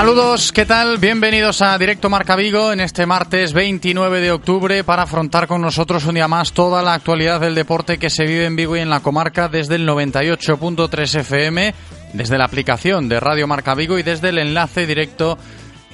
Saludos, ¿qué tal? Bienvenidos a Directo Marca Vigo en este martes 29 de octubre para afrontar con nosotros un día más toda la actualidad del deporte que se vive en Vigo y en la comarca desde el 98.3 FM, desde la aplicación de Radio Marca Vigo y desde el enlace directo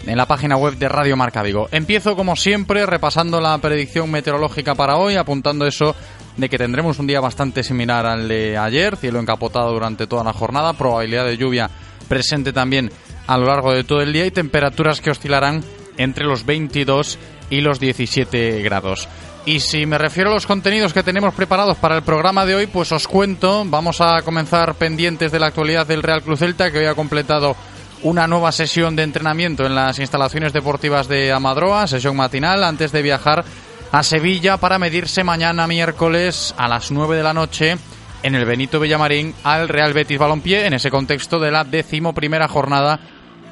en la página web de Radio Marca Vigo. Empiezo como siempre repasando la predicción meteorológica para hoy, apuntando eso de que tendremos un día bastante similar al de ayer, cielo encapotado durante toda la jornada, probabilidad de lluvia presente también a lo largo de todo el día y temperaturas que oscilarán entre los 22 y los 17 grados. Y si me refiero a los contenidos que tenemos preparados para el programa de hoy, pues os cuento, vamos a comenzar pendientes de la actualidad del Real Cruz Celta, que hoy ha completado una nueva sesión de entrenamiento en las instalaciones deportivas de Amadroa, sesión matinal, antes de viajar a Sevilla para medirse mañana miércoles a las 9 de la noche en el Benito Villamarín al Real Betis Balompié en ese contexto de la decimoprimera jornada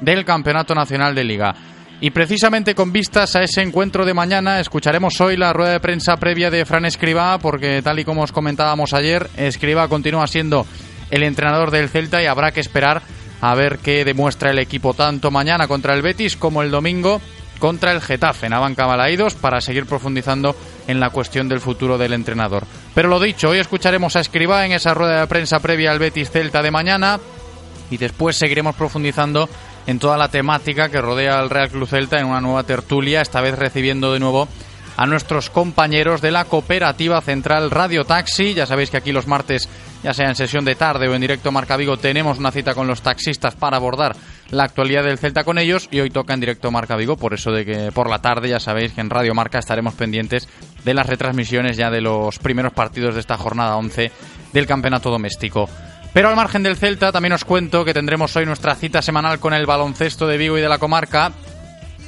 del Campeonato Nacional de Liga. Y precisamente con vistas a ese encuentro de mañana, escucharemos hoy la rueda de prensa previa de Fran Escribá, porque tal y como os comentábamos ayer, Escribá continúa siendo el entrenador del Celta y habrá que esperar a ver qué demuestra el equipo tanto mañana contra el Betis como el domingo contra el Getafe en Abanca para seguir profundizando en la cuestión del futuro del entrenador. Pero lo dicho, hoy escucharemos a Escribá en esa rueda de prensa previa al Betis Celta de mañana y después seguiremos profundizando en toda la temática que rodea al Real Club Celta en una nueva tertulia, esta vez recibiendo de nuevo a nuestros compañeros de la Cooperativa Central Radio Taxi. Ya sabéis que aquí los martes, ya sea en sesión de tarde o en directo Marca Vigo, tenemos una cita con los taxistas para abordar la actualidad del Celta con ellos y hoy toca en directo Marca Vigo, por eso de que por la tarde ya sabéis que en Radio Marca estaremos pendientes de las retransmisiones ya de los primeros partidos de esta jornada 11 del Campeonato Doméstico. Pero al margen del Celta, también os cuento que tendremos hoy nuestra cita semanal con el baloncesto de Vigo y de la comarca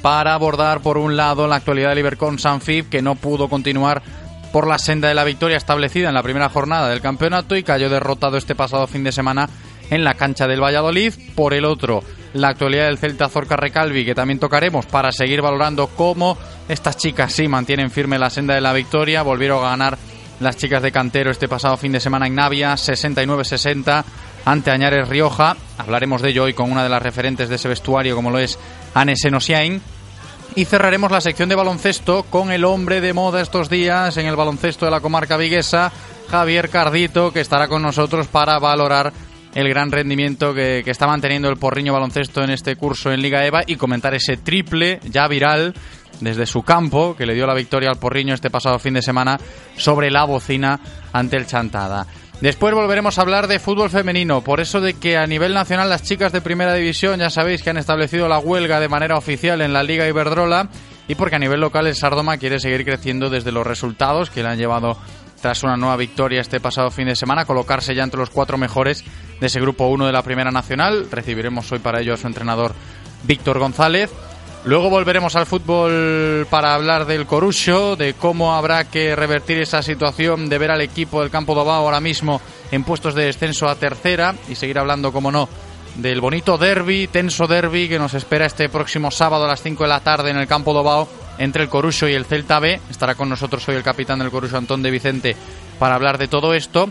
para abordar, por un lado, la actualidad del Ibercon Sanfib, que no pudo continuar por la senda de la victoria establecida en la primera jornada del campeonato y cayó derrotado este pasado fin de semana en la cancha del Valladolid. Por el otro, la actualidad del Celta Zorca Recalvi, que también tocaremos para seguir valorando cómo estas chicas sí mantienen firme la senda de la victoria, volvieron a ganar las chicas de Cantero este pasado fin de semana en Navia, 69-60 ante Añares Rioja. Hablaremos de ello hoy con una de las referentes de ese vestuario, como lo es Anne Senosiain. Y cerraremos la sección de baloncesto con el hombre de moda estos días en el baloncesto de la comarca viguesa, Javier Cardito, que estará con nosotros para valorar el gran rendimiento que, que, está manteniendo el Porriño Baloncesto en este curso en Liga EVA y comentar ese triple ya viral desde su campo, que le dio la victoria al Porriño este pasado fin de semana sobre la bocina ante el Chantada. Después volveremos a hablar de fútbol femenino, por eso de que a nivel nacional las chicas de primera división ya sabéis que han establecido la huelga de manera oficial en la Liga Iberdrola y porque a nivel local el Sardoma quiere seguir creciendo desde los resultados que le han llevado tras una nueva victoria este pasado fin de semana, colocarse ya entre los cuatro mejores de ese grupo 1 de la Primera Nacional. Recibiremos hoy para ello a su entrenador Víctor González. Luego volveremos al fútbol para hablar del Corucho, de cómo habrá que revertir esa situación de ver al equipo del Campo Dobao ahora mismo en puestos de descenso a tercera y seguir hablando, como no, del bonito derby, tenso derby que nos espera este próximo sábado a las 5 de la tarde en el Campo Dobao entre el Corucho y el Celta B. Estará con nosotros hoy el capitán del Corucho, Antón de Vicente, para hablar de todo esto.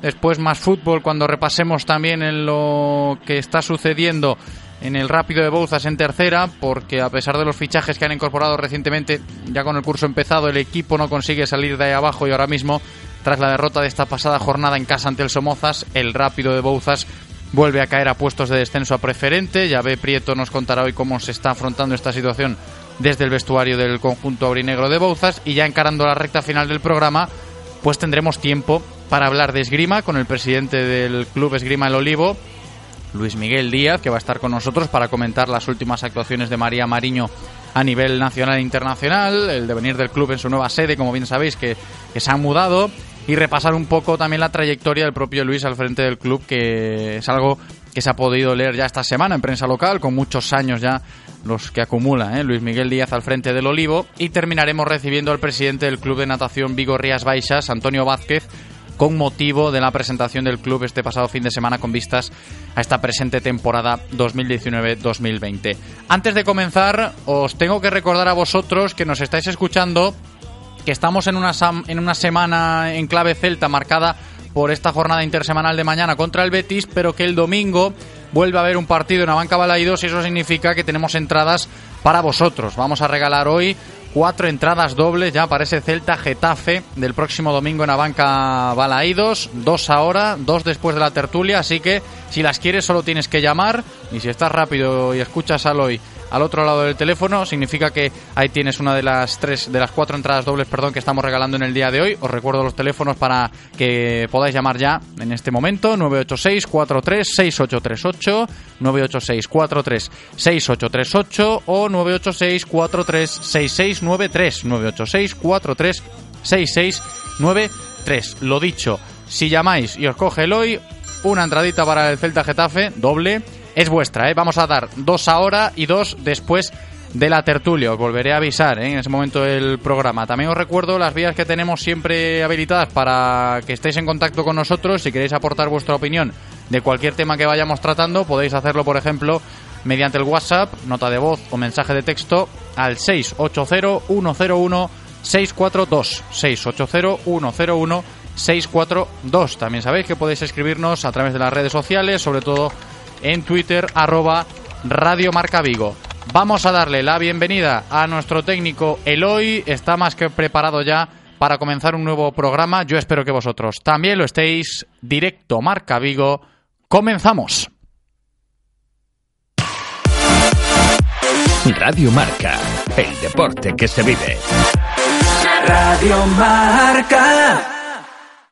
Después más fútbol cuando repasemos también en lo que está sucediendo en el Rápido de Bouzas en tercera, porque a pesar de los fichajes que han incorporado recientemente, ya con el curso empezado, el equipo no consigue salir de ahí abajo y ahora mismo, tras la derrota de esta pasada jornada en casa ante el Somozas, el Rápido de Bouzas vuelve a caer a puestos de descenso a preferente. Ya ve Prieto nos contará hoy cómo se está afrontando esta situación desde el vestuario del conjunto aurinegro de Bouzas y ya encarando la recta final del programa, pues tendremos tiempo para hablar de esgrima con el presidente del Club Esgrima El Olivo, Luis Miguel Díaz, que va a estar con nosotros para comentar las últimas actuaciones de María Mariño a nivel nacional e internacional, el devenir del club en su nueva sede, como bien sabéis, que, se han mudado, y repasar un poco también la trayectoria del propio Luis al frente del club, que es algo que se ha podido leer ya esta semana en prensa local, con muchos años ya los que acumula ¿eh? Luis Miguel Díaz al frente del Olivo. Y terminaremos recibiendo al presidente del Club de Natación Vigo Rías Baixas, Antonio Vázquez, con motivo de la presentación del club este pasado fin de semana con vistas a esta presente temporada 2019-2020. Antes de comenzar, os tengo que recordar a vosotros que nos estáis escuchando que estamos en una, en una semana en clave celta marcada por esta jornada intersemanal de mañana contra el Betis, pero que el domingo vuelve a haber un partido en Abanca Balaídos y eso significa que tenemos entradas para vosotros. Vamos a regalar hoy cuatro entradas dobles ya para ese Celta Getafe del próximo domingo en Abanca Balaídos, dos ahora, dos después de la tertulia, así que si las quieres solo tienes que llamar y si estás rápido y escuchas al hoy al otro lado del teléfono. Significa que ahí tienes una de las tres, de las cuatro entradas dobles, perdón, que estamos regalando en el día de hoy. Os recuerdo los teléfonos para que podáis llamar ya en este momento: 986 43 6838, 986 43 6838 o 986 43 6693, 986 43 6693. Lo dicho, si llamáis y os coge el hoy, una entradita para el Celta Getafe, doble es vuestra. ¿eh? Vamos a dar dos ahora y dos después de la tertulia. Os volveré a avisar ¿eh? en ese momento del programa. También os recuerdo las vías que tenemos siempre habilitadas para que estéis en contacto con nosotros. Si queréis aportar vuestra opinión de cualquier tema que vayamos tratando, podéis hacerlo, por ejemplo, mediante el WhatsApp, nota de voz o mensaje de texto al 680-101-642. 680-101. 642. También sabéis que podéis escribirnos a través de las redes sociales, sobre todo en Twitter, arroba Radio Marca Vigo. Vamos a darle la bienvenida a nuestro técnico Eloy. Está más que preparado ya para comenzar un nuevo programa. Yo espero que vosotros también lo estéis. Directo Marca Vigo. Comenzamos. Radio Marca, el deporte que se vive. Radio Marca.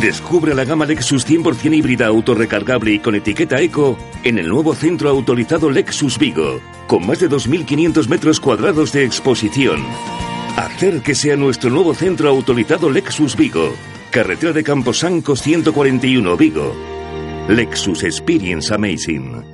Descubre la gama Lexus 100% híbrida autorrecargable y con etiqueta eco en el nuevo centro autorizado Lexus Vigo, con más de 2.500 metros cuadrados de exposición. Acérquese a nuestro nuevo centro autorizado Lexus Vigo, carretera de Camposancos 141 Vigo. Lexus Experience Amazing.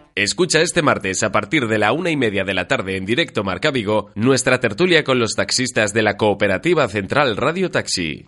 Escucha este martes a partir de la una y media de la tarde en directo Marca Vigo nuestra tertulia con los taxistas de la Cooperativa Central Radio Taxi.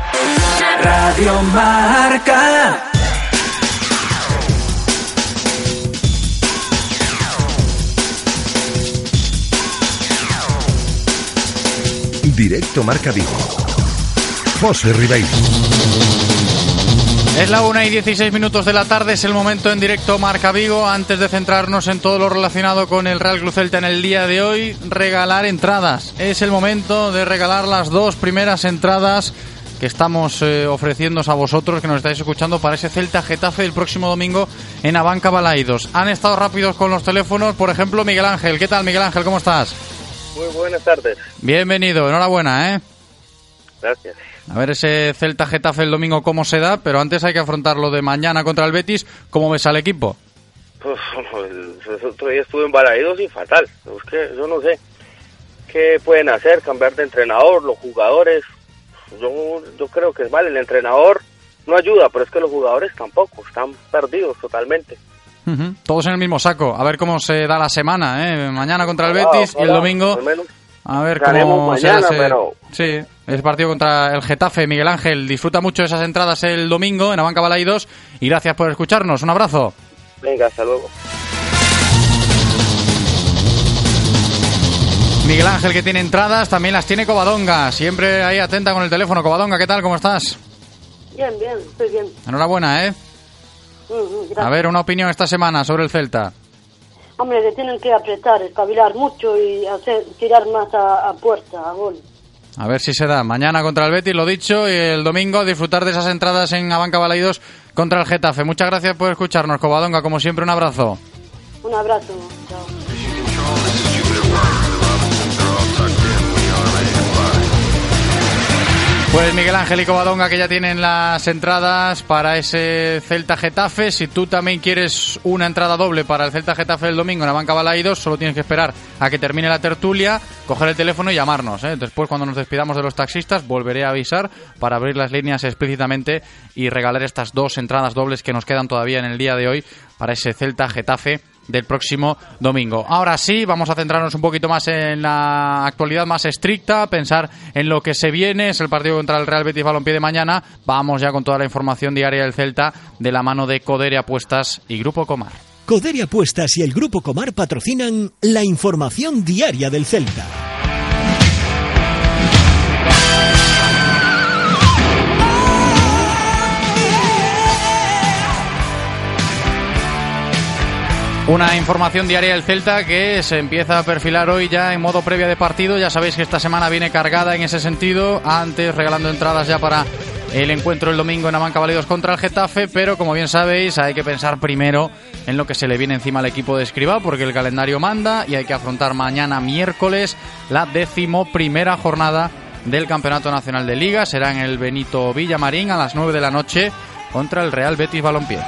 Radio Marca. Directo Marca Vigo. José Ribeiro. Es la 1 y 16 minutos de la tarde, es el momento en directo Marca Vigo. Antes de centrarnos en todo lo relacionado con el Real Cruz Celta en el día de hoy, regalar entradas. Es el momento de regalar las dos primeras entradas que estamos eh, ofreciéndoos a vosotros que nos estáis escuchando para ese Celta Getafe el próximo domingo en Abanca Balaidos. Han estado rápidos con los teléfonos, por ejemplo, Miguel Ángel. ¿Qué tal, Miguel Ángel? ¿Cómo estás? Muy buenas tardes. Bienvenido, enhorabuena, ¿eh? Gracias. A ver ese Celta Getafe el domingo cómo se da, pero antes hay que afrontarlo de mañana contra el Betis. ¿Cómo ves al equipo? Pues, el otro día estuve en Balaídos y fatal. Es que yo no sé qué pueden hacer, cambiar de entrenador, los jugadores. Yo, yo creo que es mal, el entrenador no ayuda, pero es que los jugadores tampoco, están perdidos totalmente. Todos en el mismo saco. A ver cómo se da la semana, ¿eh? Mañana contra el Betis y el domingo a ver cómo se mañana, pero- Sí, ese partido contra el Getafe. Miguel Ángel, disfruta mucho de esas entradas el domingo en Abanca Balaidos y gracias por escucharnos. Un abrazo. Venga, hasta luego. Miguel Ángel que tiene entradas, también las tiene Covadonga. Siempre ahí atenta con el teléfono. Covadonga, ¿qué tal? ¿Cómo estás? Bien, bien, estoy bien. Enhorabuena, ¿eh? Mm, mm. A ver, una opinión esta semana sobre el Celta. Hombre, que tienen que apretar, espabilar mucho y hacer tirar más a, a puerta, a gol. A ver si se da. Mañana contra el Betis, lo dicho, y el domingo disfrutar de esas entradas en Abanca Balaidos contra el Getafe. Muchas gracias por escucharnos, Covadonga. Como siempre, un abrazo. Un abrazo. Chao. Pues Miguel Ángel y Covadonga que ya tienen las entradas para ese Celta Getafe. Si tú también quieres una entrada doble para el Celta Getafe el domingo en la banca Balaidos, solo tienes que esperar a que termine la tertulia, coger el teléfono y llamarnos. ¿eh? Después, cuando nos despidamos de los taxistas, volveré a avisar para abrir las líneas explícitamente y regalar estas dos entradas dobles que nos quedan todavía en el día de hoy para ese Celta Getafe del próximo domingo. Ahora sí, vamos a centrarnos un poquito más en la actualidad más estricta, pensar en lo que se viene, es el partido contra el Real Betis Balompié de mañana. Vamos ya con toda la información diaria del Celta de la mano de Codere Apuestas y Grupo Comar. Codere Apuestas y el Grupo Comar patrocinan la información diaria del Celta. Una información diaria del Celta que se empieza a perfilar hoy ya en modo previa de partido. Ya sabéis que esta semana viene cargada en ese sentido. Antes regalando entradas ya para el encuentro el domingo en Amanca Validos contra el Getafe. Pero como bien sabéis, hay que pensar primero en lo que se le viene encima al equipo de Escribá porque el calendario manda y hay que afrontar mañana miércoles la décimo primera jornada del Campeonato Nacional de Liga. Será en el Benito Villamarín a las 9 de la noche contra el Real Betis Balompié.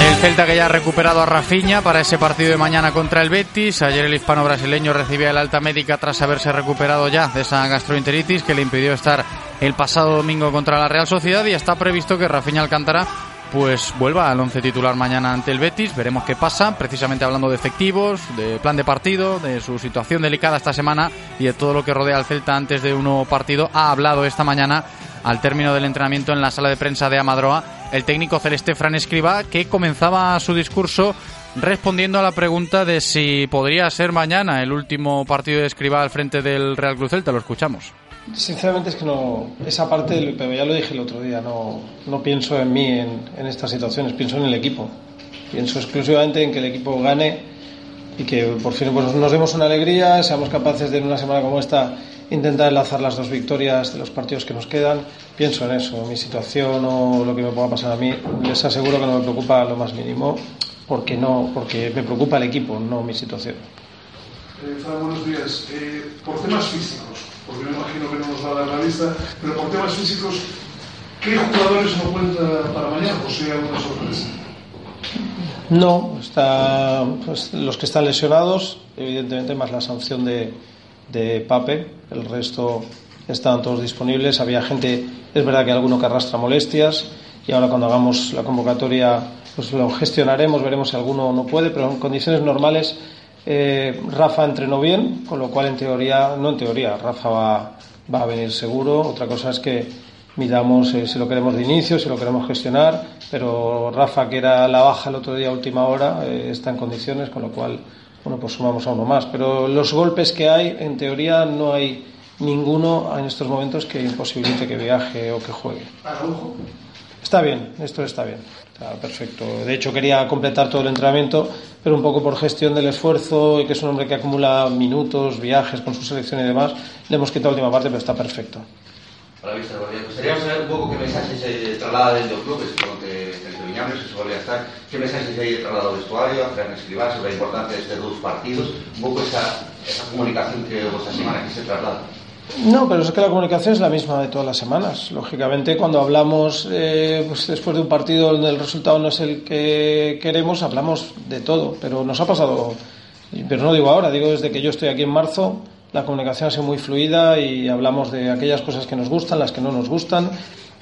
El Celta que ya ha recuperado a Rafinha para ese partido de mañana contra el Betis. Ayer el hispano brasileño recibía el alta médica tras haberse recuperado ya de esa gastroenteritis que le impidió estar el pasado domingo contra la Real Sociedad y está previsto que Rafinha Alcántara pues vuelva al once titular mañana ante el Betis. Veremos qué pasa, precisamente hablando de efectivos, de plan de partido, de su situación delicada esta semana y de todo lo que rodea al Celta antes de un partido. Ha hablado esta mañana al término del entrenamiento en la sala de prensa de Amadroa el técnico celeste Fran Escriba que comenzaba su discurso respondiendo a la pregunta de si podría ser mañana el último partido de Escriba al frente del Real Cruz Celta. Lo escuchamos. Sinceramente es que no, esa parte, pero ya lo dije el otro día, no, no pienso en mí en, en estas situaciones, pienso en el equipo. Pienso exclusivamente en que el equipo gane y que por fin pues, nos demos una alegría, seamos capaces de en una semana como esta intentar enlazar las dos victorias de los partidos que nos quedan. Pienso en eso, mi situación o lo que me pueda pasar a mí. Les aseguro que no me preocupa lo más mínimo, porque no, porque me preocupa el equipo, no mi situación. Eh, Fran, buenos días. Eh, por temas físicos, porque me imagino que no nos va a dar la lista, pero por temas físicos, ¿qué jugadores no cuenta para mañana? ¿O sea, alguna sorpresa? No, está, pues, los que están lesionados, evidentemente más la sanción de, de Pape, el resto estaban todos disponibles. Había gente, es verdad que alguno que arrastra molestias y ahora cuando hagamos la convocatoria pues lo gestionaremos, veremos si alguno no puede, pero en condiciones normales Eh, Rafa entrenó bien, con lo cual en teoría, no en teoría, Rafa va, va a venir seguro. Otra cosa es que miramos eh, si lo queremos de inicio, si lo queremos gestionar, pero Rafa, que era la baja el otro día última hora, eh, está en condiciones, con lo cual, bueno, pues sumamos a uno más. Pero los golpes que hay, en teoría, no hay ninguno en estos momentos que imposibilite que viaje o que juegue. Está bien, esto está bien, está perfecto. De hecho, quería completar todo el entrenamiento, pero un poco por gestión del esfuerzo y que es un hombre que acumula minutos, viajes con su selección y demás, le hemos quitado la última parte, pero está perfecto. Hola, Víctor. Me gustaría saber un poco qué mensaje se traslada desde supongo que se estar, qué mensaje se ha trasladado al vestuario, a Fran Escribá, sobre la importancia de estos dos partidos, un poco esa, esa comunicación que esta semana aquí se traslada. No, pero es que la comunicación es la misma de todas las semanas. Lógicamente, cuando hablamos eh, pues después de un partido donde el resultado no es el que queremos, hablamos de todo. Pero nos ha pasado, pero no digo ahora, digo desde que yo estoy aquí en marzo, la comunicación ha sido muy fluida y hablamos de aquellas cosas que nos gustan, las que no nos gustan.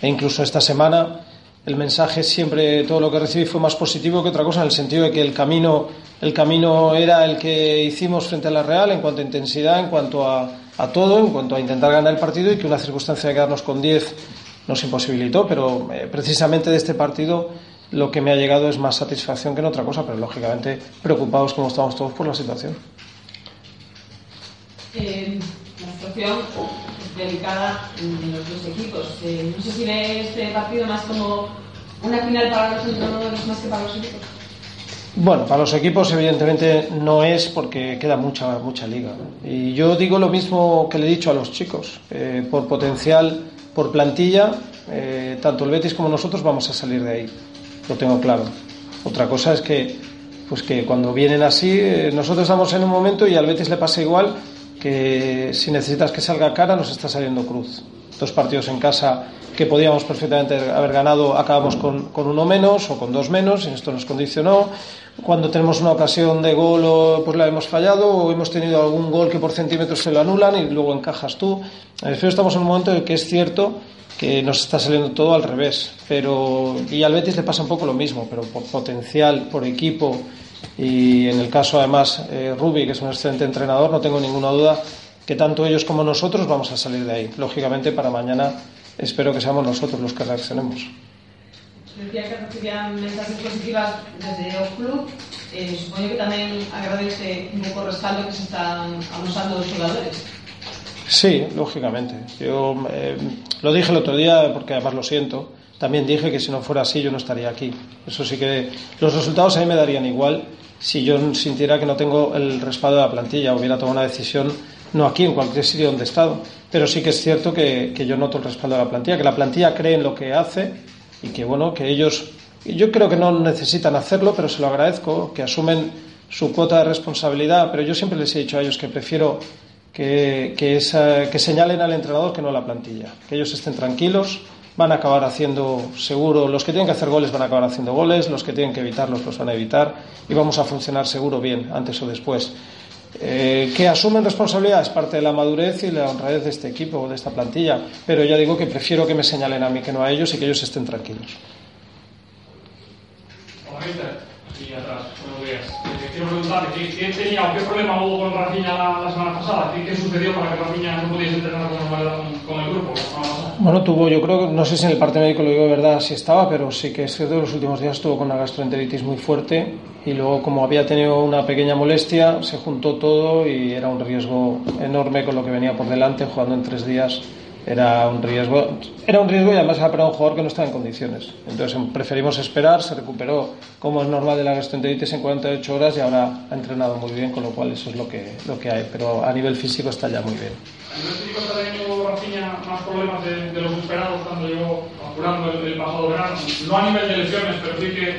E incluso esta semana el mensaje siempre, todo lo que recibí fue más positivo que otra cosa, en el sentido de que el camino, el camino era el que hicimos frente a la Real en cuanto a intensidad, en cuanto a todo en cuanto a intentar ganar el partido y que una circunstancia de quedarnos con 10 nos imposibilitó, pero eh, precisamente de este partido lo que me ha llegado es más satisfacción que en otra cosa, pero lógicamente preocupados como estamos todos por la situación. Eh, la situación delicada en los dos equipos. Eh, no sé si ve este partido más como una final para los entrenadores más que para los equipos. Bueno, para los equipos evidentemente no es porque queda mucha mucha liga. Y yo digo lo mismo que le he dicho a los chicos. Eh, por potencial, por plantilla, eh, tanto el Betis como nosotros vamos a salir de ahí. Lo tengo claro. Otra cosa es que, pues que cuando vienen así, nosotros estamos en un momento y al Betis le pasa igual que si necesitas que salga cara nos está saliendo cruz. Dos partidos en casa que podíamos perfectamente haber ganado, acabamos con, con uno menos o con dos menos, y esto nos condicionó cuando tenemos una ocasión de gol pues la hemos fallado o hemos tenido algún gol que por centímetros se lo anulan y luego encajas tú. estamos en un momento en que es cierto que nos está saliendo todo al revés, pero y al Betis le pasa un poco lo mismo, pero por potencial, por equipo y en el caso además eh, Rubi, que es un excelente entrenador, no tengo ninguna duda que tanto ellos como nosotros vamos a salir de ahí. Lógicamente para mañana espero que seamos nosotros los que reaccionemos decía que recibían mensajes positivas desde o club eh, supongo que también agradece un poco el respaldo que se están amosando los jugadores Sí, lógicamente. Yo eh, lo dije el otro día porque además lo siento. También dije que si no fuera así yo no estaría aquí. Eso sí que los resultados a mí me darían igual si yo sintiera que no tengo el respaldo de la plantilla, hubiera tomado una decisión no aquí, en cualquier sitio donde he estado. Pero sí que es cierto que, que yo noto el respaldo de la plantilla, que la plantilla cree en lo que hace y que bueno, que ellos, yo creo que no necesitan hacerlo, pero se lo agradezco, que asumen su cuota de responsabilidad, pero yo siempre les he dicho a ellos que prefiero que, que, que señalen al entrenador que no a la plantilla, que ellos estén tranquilos, van a acabar haciendo seguro, los que tienen que hacer goles van a acabar haciendo goles, los que tienen que evitarlos los van a evitar y vamos a funcionar seguro bien, antes o después. Eh, que asumen responsabilidad es parte de la madurez y la honradez de este equipo o de esta plantilla, pero ya digo que prefiero que me señalen a mí que no a ellos y que ellos estén tranquilos. Aquí atrás, buenos días. Eh, quiero preguntarle, ¿qué, tenía o qué problema hubo con Rafinha la, semana pasada? ¿Qué, sucedió para que Rafinha no pudiese entrenar con, el grupo Bueno, tuvo, yo creo no sé si en el parte médico lo digo de verdad, si estaba, pero sí que es cierto que los últimos días estuvo con una gastroenteritis muy fuerte y luego como había tenido una pequeña molestia, se juntó todo y era un riesgo enorme con lo que venía por delante, jugando en tres días era un riesgo era un riesgo y además era para un jugador que no estaba en condiciones. Entonces preferimos esperar se recuperó como es normal de la gastroenteritis en 48 horas y ahora ha entrenado muy bien con lo cual eso es lo que lo que hay. Pero a nivel físico está ya muy bien. A nivel físico está teniendo Rafinha más problemas de, de, los esperados cuando llegó apurando el, el, pasado verano no a nivel de lesiones pero sí que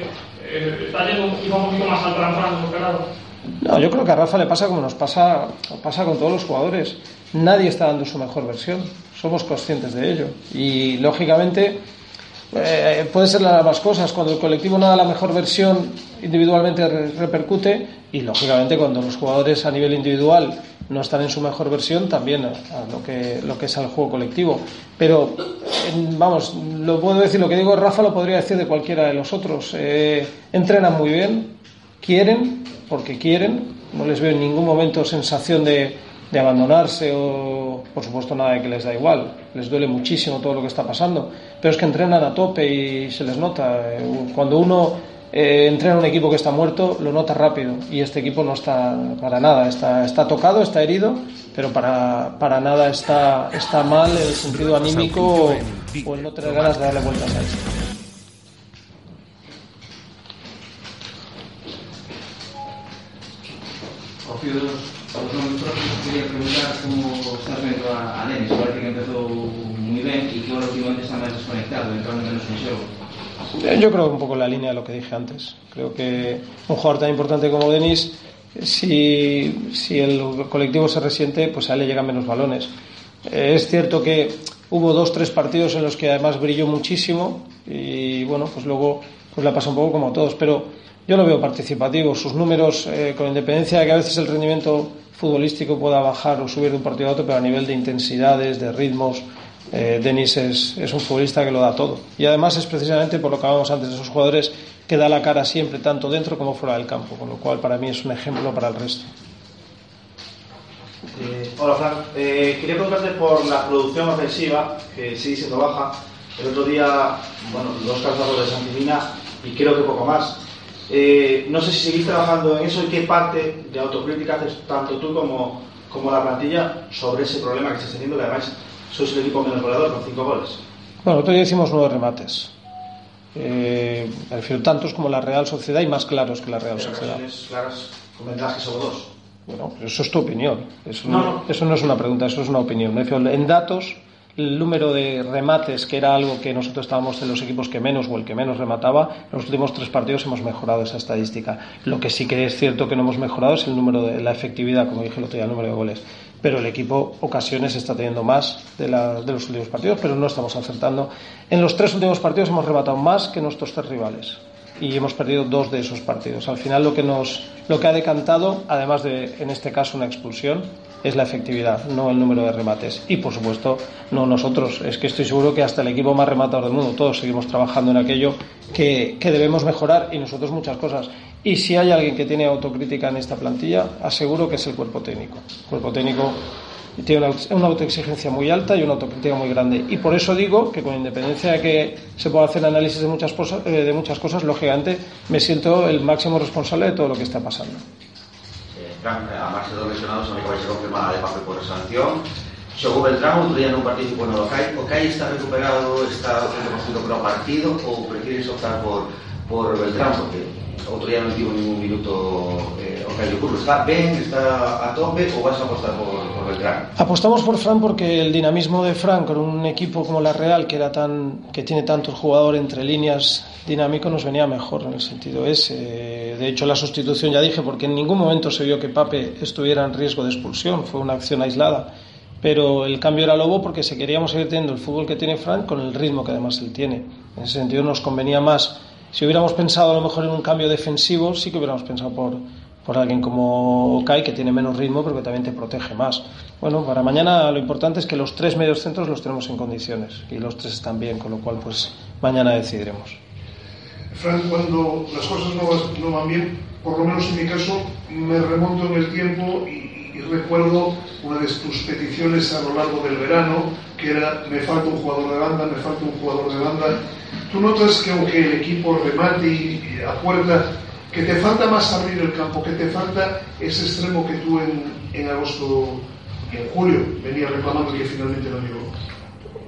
eh, está yendo un poquito más al de lo esperado no, yo creo que a Rafa le pasa como nos pasa, pasa con todos los jugadores. Nadie está dando su mejor versión somos conscientes de ello. Y lógicamente eh, ser las cosas. Cuando el colectivo no da la mejor versión, individualmente repercute. Y lógicamente cuando los jugadores a nivel individual no están en su mejor versión, también a, lo, que, lo que es el juego colectivo. Pero, vamos, lo puedo decir, lo que digo Rafa lo podría decir de cualquiera de los otros. Eh, entrenan muy bien, quieren, porque quieren, no les veo en ningún momento sensación de, de abandonarse o, por supuesto, nada de que les da igual. Les duele muchísimo todo lo que está pasando, pero es que entrenan a tope y se les nota. Cuando uno eh, entrena un equipo que está muerto, lo nota rápido y este equipo no está para nada. Está, está tocado, está herido, pero para, para nada está, está mal el sentido anímico o, o el no tener ganas de darle vueltas a esto. Rocío, nomes propios, quería preguntar como estás vendo a, a parece que empezou moi ben e que ahora últimamente está máis desconectado, entrando menos en Yo creo un poco en la línea de lo que dije antes. Creo que un jugador tan importante como Denis, si, si el colectivo se resiente, pues a él le llegan menos balones. Eh, Es cierto que hubo dos, tres partidos en los que además brilló muchísimo y bueno, pues luego pues la pasa un poco como a todos, pero yo lo veo participativo. Sus números, eh, con independencia de que a veces el rendimiento futbolístico pueda bajar o subir de un partido a otro, pero a nivel de intensidades, de ritmos, eh, Denis es, un futbolista que lo da todo. Y además es precisamente por lo que hablábamos antes de esos jugadores que da la cara siempre, tanto dentro como fuera del campo, con lo cual para mí es un ejemplo para el resto. Eh, hola, Fran. Eh, quería preguntarte por la producción ofensiva, que sigue siendo baja. El otro día, bueno, dos calzados de Santimina y creo que poco más. Eh, no sé si seguís trabajando en eso y qué parte de autocrítica haces tanto tú como, como la plantilla sobre ese problema que estáis teniendo, que además sois el equipo menos goleador con cinco goles. Bueno, otro día hicimos nueve remates. Eh, me refiero tantos como la Real Sociedad y más claros que la Real Pero Sociedad. claras con ventajas sobre dos. Bueno, eso es tu opinión. Eso No, no, no. eso no es una pregunta, eso es una opinión. Me refiero, En datos, el número de remates, que era algo que nosotros estábamos en los equipos que menos o el que menos remataba, en los últimos tres partidos hemos mejorado esa estadística. Lo que sí que es cierto que no hemos mejorado es el número de la efectividad, como dije el otro día, el número de goles. Pero el equipo ocasiones está teniendo más de, la- de los últimos partidos, pero no estamos acertando. En los tres últimos partidos hemos rematado más que nuestros tres rivales y hemos perdido dos de esos partidos. Al final lo que nos lo que ha decantado, además de en este caso una expulsión, es la efectividad, no el número de remates. Y por supuesto, no nosotros. Es que estoy seguro que hasta el equipo más rematador del mundo, todos seguimos trabajando en aquello que, que debemos mejorar y nosotros muchas cosas. Y si hay alguien que tiene autocrítica en esta plantilla, aseguro que es el cuerpo técnico. El cuerpo técnico tiene una, una autoexigencia muy alta y una autocrítica muy grande. Y por eso digo que con independencia de que se pueda hacer análisis de muchas, cosas, eh, de muchas cosas, lógicamente me siento el máximo responsable de todo lo que está pasando. Beltrán, eh, de dos lesionados, a que vai ser confirmada de papel por sanción. Xogou Beltrán, outro día non participou no Locai. O Cai está recuperado, está reconocido para o partido ou prefires optar por, por Beltrán? Porque outro día non tivo ningún minuto eh, o Cai do Curro. Está ben, está a tope ou vas a apostar por, por Beltrán? Apostamos por Fran porque el dinamismo de Fran con un equipo como la Real que era tan que tiene tantos jugadores entre líneas dinámico nos venía mejor en el sentido ese. De hecho la sustitución ya dije porque en ningún momento se vio que Pape estuviera en riesgo de expulsión, fue una acción aislada. Pero el cambio era Lobo porque se queríamos seguir teniendo el fútbol que tiene Fran con el ritmo que además él tiene. En ese sentido nos convenía más. Si hubiéramos pensado a lo mejor en un cambio defensivo, sí que hubiéramos pensado por, por alguien como Okai, que tiene menos ritmo, pero que también te protege más. Bueno, para mañana lo importante es que los tres medios centros los tenemos en condiciones y los tres están bien, con lo cual pues mañana decidiremos. Fran, cuando las cosas no, no van bien, por lo menos en mi caso, me remonto en el tiempo y, y recuerdo una de tus peticiones a lo largo del verano, que era, me falta un jugador de banda, me falta un jugador de banda. ¿Tú notas que aunque el equipo remate y, a puerta, que te falta más abrir el campo, que te falta ese extremo que tú en, en agosto y en julio venías reclamando y que finalmente no llegó?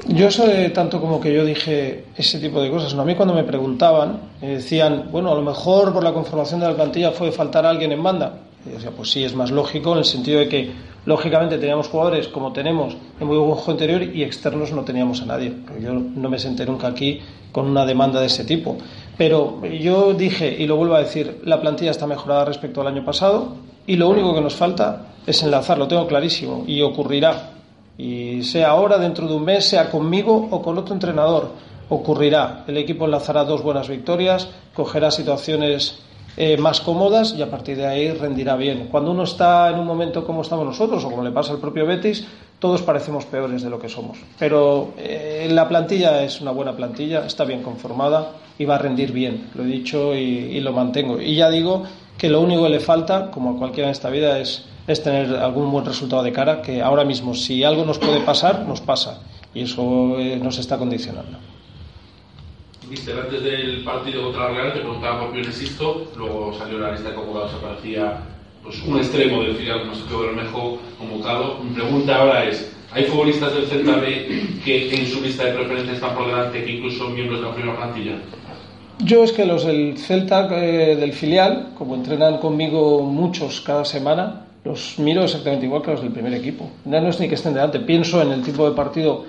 Yo sé tanto como que yo dije ese tipo de cosas. ¿no? A mí cuando me preguntaban, me decían, bueno, a lo mejor por la conformación de la plantilla fue faltar a alguien en banda. Y yo decía, pues sí, es más lógico en el sentido de que, lógicamente, teníamos jugadores como tenemos en muy buen juego interior y externos no teníamos a nadie. Yo no me senté nunca aquí con una demanda de ese tipo. Pero yo dije, y lo vuelvo a decir, la plantilla está mejorada respecto al año pasado y lo único que nos falta es enlazar, lo tengo clarísimo, y ocurrirá. Y sea ahora, dentro de un mes, sea conmigo o con otro entrenador, ocurrirá. El equipo enlazará dos buenas victorias, cogerá situaciones eh, más cómodas y a partir de ahí rendirá bien. Cuando uno está en un momento como estamos nosotros o como le pasa al propio Betis, todos parecemos peores de lo que somos. Pero eh, la plantilla es una buena plantilla, está bien conformada y va a rendir bien. Lo he dicho y, lo mantengo. Y ya digo que lo único que le falta, como a cualquiera en esta vida, es, es tener algún buen resultado de cara, que ahora mismo si algo nos puede pasar, nos pasa. Y eso eh, nos está condicionando. Mister, antes del partido contra la Real te preguntaba por Piones Sisto, luego salió la lista de convocados, aparecía pues, un extremo del filial como Sergio Bermejo convocado. Mi pregunta ahora es, ¿hay futbolistas del Celta B que en su lista de preferencia están por delante que incluso miembros de la primera plantilla? Yo es que los del Celta eh, del filial, como entrenan conmigo muchos cada semana, los miro exactamente igual que los del primer equipo. No es ni que estén delante, pienso en el tipo de partido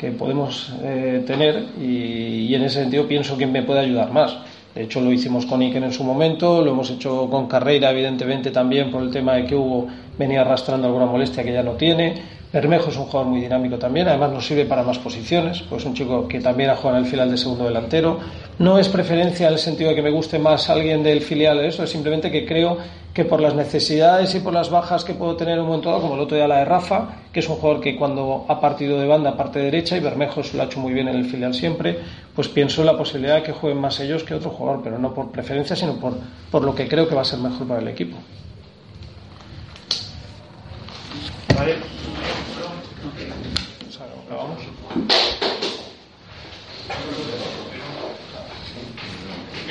que podemos eh, tener y, en ese sentido pienso quién me puede ayudar más. De hecho lo hicimos con Iken en su momento, lo hemos hecho con Carreira evidentemente también por el tema de que Hugo venía arrastrando alguna molestia que ya no tiene. Bermejo es un jugador muy dinámico también, además nos sirve para más posiciones, pues un chico que también ha jugado en el filial de segundo delantero. No es preferencia en el sentido de que me guste más alguien del filial, eso es simplemente que creo que por las necesidades y por las bajas que puedo tener en un momento dado, como el otro día la de Rafa, que es un jugador que cuando ha partido de banda parte derecha y Bermejo lo ha hecho muy bien en el filial siempre, pues pienso en la posibilidad de que jueguen más ellos que otro jugador, pero no por preferencia, sino por, por lo que creo que va a ser mejor para el equipo. Vale.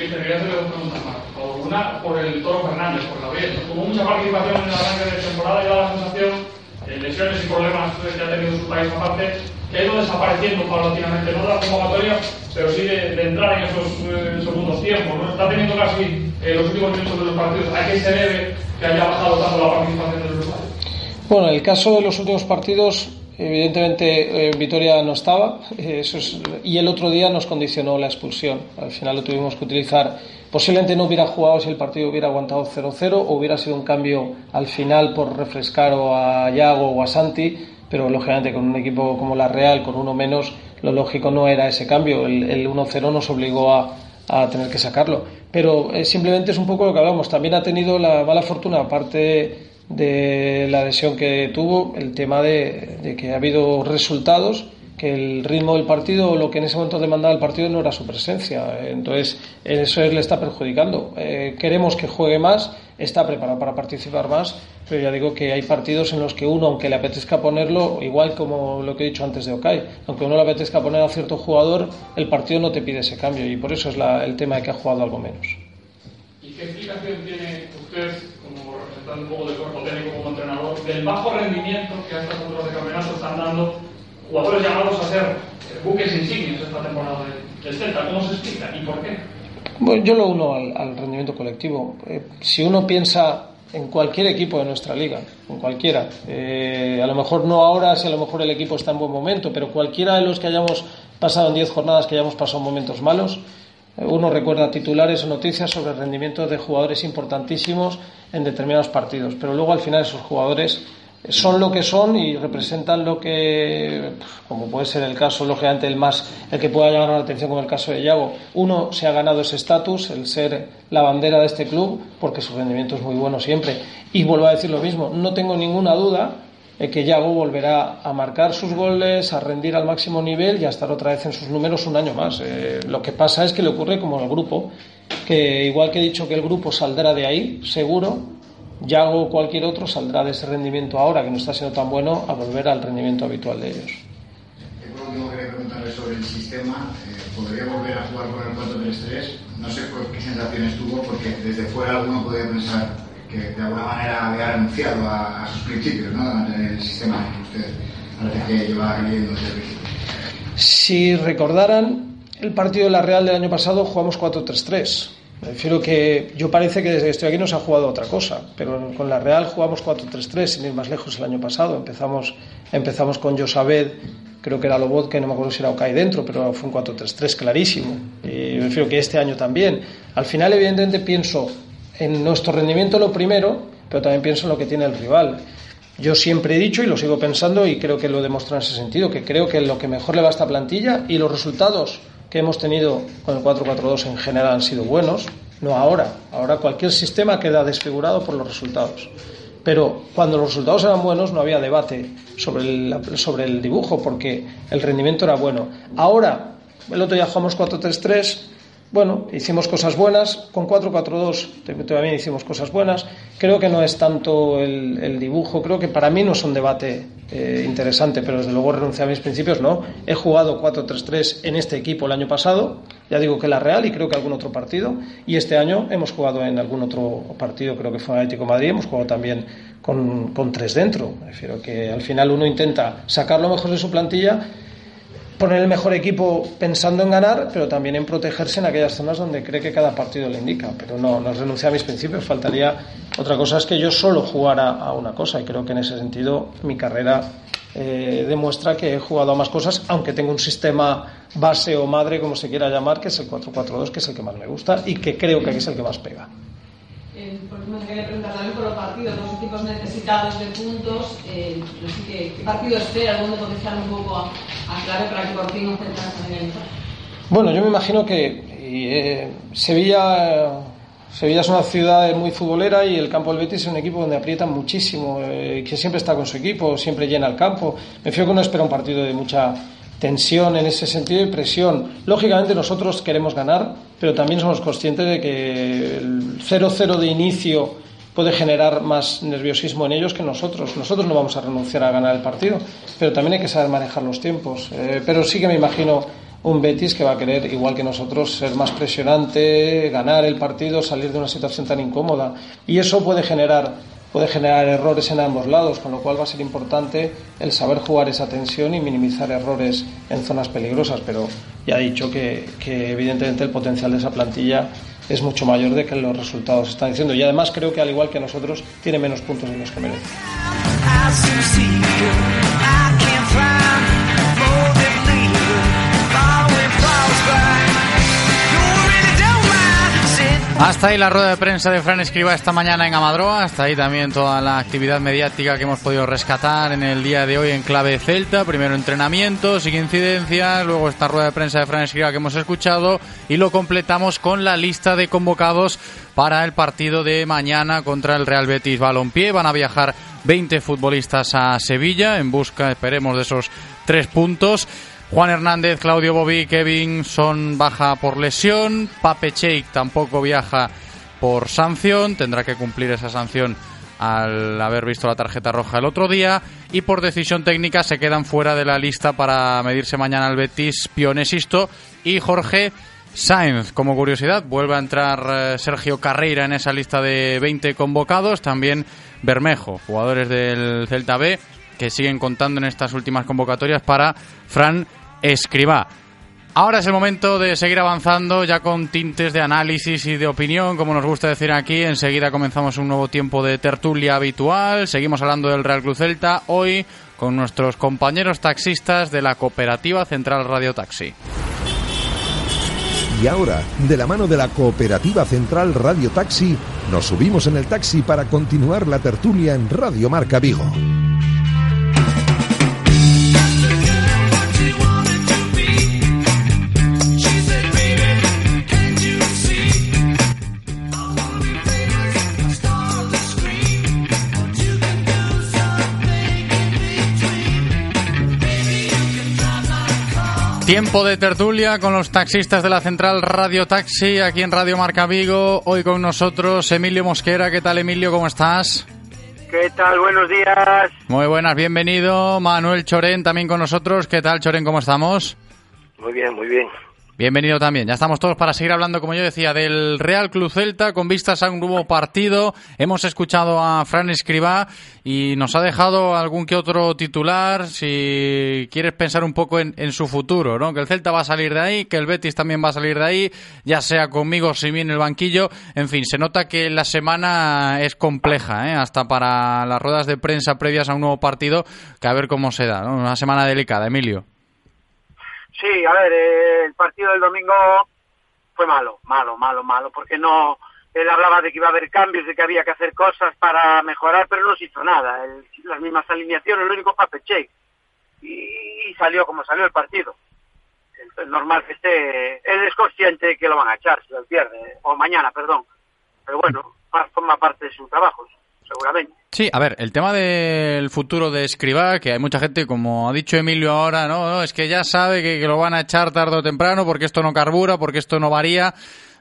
Que quería hacerle dos preguntas más. Una, por el Toro Fernández, por Gabriel. Tuvo mucha participación en el arranque de temporada y da la sensación, eh, lesiones y problemas que ha tenido su país aparte, que ha ido desapareciendo paulatinamente, no de la convocatoria, pero sí de, de entrar en esos eh, segundos tiempos. ¿no? Está teniendo casi eh, los últimos minutos de los partidos. ¿A qué se debe que haya bajado tanto la participación del uruguayo? Bueno, en el caso de los últimos partidos, Evidentemente eh, Vitoria no estaba eh, eso es, y el otro día nos condicionó la expulsión. Al final lo tuvimos que utilizar. Posiblemente no hubiera jugado si el partido hubiera aguantado 0-0 o hubiera sido un cambio al final por refrescar o a Yago o a Santi, pero lógicamente con un equipo como la Real, con uno menos, lo lógico no era ese cambio. El, el 1-0 nos obligó a, a, tener que sacarlo. Pero eh, simplemente es un poco lo que hablamos. También ha tenido la mala fortuna, aparte de la lesión que tuvo, el tema de, de, que ha habido resultados, que el ritmo del partido lo que en ese momento demandaba el partido no era su presencia. Entonces, eso le está perjudicando. Eh, queremos que juegue más, está preparado para participar más, pero ya digo que hay partidos en los que uno, aunque le apetezca ponerlo, igual como lo que he dicho antes de Okai, aunque uno le apetezca poner a cierto jugador, el partido no te pide ese cambio y por eso es la, el tema de que ha jugado algo menos. ¿Y qué explicación tiene usted un poco del cuerpo técnico como entrenador, del bajo rendimiento que a estas alturas de campeonato están dando jugadores llamados a ser buques insignios esta temporada del Celta. ¿Cómo se explica y por qué? Bueno, yo lo uno al, al rendimiento colectivo. Eh, si uno piensa en cualquier equipo de nuestra liga, en cualquiera, eh, a lo mejor no ahora, si a lo mejor el equipo está en buen momento, pero cualquiera de los que hayamos pasado en 10 jornadas, que hayamos pasado momentos malos, uno recuerda titulares o noticias sobre el rendimiento de jugadores importantísimos en determinados partidos, pero luego al final esos jugadores son lo que son y representan lo que, como puede ser el caso, lógicamente, el más, el que pueda llamar la atención, como el caso de Yago. Uno se ha ganado ese estatus, el ser la bandera de este club, porque su rendimiento es muy bueno siempre. Y vuelvo a decir lo mismo, no tengo ninguna duda que Yago volverá a marcar sus goles, a rendir al máximo nivel y a estar otra vez en sus números un año más. Eh, lo que pasa es que le ocurre como al grupo, que igual que he dicho que el grupo saldrá de ahí, seguro, Yago o cualquier otro saldrá de ese rendimiento ahora, que no está siendo tan bueno, a volver al rendimiento habitual de ellos. Por último, quería preguntarle sobre el sistema. Eh, ¿Podría volver a jugar con el 4-3-3? No sé qué sensaciones tuvo, porque desde fuera alguno podría pensar que de alguna manera había renunciado a, a sus principios, ¿no? de mantener el sistema que usted parece que lleva viviendo desde el principio. Si recordaran el partido de la Real del año pasado, jugamos 4-3-3. Me refiero que yo parece que desde que estoy aquí no se ha jugado otra cosa, pero con la Real jugamos 4-3-3, sin ir más lejos el año pasado. Empezamos, empezamos con Josabed, creo que era Lobot, que no me acuerdo si era Okai dentro, pero fue un 4-3-3 clarísimo. Y me refiero que este año también. Al final, evidentemente, pienso en nuestro rendimiento lo primero, pero también pienso en lo que tiene el rival. Yo siempre he dicho y lo sigo pensando y creo que lo demuestro en ese sentido, que creo que lo que mejor le va a esta plantilla y los resultados que hemos tenido con el 4-4-2 en general han sido buenos, no ahora. Ahora cualquier sistema queda desfigurado por los resultados. Pero cuando los resultados eran buenos no había debate sobre el, sobre el dibujo porque el rendimiento era bueno. Ahora, el otro día jugamos 4-3-3 bueno, hicimos cosas buenas, con 4-4-2 también hicimos cosas buenas. Creo que no es tanto el, dibujo, creo que para mí no es un debate eh, interesante, pero desde luego renuncié a mis principios, no. He jugado 4-3-3 en este equipo el año pasado, ya digo que la Real y creo que algún otro partido, y este año hemos jugado en algún otro partido, creo que fue Atlético Madrid, hemos jugado también con, tres dentro. Prefiero que al final uno intenta sacar lo mejor de su plantilla poner el mejor equipo pensando en ganar, pero también en protegerse en aquellas zonas donde cree que cada partido le indica. Pero no, no renuncié a mis principios, faltaría otra cosa, es que yo solo jugara a una cosa y creo que en ese sentido mi carrera eh, demuestra que he jugado a más cosas, aunque tengo un sistema base o madre, como se quiera llamar, que es el 4-4-2, que es el que más me gusta y que creo que es el que más pega. Por ejemplo, quería preguntar también por los partidos, los equipos necesitados de puntos, eh, ¿qué, ¿qué, partido espera? ¿Dónde potenciar un poco a, clave para que por fin no también Bueno, yo me imagino que eh, Sevilla, Sevilla es una ciudad muy futbolera y el campo del Betis es un equipo donde aprietan muchísimo, eh, que siempre está con su equipo, siempre llena el campo. Me fío que no espera un partido de mucha tensión en ese sentido y presión. Lógicamente nosotros queremos ganar, pero también somos conscientes de que el 0-0 de inicio puede generar más nerviosismo en ellos que nosotros. Nosotros no vamos a renunciar a ganar el partido, pero también hay que saber manejar los tiempos. Eh, pero sí que me imagino un Betis que va a querer, igual que nosotros, ser más presionante, ganar el partido, salir de una situación tan incómoda. Y eso puede generar puede generar errores en ambos lados, con lo cual va a ser importante el saber jugar esa tensión y minimizar errores en zonas peligrosas, pero ya he dicho que, que evidentemente el potencial de esa plantilla es mucho mayor de que los resultados están diciendo. Y además creo que al igual que nosotros tiene menos puntos de los que merece. Hasta ahí la rueda de prensa de Fran Escriba esta mañana en Amadroa. Hasta ahí también toda la actividad mediática que hemos podido rescatar en el día de hoy en clave Celta. Primero entrenamientos, sin incidencias. Luego esta rueda de prensa de Fran Escriba que hemos escuchado. Y lo completamos con la lista de convocados para el partido de mañana contra el Real Betis Balompié. Van a viajar 20 futbolistas a Sevilla en busca, esperemos, de esos tres puntos. Juan Hernández, Claudio Bobí, Kevin son baja por lesión. Pape Cheik tampoco viaja por sanción. Tendrá que cumplir esa sanción al haber visto la tarjeta roja el otro día. Y por decisión técnica se quedan fuera de la lista para medirse mañana al Betis Pionesisto y Jorge Sainz. Como curiosidad, vuelve a entrar eh, Sergio Carreira en esa lista de 20 convocados. También Bermejo, jugadores del Celta B que siguen contando en estas últimas convocatorias para Fran Escriba. Ahora es el momento de seguir avanzando ya con tintes de análisis y de opinión, como nos gusta decir aquí. Enseguida comenzamos un nuevo tiempo de tertulia habitual. Seguimos hablando del Real Cruz Celta hoy con nuestros compañeros taxistas de la Cooperativa Central Radio Taxi. Y ahora, de la mano de la Cooperativa Central Radio Taxi, nos subimos en el taxi para continuar la tertulia en Radio Marca Vigo. Tiempo de tertulia con los taxistas de la central Radio Taxi aquí en Radio Marca Vigo. Hoy con nosotros Emilio Mosquera. ¿Qué tal Emilio? ¿Cómo estás? ¿Qué tal? Buenos días. Muy buenas, bienvenido. Manuel Chorén también con nosotros. ¿Qué tal Chorén? ¿Cómo estamos? Muy bien, muy bien. Bienvenido también. Ya estamos todos para seguir hablando, como yo decía, del Real Club Celta con vistas a un nuevo partido. Hemos escuchado a Fran Escribá y nos ha dejado algún que otro titular. Si quieres pensar un poco en, su futuro, ¿no? Que el Celta va a salir de ahí, que el Betis también va a salir de ahí, ya sea conmigo mí en el banquillo. En fin, se nota que la semana es compleja, ¿eh? Hasta para las ruedas de prensa previas a un nuevo partido, que a ver cómo se da, ¿no? Una semana delicada, Emilio. Sí, a ver, eh, el partido del domingo fue malo, malo, malo, malo, porque no, él hablaba de que iba a haber cambios, de que había que hacer cosas para mejorar, pero no se hizo nada. las mismas alineaciones, lo único para Peche. Y, salió como salió el partido. Es normal que esté, él es consciente de que lo van a echar si lo pierde, o mañana, perdón. Pero bueno, forma parte de su trabajo. Seguramente. Sí, a ver, el tema del futuro de Escribá, que hay mucha gente, como ha dicho Emilio ahora, no, no es que ya sabe que, que lo van a echar tarde o temprano porque esto no carbura, porque esto no varía.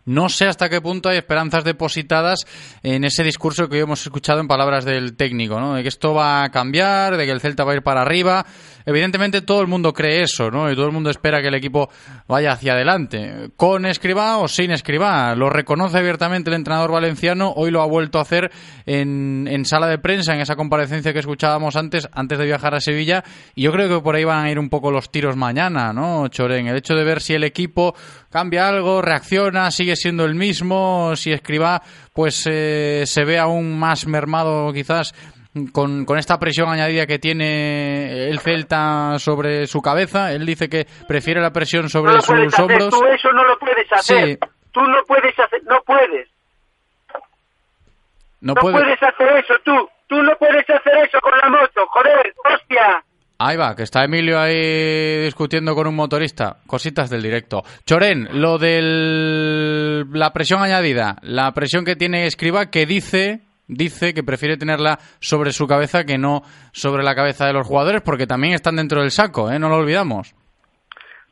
No sé hasta qué punto hay esperanzas depositadas en ese discurso que hoy hemos escuchado en palabras del técnico, ¿no? De que esto va a cambiar, de que el Celta va a ir para arriba. Evidentemente todo el mundo cree eso, ¿no? Y todo el mundo espera que el equipo vaya hacia adelante. Con Escribá o sin Escribá. Lo reconoce abiertamente el entrenador valenciano. Hoy lo ha vuelto a hacer en, en sala de prensa, en esa comparecencia que escuchábamos antes, antes de viajar a Sevilla. Y yo creo que por ahí van a ir un poco los tiros mañana, ¿no, Choren? El hecho de ver si el equipo cambia algo, reacciona, sigue siendo el mismo, si Escribá pues eh, se ve aún más mermado quizás con, con, esta presión añadida que tiene el Celta sobre su cabeza. Él dice que prefiere la presión sobre no sus hacer, hombros. Tú eso no lo puedes hacer. Sí. Tú no puedes hacer, no puedes. No, No puede. puedes hacer eso, tú. Tú no puedes hacer eso con la moto, joder, hostia. Ahí va, que está Emilio ahí discutiendo con un motorista. Cositas del directo. Choren, lo de la presión añadida, la presión que tiene Escriba, que dice, dice que prefiere tenerla sobre su cabeza que no sobre la cabeza de los jugadores, porque también están dentro del saco, ¿eh? No lo olvidamos.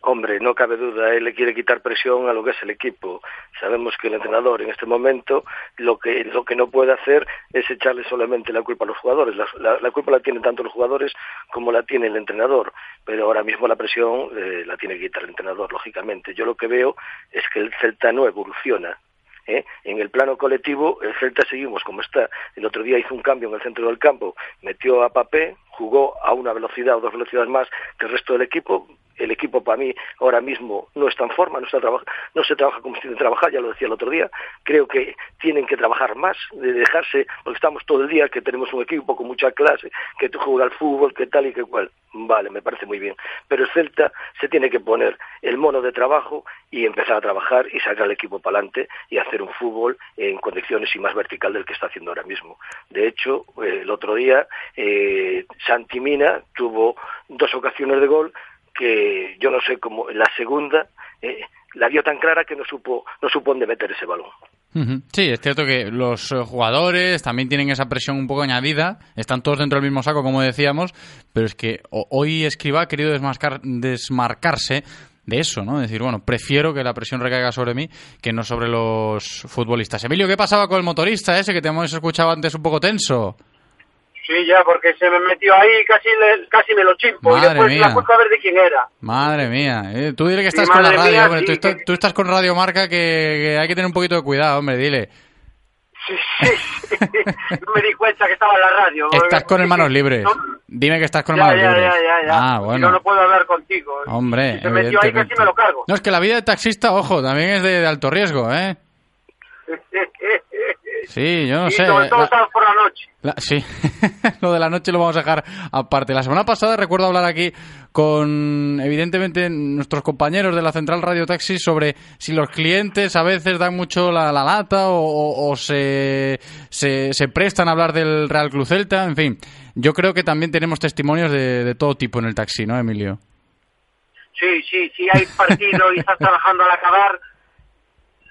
Hombre, no cabe duda, él le quiere quitar presión a lo que es el equipo. Sabemos que el entrenador en este momento lo que lo que no puede hacer es echarle solamente la culpa a los jugadores. La, culpa la tienen tanto los jugadores como la tiene el entrenador. Pero ahora mismo la presión eh, la tiene que quitar el entrenador, lógicamente. Yo lo que veo es que el Celta no evoluciona. ¿Eh? En el plano colectivo, el Celta seguimos como está. El otro día hizo un cambio en el centro del campo, metió a Papé, jugó a una velocidad o dos velocidades más que el resto del equipo. El equipo para mí ahora mismo no está en forma, no, está no se trabaja como se tiene que trabajar, ya lo decía el otro día. Creo que tienen que trabajar más, de dejarse, porque estamos todo el día que tenemos un equipo con mucha clase, que tú juegas al fútbol, que tal y que cual. Vale, me parece muy bien. Pero el Celta se tiene que poner el mono de trabajo y empezar a trabajar y sacar al equipo para adelante y hacer un fútbol en condiciones y más vertical del que está haciendo ahora mismo. De hecho, el otro día eh, Santi Mina tuvo dos ocasiones de gol que yo no sé cómo la segunda eh, la vio tan clara que no supo no supo meter ese balón. Sí, es cierto que los jugadores también tienen esa presión un poco añadida, están todos dentro del mismo saco, como decíamos, pero es que hoy Escriba ha querido desmarcar, desmarcarse de eso, ¿no? Decir, bueno, prefiero que la presión recaiga sobre mí que no sobre los futbolistas. Emilio, ¿qué pasaba con el motorista ese que te hemos escuchado antes un poco tenso? Sí, ya, porque se me metió ahí y casi, le, casi me lo chimpo. Madre y después mía. la culpa a ver de quién era. Madre mía, eh, tú dile que Sí, estás con la radio, mía, hombre, sí, tú, estás, que- tú estás con Radio Marca que, que hay que tener un poquito de cuidado, hombre, dile. Sí, sí, sí. no me di cuenta que estaba en la radio. Estás con el manos libres. No, Dime que estás con ya, manos ya, libres. ya, ya, ya. Ah, bueno. no, no puedo hablar contigo. Hombre, Si se metió ahí casi me lo cargo. No, es que la vida de taxista, ojo, también es de, de alto riesgo, ¿eh? Sí, yo no y sé. sobre todo La- estaba por la noche. la- sí, lo de la noche lo vamos a dejar aparte. La semana pasada recuerdo hablar aquí con, evidentemente, nuestros compañeros de la Central Radio Taxi sobre si los clientes a veces dan mucho la, la lata o, o- o se, se, se prestan a hablar del Real Club Celta. En fin, yo creo que también tenemos testimonios de, de todo tipo en el taxi, ¿no, Emilio? Sí, sí, sí, hay partido y estás trabajando al acabar,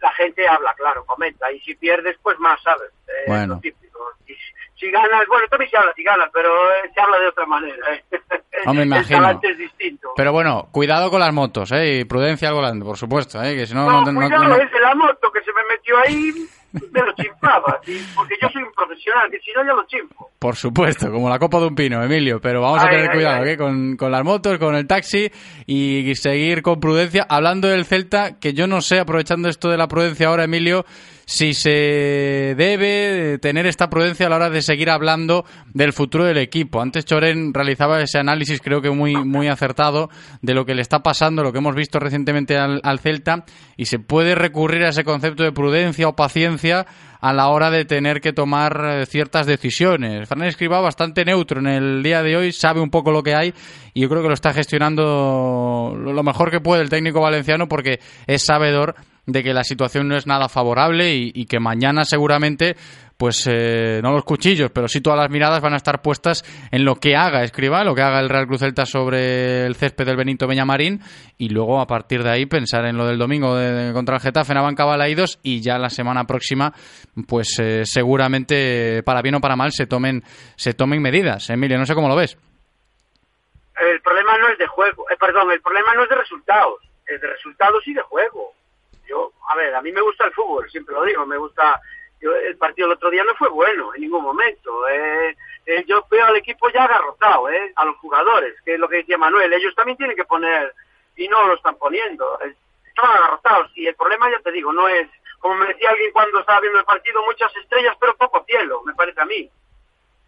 la gente habla, claro, comenta. Y si pierdes, pues más, ¿sabes? Eh, Bueno. lo típico. Y si, si ganas, bueno, también se habla si ganas, pero eh, se habla de otra manera. ¿eh? No me El imagino. talante es distinto. Pero bueno, cuidado con las motos, ¿eh? Y prudencia al volante, por supuesto, ¿eh? Que si no, No, no, no- cuidado, no- es de la moto que se me metió ahí, me lo chimpaba. porque yo soy un profesional, que si no, ya lo chimpo. Por supuesto, como la copa de un pino, Emilio. Pero vamos a tener ay, cuidado ay. ¿eh? con, con las motos, con el taxi y seguir con prudencia. Hablando del Celta, que yo no sé, aprovechando esto de la prudencia ahora, Emilio, si se debe tener esta prudencia a la hora de seguir hablando del futuro del equipo. Antes Choren realizaba ese análisis, creo que muy, muy acertado, de lo que le está pasando, lo que hemos visto recientemente al, al Celta, y se puede recurrir a ese concepto de prudencia o paciencia a la hora de tener que tomar eh, ciertas decisiones. Fernández Escribá bastante neutro en el día de hoy, sabe un poco lo que hay y yo creo que lo está gestionando lo lo mejor que puede el técnico valenciano porque es sabedor de que la situación no es nada favorable y, que mañana seguramente pues eh, no los cuchillos, pero sí todas las miradas van a estar puestas en lo que haga Escriba, lo que haga el Real Cruz Celta sobre el césped del Benito Beñamarín y luego a partir de ahí pensar en lo del domingo de, contra el Getafe en Abanca y ya la semana próxima pues eh, seguramente para bien o para mal se tomen se tomen medidas. Emilio, no sé cómo lo ves. El problema no es de juego, eh, perdón, el problema no es de resultados, es de resultados y de juego. Yo, a ver, a mí me gusta el fútbol, siempre lo digo, me gusta el partido el otro día no fue bueno en ningún momento. Eh, eh, yo veo al equipo ya agarrotado, eh, a los jugadores, que es lo que decía Manuel. Ellos también tienen que poner, y no lo están poniendo. Están agarrotados. Y el problema, ya te digo, no es, como me decía alguien cuando estaba viendo el partido, muchas estrellas, pero poco cielo, me parece a mí.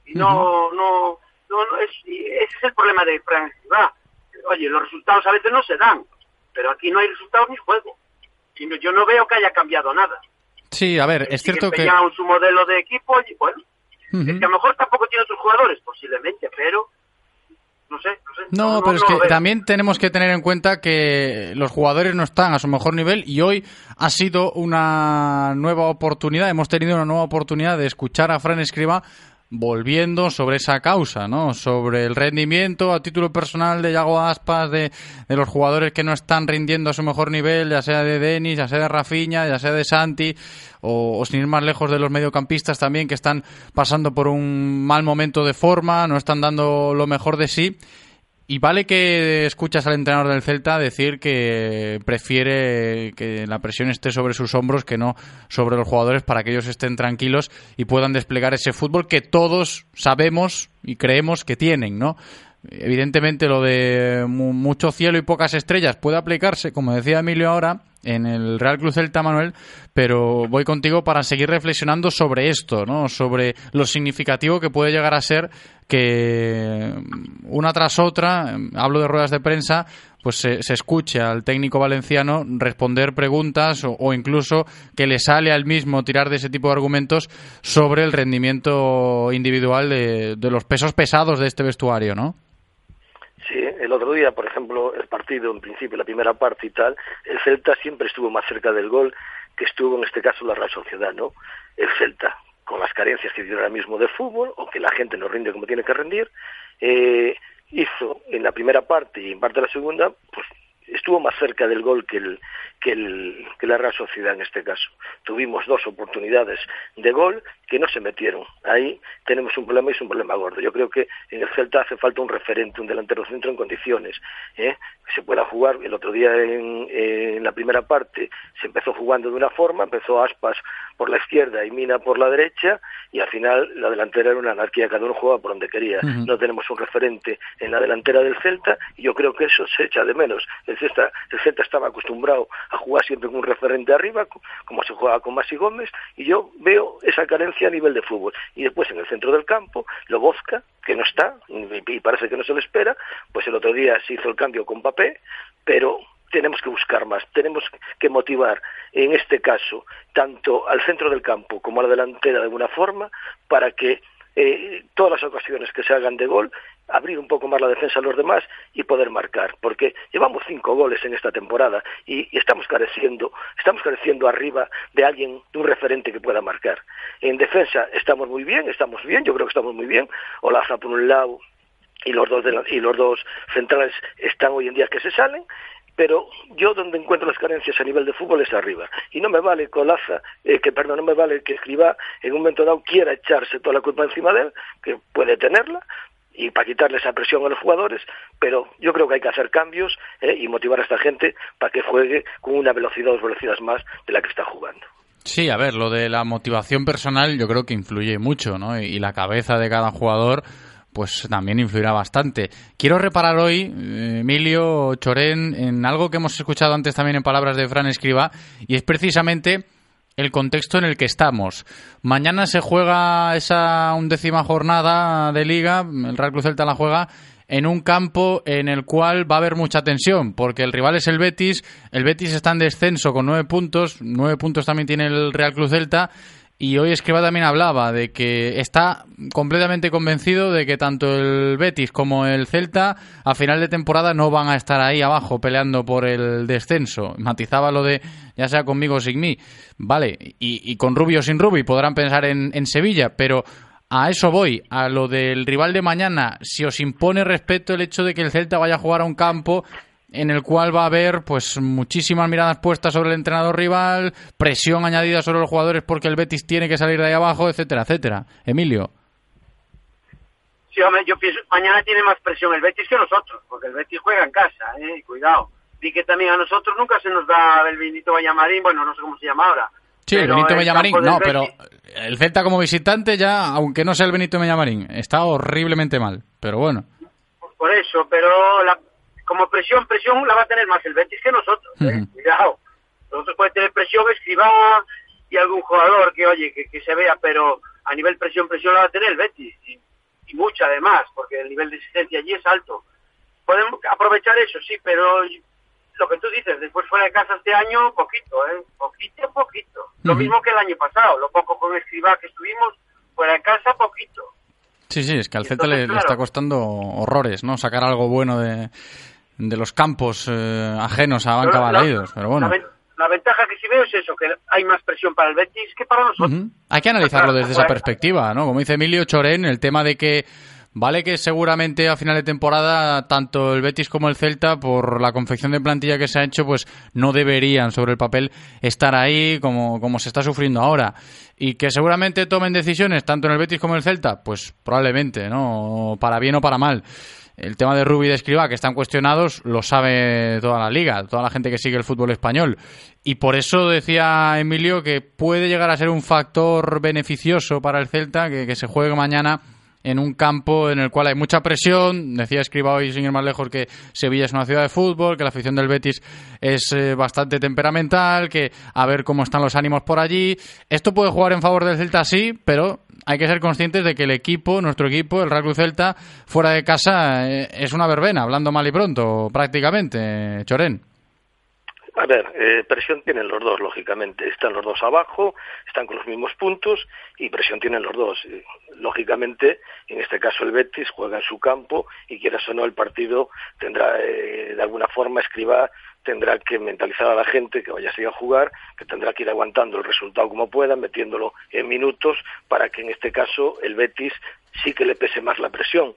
Y no, no, no, es, ese es el problema de Francia. Oye, los resultados a veces no se dan, pero aquí no hay resultados ni juego. Yo no veo que haya cambiado nada. Sí, a ver, es cierto que... su modelo de equipo y bueno, es que a lo mejor tampoco tiene otros jugadores, posiblemente, pero... No sé, no sé. No, pero es que también tenemos que tener en cuenta que los jugadores no están a su mejor nivel y hoy ha sido una nueva oportunidad, hemos tenido una nueva oportunidad de escuchar a Fran Escriba volviendo sobre esa causa, ¿no? Sobre el rendimiento a título personal de Yago Aspas, de, de, los jugadores que no están rindiendo a su mejor nivel, ya sea de Denis, ya sea de Rafinha, ya sea de Santi, o, o, sin ir más lejos de los mediocampistas también que están pasando por un mal momento de forma, no están dando lo mejor de sí. Y vale que escuchas al entrenador del Celta decir que prefiere que la presión esté sobre sus hombros que no sobre los jugadores para que ellos estén tranquilos y puedan desplegar ese fútbol que todos sabemos y creemos que tienen, ¿no? Evidentemente lo de mucho cielo y pocas estrellas puede aplicarse, como decía Emilio ahora, en el Real Cruz Celta Manuel, pero voy contigo para seguir reflexionando sobre esto, ¿no? Sobre lo significativo que puede llegar a ser que una tras otra, hablo de ruedas de prensa, pues se, escuche al técnico valenciano responder preguntas o, incluso que le sale al mismo tirar de ese tipo de argumentos sobre el rendimiento individual de, de los pesos pesados de este vestuario, ¿no? El otro día, por ejemplo, el partido, en principio, la primera parte y tal, el Celta siempre estuvo más cerca del gol que estuvo en este caso la Real Sociedad, ¿no? El Celta, con las carencias que tiene ahora mismo de fútbol, o que la gente no rinde como tiene que rendir, eh, hizo en la primera parte y en parte de la segunda, pues estuvo más cerca del gol que, el, que, la Real Sociedad en este caso. Tuvimos dos oportunidades de gol que no se metieron. Ahí tenemos un problema y es un problema gordo. Yo creo que en el Celta hace falta un referente, un delantero centro en condiciones. ¿eh? Se pueda jugar. El otro día en, en, la primera parte se empezó jugando de una forma, empezó Aspas por la izquierda y Mina por la derecha y al final la delantera era una anarquía, cada uno jugaba por donde quería. No tenemos un referente en la delantera del Celta y yo creo que eso se echa de menos. El Celta, el Celta estaba acostumbrado a jugar siempre con un referente arriba, como se jugaba con Masi Gómez, y yo veo esa carencia a nivel de fútbol. Y después en el centro del campo, Lobozka, que no está, y parece que no se le espera, pues el otro día se hizo el cambio con Pero tenemos que buscar más, tenemos que motivar, en este caso, tanto al centro del campo como a la delantera de alguna forma, para que eh, todas las ocasiones que se hagan de gol, abrir un poco más la defensa a los demás y poder marcar, porque llevamos cinco goles en esta temporada y, estamos careciendo, estamos careciendo arriba de alguien, de un referente que pueda marcar. En defensa estamos muy bien, estamos bien, yo creo que estamos muy bien, Olaza por un lado y los dos y los dos centrales están hoy en día que se salen pero yo donde encuentro las carencias a nivel de fútbol es arriba. Y no me vale Colaza, eh, que perdón, no me vale que Escriba en un momento dado quiera echarse toda la culpa encima de él, que puede tenerla, y para quitarle esa presión a los jugadores, pero yo creo que hay que hacer cambios eh, y motivar a esta gente para que juegue con una velocidad o dos velocidades más de la que está jugando. Sí, a ver, lo de la motivación personal yo creo que influye mucho, ¿no? Y la cabeza de cada jugador pues también influirá bastante. Quiero reparar hoy, eh, Emilio Chorén, en algo que hemos escuchado antes también en palabras de Fran Escriba, y es precisamente el contexto en el que estamos. Mañana se juega esa undécima jornada de liga, el Real Cruz Celta la juega en un campo en el cual va a haber mucha tensión, porque el rival es el Betis, el Betis está en descenso con nueve puntos, nueve puntos también tiene el Real Cruz Celta, Y hoy Escriba también hablaba de que está completamente convencido de que tanto el Betis como el Celta a final de temporada no van a estar ahí abajo peleando por el descenso. Matizaba lo de ya sea conmigo o sin mí. Vale, y, con Rubio o sin Rubio podrán pensar en, en Sevilla, pero a eso voy, a lo del rival de mañana. Si os impone respeto el hecho de que el Celta vaya a jugar a un campo en el cual va a haber pues muchísimas miradas puestas sobre el entrenador rival, presión añadida sobre los jugadores porque el Betis tiene que salir de ahí abajo, etcétera, etcétera. Emilio. Sí, hombre, yo pienso mañana tiene más presión el Betis que nosotros, porque el Betis juega en casa, eh, cuidado. Y que también a nosotros nunca se nos da el Benito Vallamarín, bueno, no sé cómo se llama ahora. Sí, el Benito Vallamarín, no, pero el Celta como visitante ya, aunque no sea el Benito Vallamarín, está horriblemente mal, pero bueno. Por eso, pero la, como presión, presión la va a tener más el Betis que nosotros. ¿eh? Cuidado. Nosotros puede tener presión Escribá y algún jugador que, oye, que, se vea, pero a nivel presión, presión la va a tener el Betis. Y, mucha además, porque el nivel de existencia allí es alto. Podemos aprovechar eso, sí, pero lo que tú dices, después fuera de casa este año, poquito, ¿eh? Poquito, poquito. Lo mismo que el año pasado, lo poco con Escribá que estuvimos, fuera de casa, poquito. Sí, sí, es que al Celta le, está costando horrores, ¿no? Sacar algo bueno de, de los campos eh, ajenos a banca Balaídos, pero bueno. La, ventaja que sí veo es eso, que hay más presión para el Betis que para nosotros. Hay que analizarlo desde esa perspectiva, ¿no? Como dice Emilio Chorén, el tema de que Vale que seguramente a final de temporada tanto el Betis como el Celta, por la confección de plantilla que se ha hecho, pues no deberían sobre el papel estar ahí como, como se está sufriendo ahora. Y que seguramente tomen decisiones tanto en el Betis como en el Celta, pues probablemente, ¿no? Para bien o para mal. El tema de Rubi y de Escribá, que están cuestionados, lo sabe toda la liga, toda la gente que sigue el fútbol español. Y por eso decía Emilio que puede llegar a ser un factor beneficioso para el Celta que, que se juegue mañana en un campo en el cual hay mucha presión. Decía Escriba hoy, sin ir más lejos, que Sevilla es una ciudad de fútbol, que la afición del Betis es eh, bastante temperamental, que a ver cómo están los ánimos por allí. Esto puede jugar en favor del Celta, sí, pero hay que ser conscientes de que el equipo, nuestro equipo, el Real Cruz Celta, fuera de casa, eh, es una verbena, hablando mal y pronto, prácticamente, Chorén. A ver, eh, presión tienen los dos, lógicamente. Están los dos abajo, están con los mismos puntos y presión tienen los dos. Lógicamente, en este caso el Betis juega en su campo y quieras o no el partido tendrá eh, de alguna forma escriba tendrá que mentalizar a la gente que vaya a seguir a jugar, que tendrá que ir aguantando el resultado como pueda, metiéndolo en minutos para que en este caso el Betis sí que le pese más la presión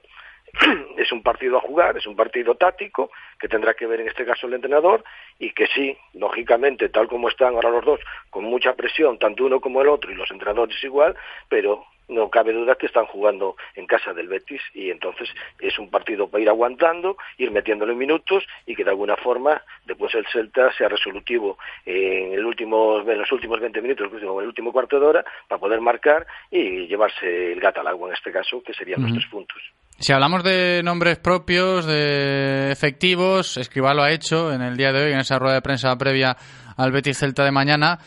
es un partido a jugar, es un partido táctico que tendrá que ver en este caso el entrenador y que sí, lógicamente, tal como están ahora los dos, con mucha presión, tanto uno como el otro y los entrenadores igual, pero no cabe duda que están jugando en casa del Betis y entonces es un partido para ir aguantando, ir metiéndolo en minutos y que de alguna forma después el Celta sea resolutivo en, el último, en los últimos 20 minutos, en el último cuarto de hora, para poder marcar y llevarse el gato al agua en este caso, que serían los tres puntos. Si hablamos de nombres propios, de efectivos, Escribá lo ha hecho en el día de hoy, en esa rueda de prensa previa al Betis Celta de mañana.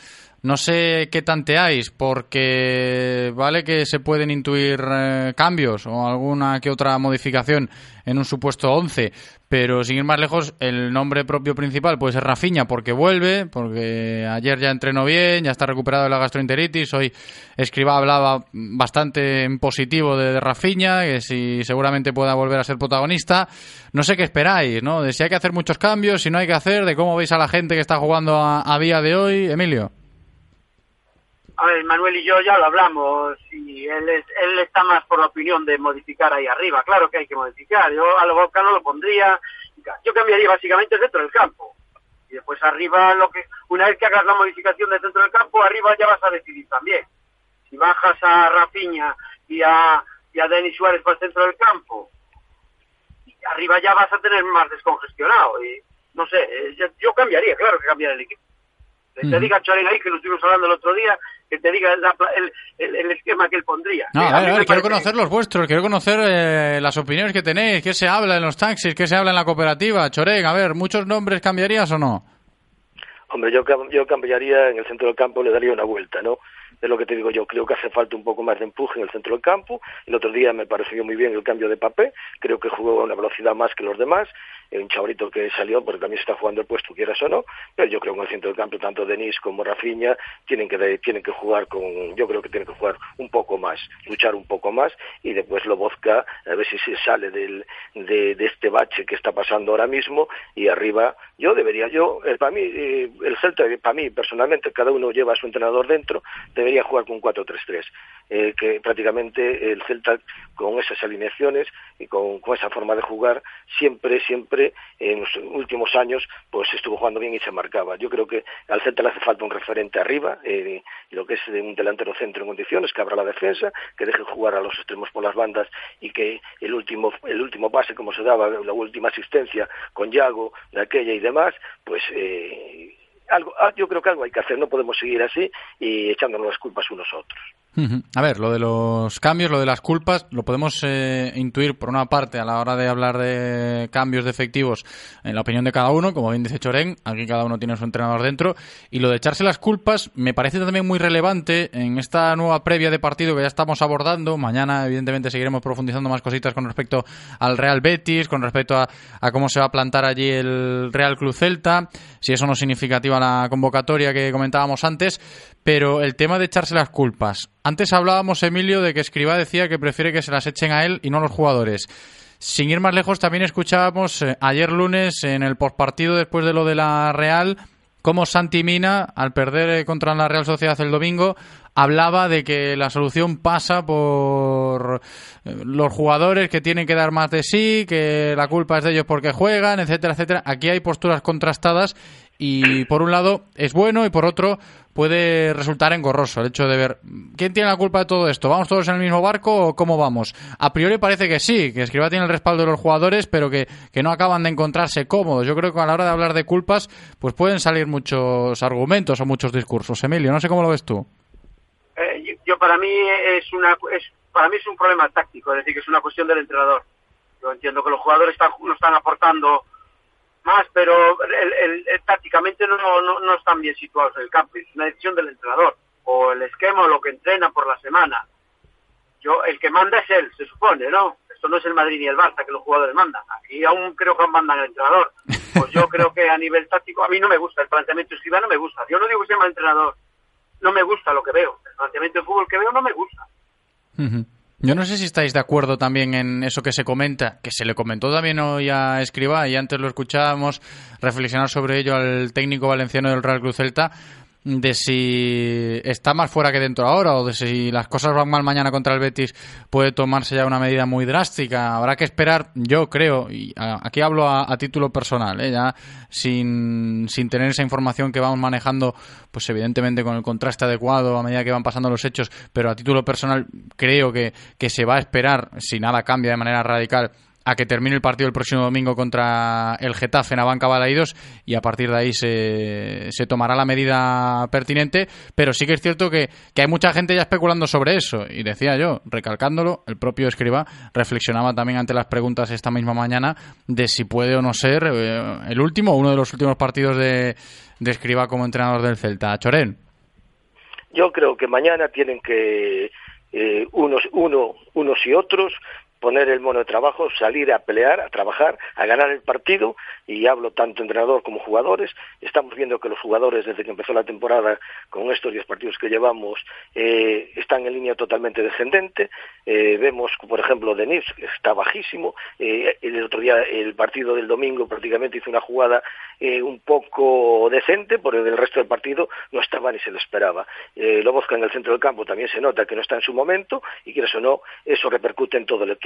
No sé qué tanteáis, porque vale que se pueden intuir eh, cambios o alguna que otra modificación en un supuesto 11, pero sin ir más lejos, el nombre propio principal puede ser Rafiña porque vuelve, porque ayer ya entrenó bien, ya está recuperado de la gastroenteritis, hoy Escriba hablaba bastante en positivo de, Rafiña, que si seguramente pueda volver a ser protagonista. No sé qué esperáis, ¿no? De si hay que hacer muchos cambios, si no hay que hacer, de cómo veis a la gente que está jugando a día de hoy, Emilio. A ver, Manuel y yo ya lo hablamos y él, él está más por la opinión de modificar ahí arriba. Claro que hay que modificar. Yo a lo no lo pondría. Yo cambiaría básicamente el centro del campo. Y después arriba, lo que una vez que hagas la modificación del centro del campo, arriba ya vas a decidir también. Si bajas a Rafiña y a, y a Denis Suárez para el centro del campo, arriba ya vas a tener más descongestionado. Y no sé, eh, yo, cambiaría, claro que cambiaría el equipo. Te diga Charen ahí, que lo estuvimos hablando el otro día, que te diga el, esquema que él pondría. No, a ver, quiero conocer los vuestros, quiero conocer eh, las opiniones que tenéis, qué se habla en los taxis, qué se habla en la cooperativa. Chorén, a ver, ¿muchos nombres cambiarías o no? Hombre, yo, yo cambiaría en el centro del campo, le daría una vuelta, ¿no? Es lo que te digo yo, creo que hace falta un poco más de empuje en el centro del campo. El otro día me pareció muy bien el cambio de papel, creo que jugó a una velocidad más que los demás un chavalito que salió, porque también se está jugando el puesto, quieras o no, pero yo creo que en el centro del campo, tanto Denis como Rafinha, tienen que, tienen que jugar con, yo creo que tienen que jugar un poco más, luchar un poco más, y después Lobozka, a ver si se sale del, de, este bache que está pasando ahora mismo, y arriba, yo debería, yo, eh, para mí, eh, el Celta, para mí personalmente, cada uno lleva a su entrenador dentro, debería jugar con 4-3-3, eh, que prácticamente el Celta, con esas alineaciones y con esa forma de jugar, siempre, siempre, en los últimos años, pues estuvo jugando bien y se marcaba. Yo creo que al Celta le hace falta un referente arriba, eh, lo que es un delantero centro en condiciones, que abra la defensa, que deje jugar a los extremos por las bandas y que el último, el último pase, como se daba, la última asistencia con Yago, de aquella y demás, pues eh, algo, ah, yo creo que algo hay que hacer, no podemos seguir así y echándonos las culpas unos a otros. A ver, lo de los cambios, lo de las culpas, lo podemos eh, intuir por una parte a la hora de hablar de cambios de efectivos en la opinión de cada uno, como bien dice Choren, aquí cada uno tiene su entrenador dentro, y lo de echarse las culpas me parece también muy relevante en esta nueva previa de partido que ya estamos abordando. Mañana, evidentemente, seguiremos profundizando más cositas con respecto al Real Betis, con respecto a, a cómo se va a plantar allí el Real Club Celta, si eso no es significativa la convocatoria que comentábamos antes, pero el tema de echarse las culpas. Antes hablábamos, Emilio, de que Escriba decía que prefiere que se las echen a él y no a los jugadores. Sin ir más lejos, también escuchábamos eh, ayer lunes en el postpartido después de lo de la Real cómo Santi Mina, al perder eh, contra la Real Sociedad el domingo, hablaba de que la solución pasa por eh, los jugadores que tienen que dar más de sí, que la culpa es de ellos porque juegan, etcétera, etcétera. Aquí hay posturas contrastadas y por un lado es bueno y por otro puede resultar engorroso el hecho de ver quién tiene la culpa de todo esto. ¿Vamos todos en el mismo barco o cómo vamos? A priori parece que sí, que Escriba tiene el respaldo de los jugadores, pero que, que no acaban de encontrarse cómodos. Yo creo que a la hora de hablar de culpas, pues pueden salir muchos argumentos o muchos discursos. Emilio, no sé cómo lo ves tú. Eh, yo para mí es una es, para mí es un problema táctico, es decir, que es una cuestión del entrenador. Yo entiendo que los jugadores están, no están aportando más, pero el, el, tácticamente no, no, no están bien situados en el campo. Es una decisión del entrenador, o el esquema o lo que entrena por la semana. Yo, el que manda es él, se supone, ¿no? Esto no es el Madrid ni el Barça que los jugadores mandan. Aquí aún creo que mandan el entrenador. Pues yo creo que a nivel táctico a mí no me gusta, el planteamiento escriba no me gusta. Yo no digo que sea mal entrenador, no me gusta lo que veo. El planteamiento de fútbol que veo no me gusta. Yo no sé si estáis de acuerdo también en eso que se comenta, que se le comentó también hoy a Escriba y antes lo escuchábamos reflexionar sobre ello al técnico valenciano del Real Cruz Celta, de si está más fuera que dentro ahora o de si las cosas van mal mañana contra el Betis puede tomarse ya una medida muy drástica. Habrá que esperar, yo creo, y aquí hablo a, título personal, ¿eh? ya sin, sin tener esa información que vamos manejando, pues evidentemente con el contraste adecuado a medida que van pasando los hechos, pero a título personal creo que, que se va a esperar, si nada cambia de manera radical, a que termine el partido el próximo domingo contra el Getafe en Abanca Balaídos y a partir de ahí se, se tomará la medida pertinente, pero sí que es cierto que, que, hay mucha gente ya especulando sobre eso y decía yo, recalcándolo, el propio escriba reflexionaba también ante las preguntas esta misma mañana de si puede o no ser eh, el último, uno de los últimos partidos de, de escriba como entrenador del Celta. Chorén. Yo creo que mañana tienen que eh, unos, uno, unos y otros poner el mono de trabajo, salir a pelear, a trabajar, a ganar el partido, y hablo tanto entrenador como jugadores. Estamos viendo que los jugadores, desde que empezó la temporada, con estos 10 partidos que llevamos, eh, están en línea totalmente descendente. Eh, vemos, por ejemplo, Denis, está bajísimo. Eh, el otro día, el partido del domingo, prácticamente hizo una jugada un poco decente, porque el resto del partido no estaba ni se lo esperaba. Eh, Lobozka en el centro del campo también se nota que no está en su momento, y que eso no, eso repercute en todo el equipo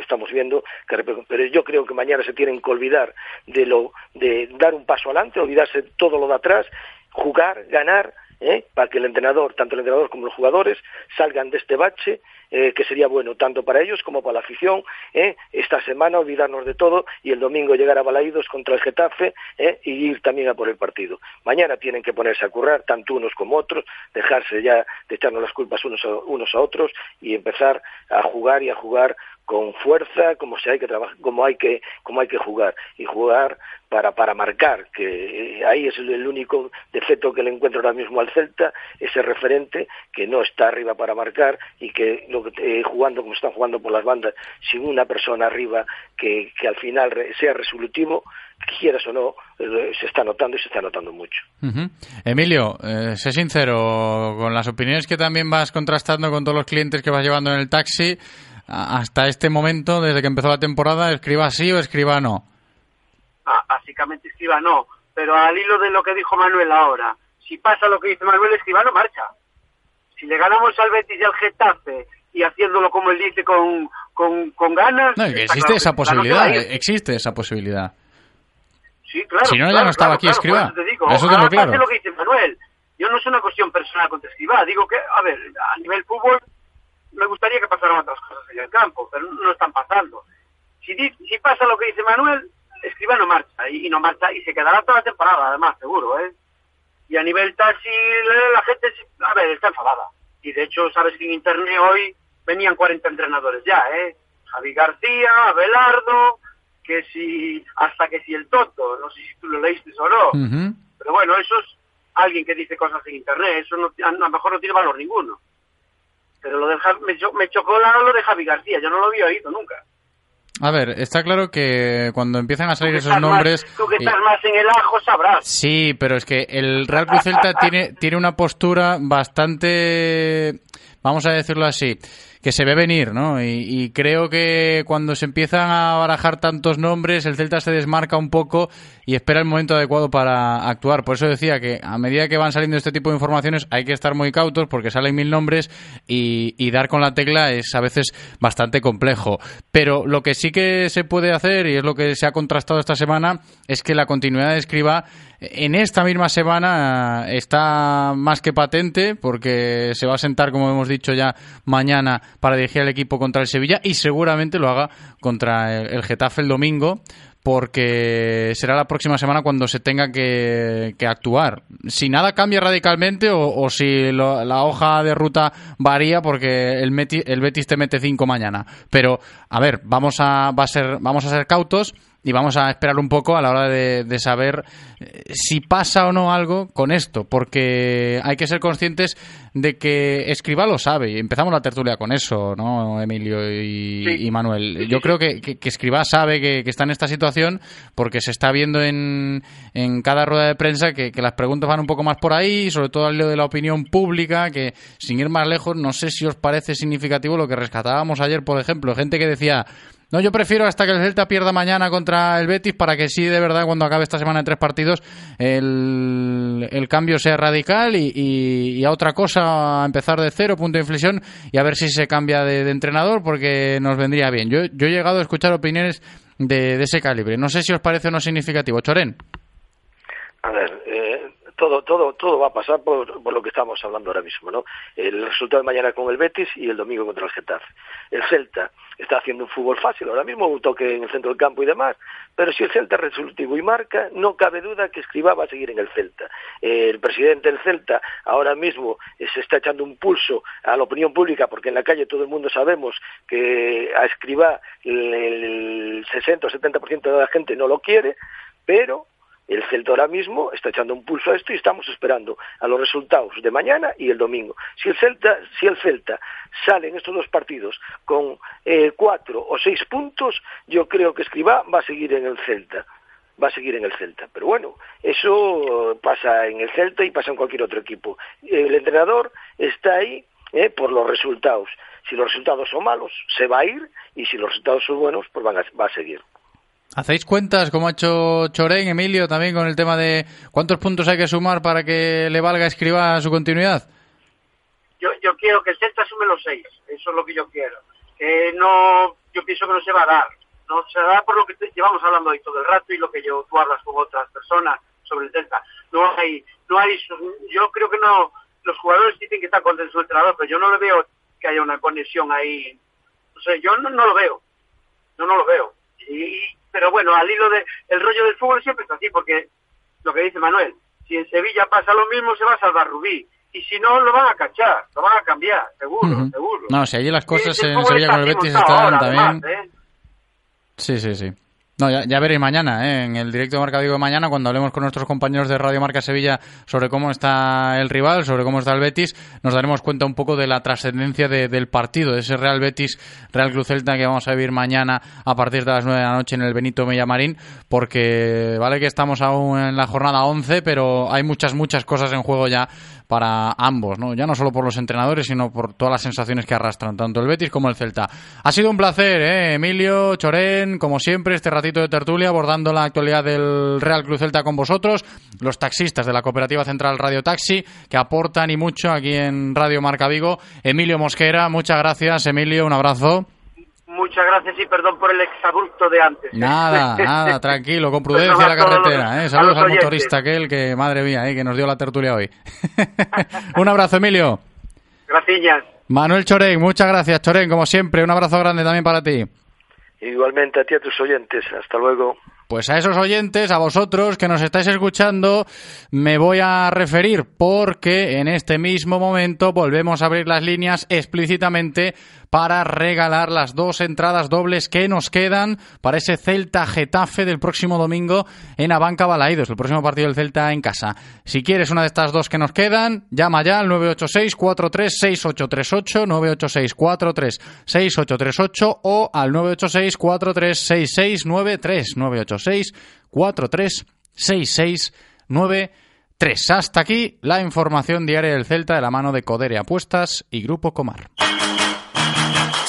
estamos viendo que pero yo creo que mañana se tienen que olvidar de lo de dar un paso adelante, olvidarse todo lo de atrás, jugar, ganar, ¿eh? para que el entrenador, tanto el entrenador como los jugadores, salgan de este bache, eh, que sería bueno tanto para ellos como para la afición, ¿eh? esta semana olvidarnos de todo y el domingo llegar a Balaídos contra el Getafe y ir también a por el partido. Mañana tienen que ponerse a currar, tanto unos como otros, dejarse ya de echarnos las culpas unos unos a otros y empezar a jugar y a jugar con fuerza, como se hay que trabajar, como hay que, como hay que jugar. Y jugar para para marcar, que eh, ahí es el, único defecto que le encuentro ahora mismo al Celta, ese referente que no está arriba para marcar y que lo eh, jugando como están jugando por las bandas sin una persona arriba que, que al final sea resolutivo quieras o no, eh, se está notando y se está notando mucho. Emilio, eh, sé sincero, con las opiniones que también vas contrastando con todos los clientes que vas llevando en el taxi, hasta este momento, desde que empezó la temporada, ¿escriba sí o escriba no? Ah, básicamente escriba no, pero al hilo de lo que dijo Manuel ahora, si pasa lo que dice Manuel, escriba no marcha. Si le ganamos al Betis y al Getafe y haciéndolo como él dice con, con, con ganas... No, existe esa posibilidad, existe esa posibilidad. Sí, claro. Si no, ya no estaba aquí Escriba. Eso tengo claro. lo que dice Manuel. Yo no es una cuestión personal contra Escriba. Digo que, a ver, a nivel fútbol me gustaría que pasaran otras cosas en el campo, pero no están pasando. Si, si pasa lo que dice Manuel, Escriba no marcha y, no marcha y se quedará toda la temporada, además, seguro, ¿eh? Y a nivel taxi, la gente, a ver, está enfadada. Y de hecho, sabes que en internet hoy venían 40 entrenadores ya, ¿eh? Javi García, Abelardo, que si, hasta que si el Toto, no sé si tú lo leíste o no, pero bueno, eso es alguien que dice cosas en internet, eso no, a lo mejor no tiene valor ninguno. Pero lo de, me, me chocó lo de Javi García, yo no lo había oído nunca. A ver, está claro que cuando empiezan a salir esos nombres... tú que estás más en el ajo sabrás. Sí, pero es que el Real Cruz Celta tiene, tiene una postura bastante, vamos a decirlo así, que se ve venir, ¿no? Y, creo que cuando se empiezan a barajar tantos nombres, el Celta se desmarca un poco y espera el momento adecuado para actuar. Por eso decía que a medida que van saliendo este tipo de informaciones hay que estar muy cautos porque salen mil nombres y, y dar con la tecla es a veces bastante complejo. Pero lo que sí que se puede hacer, y es lo que se ha contrastado esta semana, es que la continuidad de Escriba en esta misma semana está más que patente porque se va a sentar, como hemos dicho ya, mañana para dirigir al equipo contra el Sevilla y seguramente lo haga contra el, Getafe el domingo porque será la próxima semana cuando se tenga que, actuar. Si nada cambia radicalmente o, si la hoja de ruta varía porque el, el Betis te mete cinco mañana. Pero, a ver, vamos a, va a ser, vamos a ser cautos y vamos a esperar un poco a la hora de, saber eh, si pasa o no algo con esto, porque hay que ser conscientes de que Escriba lo sabe y empezamos la tertulia con eso, ¿no, Emilio y, Manuel? Yo creo que, que, Escriba sabe que, está en esta situación porque se está viendo en, en cada rueda de prensa que, las preguntas van un poco más por ahí, sobre todo al lado de la opinión pública, que sin ir más lejos, no sé si os parece significativo lo que rescatábamos ayer, por ejemplo, gente que decía no, yo prefiero hasta que el Celta pierda mañana contra el Betis para que sí, de verdad, cuando acabe esta semana de tres partidos, el, el cambio sea radical y, y, a otra cosa, a empezar de cero, punto de inflexión, y a ver si se cambia de, entrenador porque nos vendría bien. Yo, yo he llegado a escuchar opiniones de, de ese calibre. No sé si os parece o no significativo. Chorén. A ver, todo, todo, todo va a pasar por, lo que estamos hablando ahora mismo, ¿no? El resultado de mañana con el Betis y el domingo contra el Getafe. El Celta está haciendo un fútbol fácil, ahora mismo un toque en el centro del campo y demás, pero si el Celta es resolutivo y marca, no cabe duda que Escribá va a seguir en el Celta. el presidente del Celta ahora mismo se está echando un pulso a la opinión pública, porque en la calle todo el mundo sabemos que a Escribá el 60 o 70% de la gente no lo quiere, pero el Celta ahora mismo está echando un pulso a esto y estamos esperando a los resultados de mañana y el domingo. Si el Celta, sale en estos dos partidos con eh, cuatro o seis puntos, yo creo que Escribá va a seguir en el Celta va a seguir en el Celta. Pero bueno, eso pasa en el Celta y pasa en cualquier otro equipo. El entrenador está ahí eh, por los resultados. Si los resultados son malos, se va a ir y si los resultados son buenos, pues va a seguir. ¿Hacéis cuentas, como ha hecho Chorén, Emilio, también con el tema de cuántos puntos hay que sumar para que le valga escriba su continuidad? Yo, yo quiero que el Celta sume los seis, eso es lo que yo quiero. Que no, yo pienso que no se va a dar. No se da por lo que llevamos hablando hoy todo el rato y lo que yo, tú hablas con otras personas sobre el Celta. No hay, no hay, yo creo que no, los jugadores dicen que está con su entrenador, pero yo no le veo que haya una conexión ahí. No sé, yo no, no lo veo. Yo no lo veo. Y, pero bueno, al hilo de el rollo del fútbol siempre está así, porque lo que dice Manuel, si en Sevilla pasa lo mismo, se va a salvar Rubí. y si no, lo van a cachar, lo van a cambiar, seguro, seguro. No, si allí las cosas en Sevilla con el Betis están también... además, ¿eh? Sí, sí, sí. No, ya, veréis mañana, ¿eh? en el directo de Marca Vigo de mañana, cuando hablemos con nuestros compañeros de Radio Marca Sevilla sobre cómo está el rival, sobre cómo está el Betis, nos daremos cuenta un poco de la trascendencia de- del partido, de ese Real Betis, Real Cruz Celta que vamos a vivir mañana a partir de las 9 de la noche en el Benito Mellamarín, porque vale que estamos aún en la jornada 11, pero hay muchas, muchas cosas en juego ya para ambos, ¿no? Ya no solo por los entrenadores, sino por todas las sensaciones que arrastran tanto el Betis como el Celta. Ha sido un placer, ¿eh? Emilio, Chorén, como siempre, este ratito de tertulia abordando la actualidad del Real Cruz Celta con vosotros, los taxistas de la Cooperativa Central Radio Taxi, que aportan y mucho aquí en Radio Marca Vigo. Emilio Mosquera, muchas gracias, Emilio, un abrazo. Muchas gracias y perdón por el exabrupto de antes. Nada, nada, tranquilo, con prudencia Pues la a carretera, los- ¿eh? Saludos al oyentes. motorista aquel que, madre mía, ¿eh? que nos dio la tertulia hoy. un abrazo, Emilio. Gracias. Manuel Chorén, muchas gracias, Chorén, como siempre, un abrazo grande también para ti. Igualmente a ti y a tus oyentes. Hasta luego. Pues a esos oyentes, a vosotros que nos estáis escuchando, me voy a referir porque en este mismo momento volvemos a abrir las líneas explícitamente para regalar las dos entradas dobles que nos quedan para ese Celta Getafe del próximo domingo en Abanca Balaidos, el próximo partido del Celta en casa. Si quieres una de estas dos que nos quedan, llama ya al 986 436838 986 436838 o al 986 436693 986 436693 Hasta aquí la información diaria del Celta de la mano de Codere Apuestas y Grupo Comar.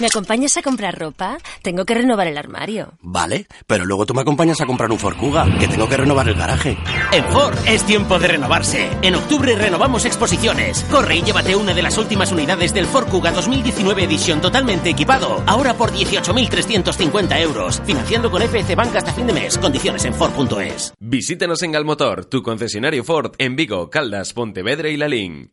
¿Me acompañas a comprar ropa? Tengo que renovar el armario. Vale, pero luego tú me acompañas a comprar un Ford Kuga, que tengo que renovar el garaje. En Ford es tiempo de renovarse. En octubre renovamos exposiciones. Corre y llévate una de las últimas unidades del Ford Kuga 2019 edición totalmente equipado. Ahora por 18.350 euros. Financiando con FF Bank hasta fin de mes. Condiciones en Ford.es. Visítanos en Galmotor, tu concesionario Ford en Vigo, Caldas, Pontevedra y Lalín.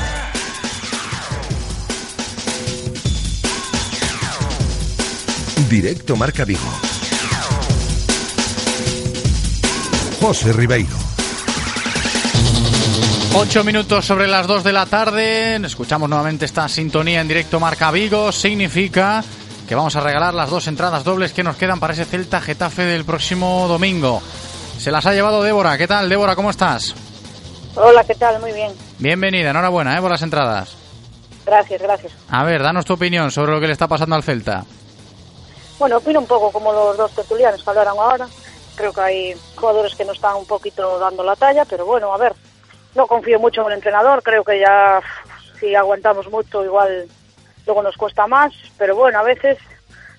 Directo Marca Vigo. José Ribeiro. Ocho minutos sobre las dos de la tarde. Escuchamos nuevamente esta sintonía en directo Marca Vigo. Significa que vamos a regalar las dos entradas dobles que nos quedan para ese Celta Getafe del próximo domingo. Se las ha llevado Débora. ¿Qué tal, Débora? ¿Cómo estás? Hola, ¿qué tal? Muy bien. Bienvenida, enhorabuena ¿eh? por las entradas. Gracias, gracias. A ver, danos tu opinión sobre lo que le está pasando al Celta. Bueno, opino un poco como los dos tertulianos que hablaron ahora. Creo que hay jugadores que no están un poquito dando la talla, pero bueno, a ver. No confío mucho en el entrenador. Creo que ya si aguantamos mucho, igual luego nos cuesta más. Pero bueno, a veces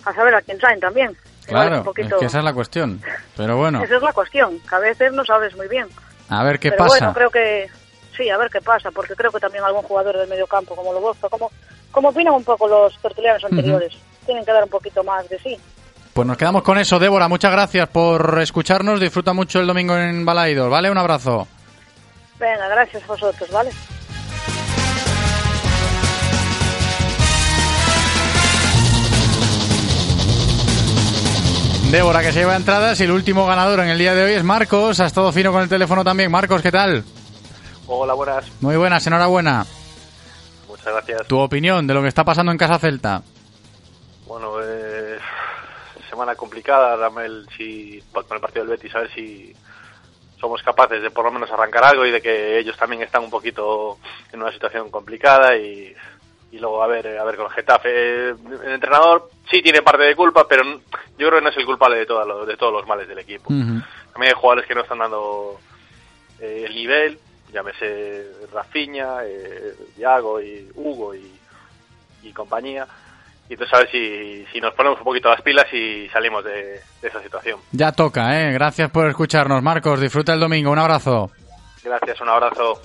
a saber a quién traen también. Claro, poquito- es que esa es la cuestión. Pero bueno, Esa es la cuestión, que a veces no sabes muy bien. a ver qué Pero pasa. bueno, creo que sí, a ver qué pasa, porque creo que también algún jugador del medio campo, como Lobozo, como, como opinan un poco los tertulianos anteriores, tienen que dar un poquito más de sí. Pues nos quedamos con eso, Débora. Muchas gracias por escucharnos. Disfruta mucho el domingo en Balaidos, ¿vale? Un abrazo. Venga, gracias a vosotros, ¿vale? Débora que se lleva entradas y el último ganador en el día de hoy es Marcos. Ha estado fino con el teléfono también. Marcos, ¿qué tal? Hola, buenas. Muy buenas, enhorabuena. Muchas gracias. Tu opinión de lo que está pasando en Casa Celta. Bueno, eh, semana complicada, dame el, si, con el partido del Betis, a ver si somos capaces de por lo menos arrancar algo y de que ellos también están un poquito en una situación complicada y, y luego a ver a ver con el Getafe. El entrenador sí tiene parte de culpa, pero yo creo que no es el culpable de, todos los, de todos los males del equipo. También hay jugadores que no están dando eh, el nivel, llámese Rafinha, eh, Thiago y Hugo y, y compañía. Y entonces a ver si, si nos ponemos un poquito las pilas y salimos de, de esa situación. Ya toca, ¿eh? Gracias por escucharnos, Marcos. Disfruta el domingo. Un abrazo. Gracias, un abrazo.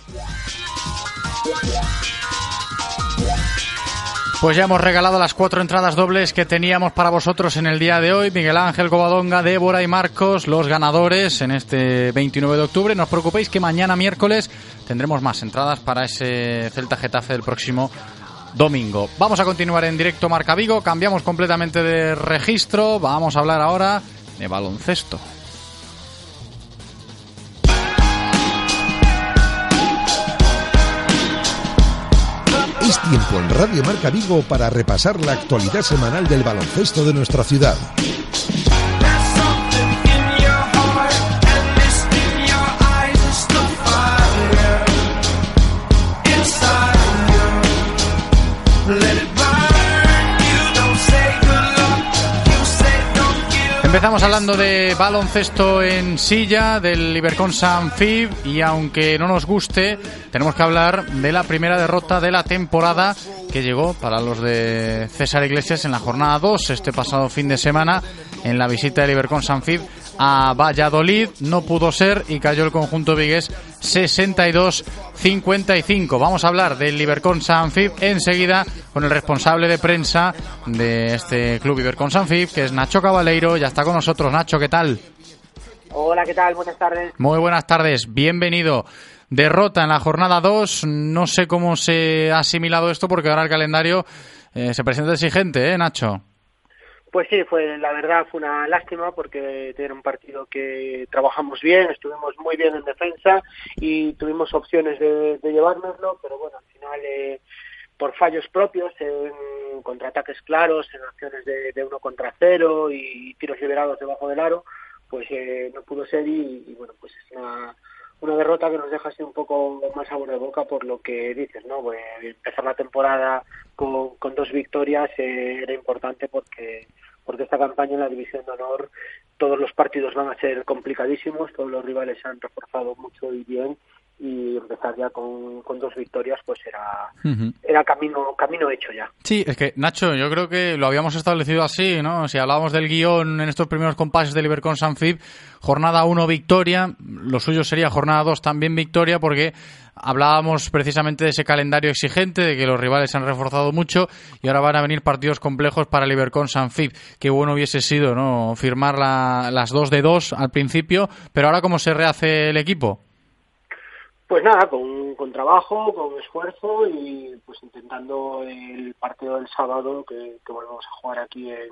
Pues ya hemos regalado las cuatro entradas dobles que teníamos para vosotros en el día de hoy. Miguel Ángel Covadonga, Débora y Marcos, los ganadores en este 29 de octubre. No os preocupéis que mañana miércoles tendremos más entradas para ese Celta Getafe del próximo domingo. Vamos a continuar en directo Marca Vigo. Cambiamos completamente de registro. Vamos a hablar ahora de baloncesto. Es tiempo en Radio Marca Vigo para repasar la actualidad semanal del baloncesto de nuestra ciudad. Empezamos hablando de baloncesto en silla, del Ibercon San Fib, y aunque no nos guste, tenemos que hablar de la primera derrota de la temporada que llegó para los de César Iglesias en la jornada 2 este pasado fin de semana en la visita del Ibercon San Fib a Valladolid. No pudo ser y cayó el conjunto vigués 62-55. Vamos a hablar del Ibercon San Fib enseguida con el responsable de prensa de este club Ibercon San Fib, que es Nacho Cabaleiro. Ya está con nosotros. Nacho, ¿qué tal? Hola, ¿qué tal? Buenas tardes. Muy buenas tardes. Bienvenido. Derrota en la jornada 2. No sé cómo se ha asimilado esto porque ahora el calendario eh, se presenta exigente, ¿eh, Nacho? Pues sí, fue la verdad fue una lástima porque era un partido que trabajamos bien, estuvimos muy bien en defensa y tuvimos opciones de, de llevárnoslo, pero bueno, al final eh, por fallos propios, en contraataques claros, en acciones de, de, uno contra cero y tiros liberados debajo del aro, pues eh, no pudo ser y, bueno, pues es una una derrota que nos deja así un poco más sabor de boca por lo que dices, ¿no? Pues empezar la temporada con, con dos victorias eh, era importante porque porque esta campaña en la división de honor todos los partidos van a ser complicadísimos, todos los rivales se han reforzado mucho y bien y empezar ya con, con dos victorias pues era Ujú. era camino camino hecho ya. Sí, es que Nacho, yo creo que lo habíamos establecido así, ¿no? Si hablábamos del guion en estos primeros compases del Ibercon San Fib, jornada 1 victoria, lo suyo sería jornada 2 también victoria porque hablábamos precisamente de ese calendario exigente, de que los rivales se han reforzado mucho y ahora van a venir partidos complejos para el Ibercon San Fib. Qué bueno hubiese sido, ¿no? Firmar la- las dos de dos al principio, pero ahora cómo se rehace el equipo. Pues nada, con, con trabajo, con esfuerzo y pues intentando el partido del sábado que, volvemos a jugar aquí en,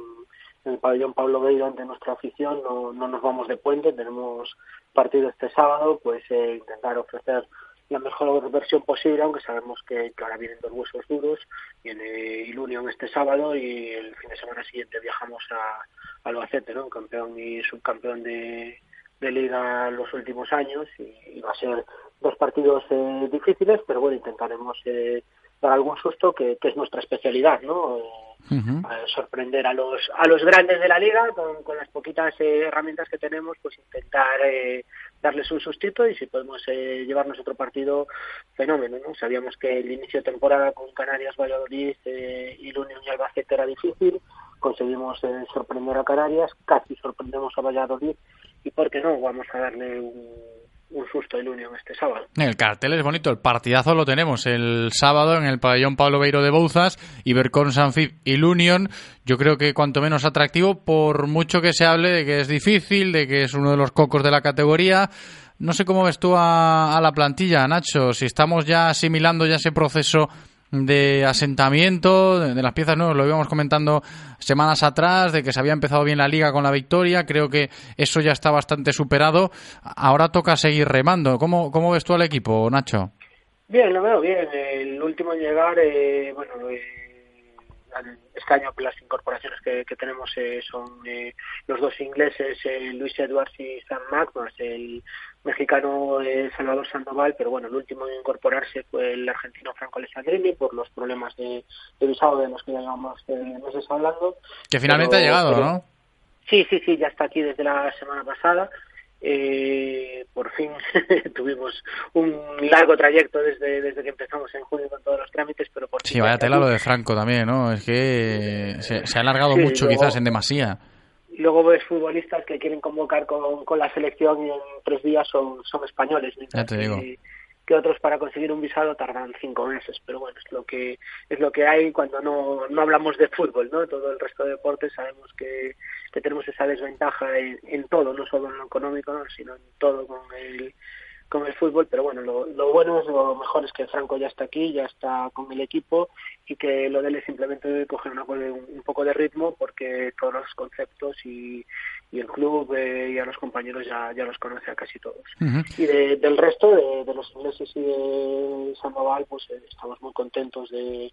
el pabellón Pablo Beiro ante nuestra afición, no, no nos vamos de puente, tenemos partido este sábado, pues eh, intentar ofrecer la mejor versión posible, aunque sabemos que, ahora vienen dos huesos duros, viene Ilunion este sábado y el fin de semana siguiente viajamos a, Albacete, ¿no? campeón y subcampeón de, de liga los últimos años y, y va a ser dos partidos eh, difíciles, pero bueno, intentaremos eh, dar algún susto que, que es nuestra especialidad, ¿no? Eh, a sorprender a los a los grandes de la liga con, con las poquitas eh, herramientas que tenemos, pues intentar eh, darles un sustito y si podemos eh, llevarnos otro partido, fenómeno, ¿no? Sabíamos que el inicio de temporada con Canarias, Valladolid eh, y Unión y Albacete era difícil, conseguimos eh, sorprender a Canarias, casi sorprendemos a Valladolid y por qué no, vamos a darle un, un susto al Unión este sábado. El cartel es bonito, el partidazo lo tenemos el sábado en el pabellón Pablo Beiro de Bouzas, Ibercon Sanfib y Union. Yo creo que cuanto menos atractivo, por mucho que se hable de que es difícil, de que es uno de los cocos de la categoría. No sé cómo ves tú a, a la plantilla, Nacho, si estamos ya asimilando ya ese proceso de asentamiento de, las piezas, ¿no? Lo íbamos comentando semanas atrás, de que se había empezado bien la liga con la victoria. Creo que eso ya está bastante superado. Ahora toca seguir remando. ¿Cómo, cómo ves tú al equipo, Nacho? Bien, lo veo bien. El último en llegar, eh, bueno, este año las incorporaciones que, tenemos eh, son eh, los dos ingleses, eh, Luis Edwards y Sam más el mexicano eh, Salvador Sandoval, pero bueno, el último en incorporarse fue el argentino Franco Alessandrini por los problemas de, de visado de los que ya llevamos eh, meses hablando. Que finalmente Pero- ha llegado, pero- ¿no? Sí, sí, sí, ya está aquí desde la semana pasada. Eh, por fin tuvimos un largo trayecto desde, desde que empezamos en junio con todos los trámites, pero por Sí, ya vaya tela lo de Franco también, ¿no? Es que se, se ha alargado Sí, mucho luego- quizás en demasía. Luego ves futbolistas que quieren convocar con, con la selección y en tres días son, son españoles, Ya te digo. que, que otros para conseguir un visado tardan cinco meses. Pero bueno, es lo que es lo que hay cuando no, no hablamos de fútbol, ¿no? Todo el resto de deportes sabemos que, que tenemos esa desventaja en, en todo, no solo en lo económico, ¿no? sino en todo con el con el fútbol, pero bueno, lo, lo bueno es lo mejor es que Franco ya está aquí, ya está con el equipo y que lo de él es simplemente coger una, un, un poco de ritmo porque todos los conceptos y, y el club eh, y a los compañeros ya, ya los conoce a casi todos. Y de- del resto, de, de los ingleses y de Sandoval, pues eh, estamos muy contentos de,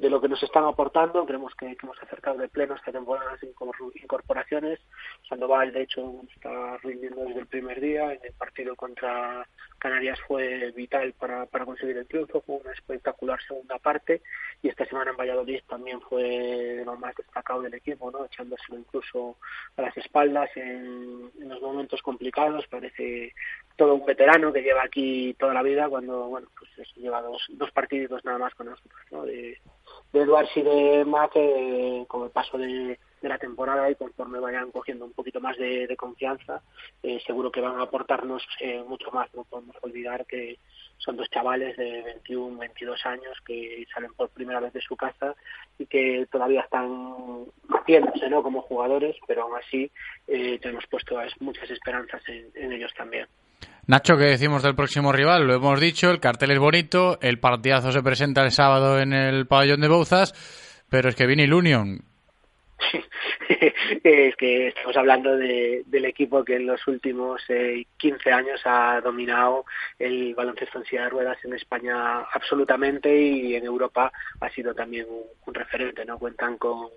de lo que nos están aportando. Creemos que, que hemos acercado de pleno esta temporada incor- incorporaciones. Sandoval, de hecho, está rindiendo desde el primer día. En el partido contra Canarias fue vital para, para conseguir el triunfo. Fue una espectacular segunda parte. Y esta semana en Valladolid también fue lo más destacado del equipo, ¿no? echándoselo incluso a las espaldas en, en los momentos complicados. Parece todo un veterano que lleva aquí toda la vida cuando, bueno, pues lleva dos, dos partidos nada más con nosotros, ¿no? De Edwards y de Mac eh, con el paso de, la temporada y conforme vayan cogiendo un poquito más de, confianza, eh, seguro que van a aportarnos eh, mucho más. No podemos olvidar que son dos chavales de 21, 22 años que salen por primera vez de su casa y que todavía están haciéndose ¿no? como jugadores, pero aún así eh, tenemos puesto muchas esperanzas en ellos también. Nacho, ¿qué decimos del próximo rival? Lo hemos dicho, el cartel es bonito, el partidazo se presenta el sábado en el pabellón de Bouzas, pero es que viene el Union. es que estamos hablando de, del equipo que en los últimos eh, 15 años ha dominado el baloncesto en silla de ruedas en España absolutamente y en Europa ha sido también un, un referente, ¿no? Cuentan con,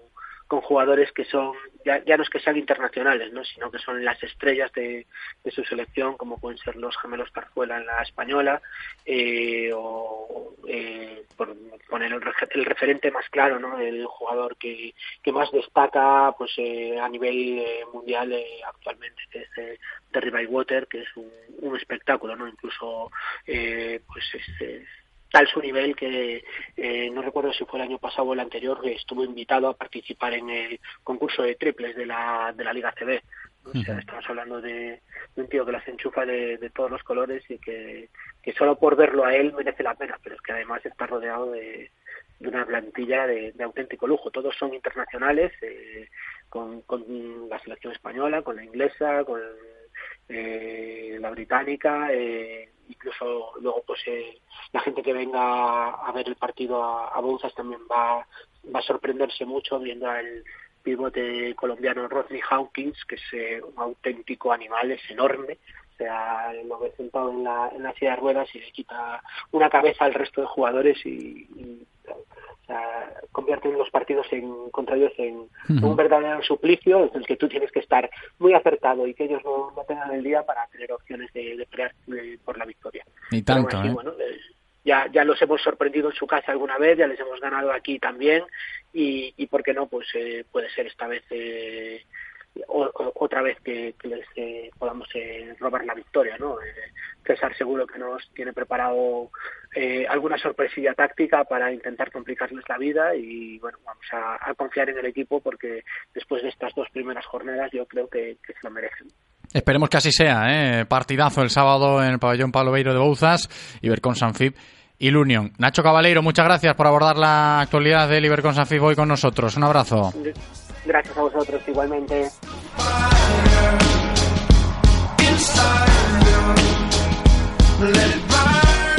con jugadores que son, ya, ya no es que sean internacionales, ¿no? sino que son las estrellas de, de su selección, como pueden ser los gemelos Tarzuela en la española, eh, o eh, por poner el, el referente más claro, ¿no? el jugador que, que más destaca pues eh, a nivel eh, mundial eh, actualmente, que es eh, Terry Bywater, que es un, un espectáculo, ¿no? incluso pues es, es tal su nivel que eh, no recuerdo si fue el año pasado o el anterior que estuvo invitado a participar en el concurso de triples de la, de la Liga CB. O sea, estamos hablando de, de un tío que las enchufa de, de todos los colores y que, que solo por verlo a él merece la pena, pero es que además está rodeado de, de una plantilla de, de auténtico lujo. Todos son internacionales, eh, con, con la selección española, con la inglesa, con eh, la británica, eh, incluso luego pues eh, la gente que venga a ver el partido a, a también va, va a sorprenderse mucho viendo al pivote colombiano Rodney Hawkins, que es eh, un auténtico animal, es enorme, o sea, lo ve sentado en la, en la silla de ruedas y le quita una cabeza al resto de jugadores y, o sea, convierten los partidos en, contra ellos en, un verdadero suplicio en el que tú tienes que estar muy acertado y que ellos no, no tengan el día para tener opciones de, de pelear eh, por la victoria. Ni Pero tanto, ¿eh? bueno, eh, ya, ya los hemos sorprendido en su casa alguna vez, ya les hemos ganado aquí también y, y por qué no, pues eh, puede ser esta vez eh, o- o- otra vez que, que les eh, podamos eh, robar la victoria, ¿no? Eh, César seguro que nos tiene preparado eh, alguna sorpresilla táctica para intentar complicarles la vida y bueno, vamos a, a confiar en el equipo porque después de estas dos primeras jornadas yo creo que, que se lo merecen. Esperemos que así sea, ¿eh? Partidazo el sábado en el pabellón Pablo Beiro de Bouzas, Ibercon Sanfib y el Union. Nacho Cabaleiro, muchas gracias por abordar la actualidad del Ibercon Sanfib hoy con nosotros. Un abrazo. Gracias a vosotros igualmente.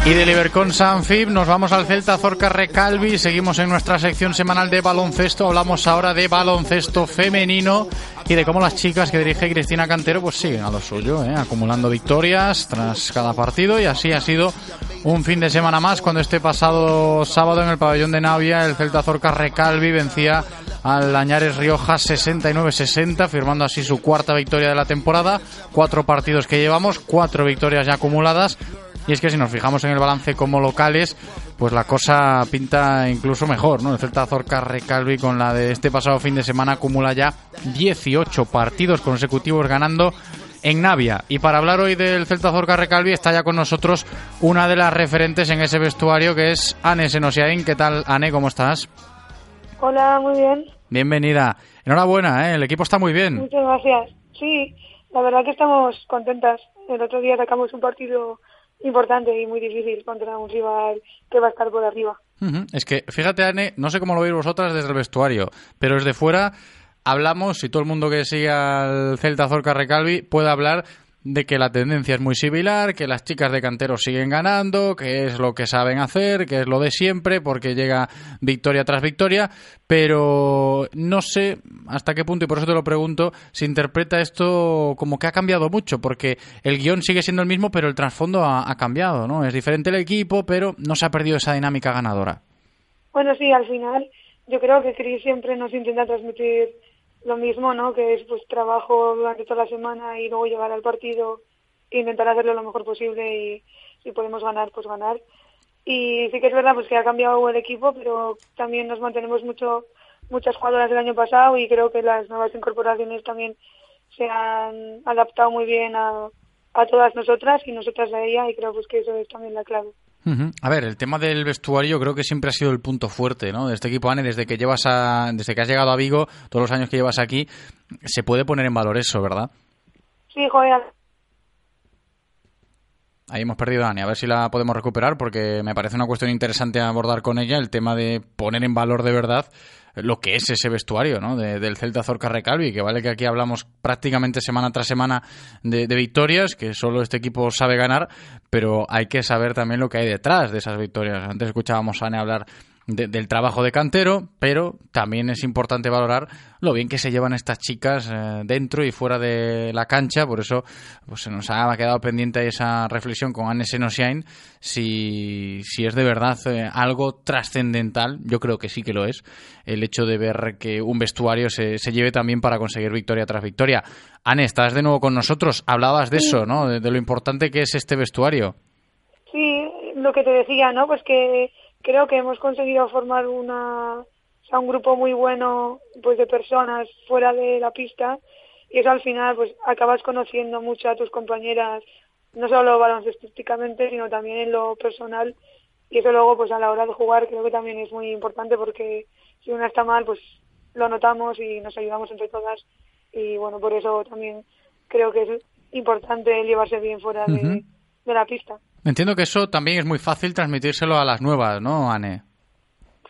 Y del Ibercon Sanfib nos vamos al Celta Zorca Recalvi. Seguimos en nuestra sección semanal de baloncesto. Hablamos ahora de baloncesto femenino y de cómo las chicas que dirige Cristina Cantero pues siguen a lo suyo, ¿eh? acumulando victorias tras cada partido. Y así ha sido un fin de semana más cuando este pasado sábado en el pabellón de Navia el Celta Zorca Recalvi vencía al Añares Rioja 69-60, firmando así su cuarta victoria de la temporada. Cuatro partidos que llevamos, cuatro victorias ya acumuladas y es que si nos fijamos en el balance como locales, pues la cosa pinta incluso mejor, ¿no? El Celta Zorca Recalvi con la de este pasado fin de semana acumula ya 18 partidos consecutivos ganando en Navia. Y para hablar hoy del Celta Zorca Recalvi está ya con nosotros una de las referentes en ese vestuario que es Anne Senosiain. ¿Qué tal, Anne? ¿Cómo estás? Hola, muy bien. Bienvenida. Enhorabuena, ¿eh? el equipo está muy bien. Muchas gracias. Sí, la verdad que estamos contentas. El otro día sacamos un partido importante y muy difícil contra un rival que va a estar por arriba. Es que, fíjate, Anne, no sé cómo lo veis vosotras desde el vestuario, pero desde fuera hablamos, y todo el mundo que sigue al Celta Zorca Recalvi puede hablar de que la tendencia es muy similar, que las chicas de cantero siguen ganando, que es lo que saben hacer, que es lo de siempre, porque llega victoria tras victoria, pero no sé hasta qué punto, y por eso te lo pregunto, se interpreta esto como que ha cambiado mucho, porque el guion sigue siendo el mismo, pero el trasfondo ha, ha cambiado, ¿no? Es diferente el equipo, pero no se ha perdido esa dinámica ganadora. Bueno, sí, al final yo creo que Cris siempre nos intenta transmitir lo mismo, ¿no? Que es pues trabajo durante toda la semana y luego llegar al partido e intentar hacerlo lo mejor posible y si podemos ganar, pues ganar. Y sí que es verdad pues que ha cambiado el equipo, pero también nos mantenemos mucho muchas jugadoras del año pasado y creo que las nuevas incorporaciones también se han adaptado muy bien a, a todas nosotras y nosotras a ella y creo pues que eso es también la clave. A ver, el tema del vestuario creo que siempre ha sido el punto fuerte, ¿no? De este equipo, Anne, desde que llevas a, desde que has llegado a Vigo, todos los años que llevas aquí, se puede poner en valor eso, ¿verdad? Sí, joder. Ahí hemos perdido a Ani, a ver si la podemos recuperar porque me parece una cuestión interesante abordar con ella el tema de poner en valor de verdad lo que es ese vestuario ¿no? del Celta Zorca Recalvi, que vale que aquí hablamos prácticamente semana tras semana de, de, victorias, que solo este equipo sabe ganar, pero hay que saber también lo que hay detrás de esas victorias. Antes escuchábamos a Ane hablar de, del trabajo de cantero, pero también es importante valorar lo bien que se llevan estas chicas eh, dentro y fuera de la cancha. Por eso pues, se nos ha quedado pendiente esa reflexión con Anne Senosiain si, si es de verdad eh, algo trascendental. Yo creo que sí que lo es. El hecho de ver que un vestuario se, se lleve también para conseguir victoria tras victoria. Anne, estás de nuevo con nosotros. Hablabas de eso, ¿no? De, de lo importante que es este vestuario. Sí, lo que te decía, ¿no? Pues que creo que hemos conseguido formar una, o sea, un grupo muy bueno pues de personas fuera de la pista y eso al final pues acabas conociendo mucho a tus compañeras no solo baloncestísticamente sino también en lo personal y eso luego pues a la hora de jugar creo que también es muy importante porque si una está mal pues lo notamos y nos ayudamos entre todas y bueno por eso también creo que es importante llevarse bien fuera de, uh -huh. de la pista. Entiendo que eso también es muy fácil transmitírselo a las nuevas, ¿no, Anne?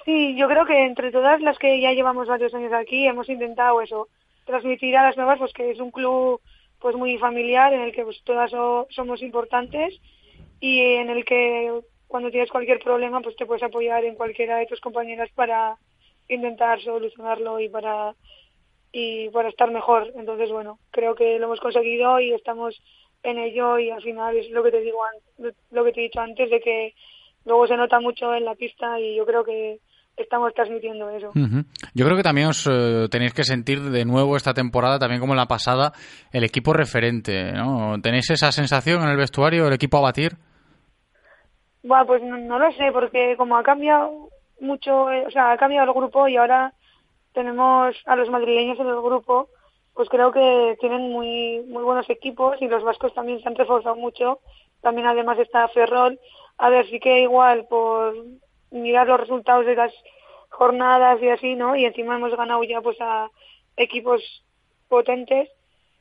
Sí, yo creo que entre todas las que ya llevamos varios años aquí hemos intentado eso, transmitir a las nuevas pues que es un club pues muy familiar en el que pues todas so, somos importantes y en el que cuando tienes cualquier problema pues te puedes apoyar en cualquiera de tus compañeras para intentar solucionarlo y para y para estar mejor. Entonces, bueno, creo que lo hemos conseguido y estamos en ello y al final es lo que te digo lo que te he dicho antes de que luego se nota mucho en la pista y yo creo que estamos transmitiendo eso. Uh -huh. Yo creo que también os eh, tenéis que sentir de nuevo esta temporada, también como en la pasada, el equipo referente, ¿no? ¿Tenéis esa sensación en el vestuario, el equipo a batir? Bueno, pues no, no, lo sé, porque como ha cambiado mucho, eh, o sea, ha cambiado el grupo y ahora tenemos a los madrileños en el grupo, pues creo que tienen muy muy buenos equipos y los vascos también se han reforzado mucho. También además está Ferrol. A ver, sí que igual por mirar los resultados de las jornadas y así, ¿no? Y encima hemos ganado ya pues a equipos potentes,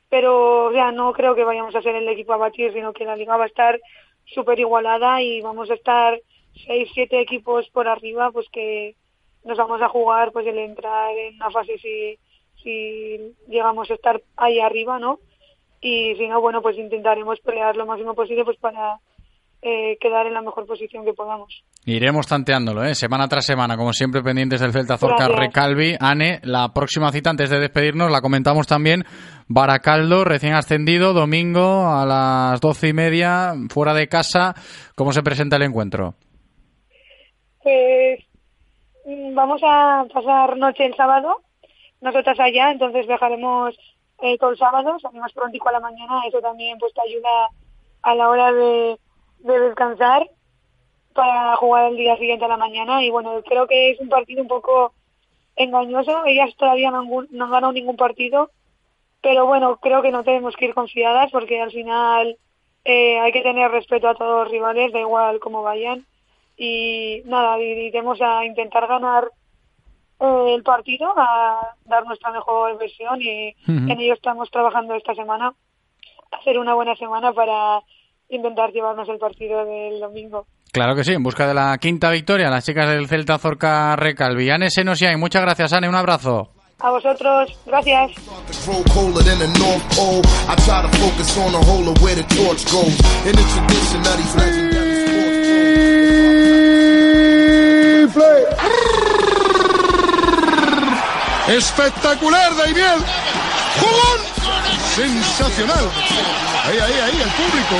pero sea, no creo que vayamos a ser el equipo a batir, sino que la liga va a estar súper igualada y vamos a estar seis, siete equipos por arriba, pues que nos vamos a jugar pues el entrar en una fase si, si llegamos a estar ahí arriba, ¿no? Y si no, bueno, pues intentaremos pelear lo máximo posible pues para eh, quedar en la mejor posición que podamos. Iremos tanteándolo, ¿eh? semana tras semana, como siempre pendientes del Celta Zorca. Recalvi. Ane, la próxima cita antes de despedirnos la comentamos también. Baracaldo, recién ascendido, domingo a las doce y media, fuera de casa. ¿Cómo se presenta el encuentro? Pues mm, vamos a pasar noche el sábado, nosotras allá, entonces viajaremos eh, todo el sábado, salimos prontico a la mañana, eso también pues te ayuda a la hora de, de descansar para jugar el día siguiente a la mañana. Y bueno, creo que es un partido un poco engañoso, ellas todavía no han, ganado ningún partido, pero bueno, creo que no tenemos que ir confiadas porque al final eh, hay que tener respeto a todos los rivales, da igual cómo vayan. Y nada, iremos a intentar ganar el partido, a dar nuestra mejor versión y Ujú. en ello estamos trabajando esta semana, hacer una buena semana para intentar llevarnos el partido del domingo. Claro que sí, en busca de la quinta victoria, las chicas del Celta Zorca Recalvi. Ane Senosiay, muchas gracias, Ane, un abrazo. A vosotros, gracias. Espectacular, Daimiel. ¡Jugón! Sensacional. Ahí, ahí, ahí, el público.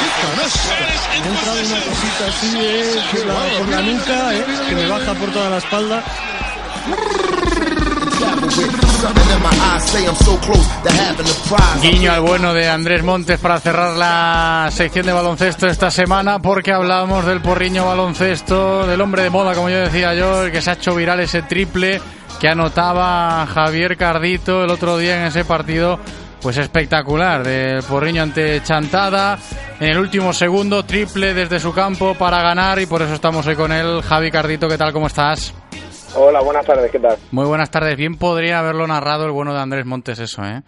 ¡Qué canasta! Una cosita así eh, la, por la nuca, eh, que me baja por toda la espalda. Guiño al bueno de Andrés Montes para cerrar la sección de baloncesto esta semana porque hablábamos del porriño baloncesto, del hombre de moda, como yo decía yo, el que se ha hecho viral ese triple que anotaba Javier Cardito el otro día en ese partido, pues espectacular, del porriño ante Chantada, en el último segundo, triple desde su campo para ganar y por eso estamos hoy con él. Javi Cardito, ¿qué tal? ¿Cómo estás? Hola, buenas tardes, ¿qué tal? Muy buenas tardes. Bien podría haberlo narrado el bueno de Andrés Montes eso, ¿eh?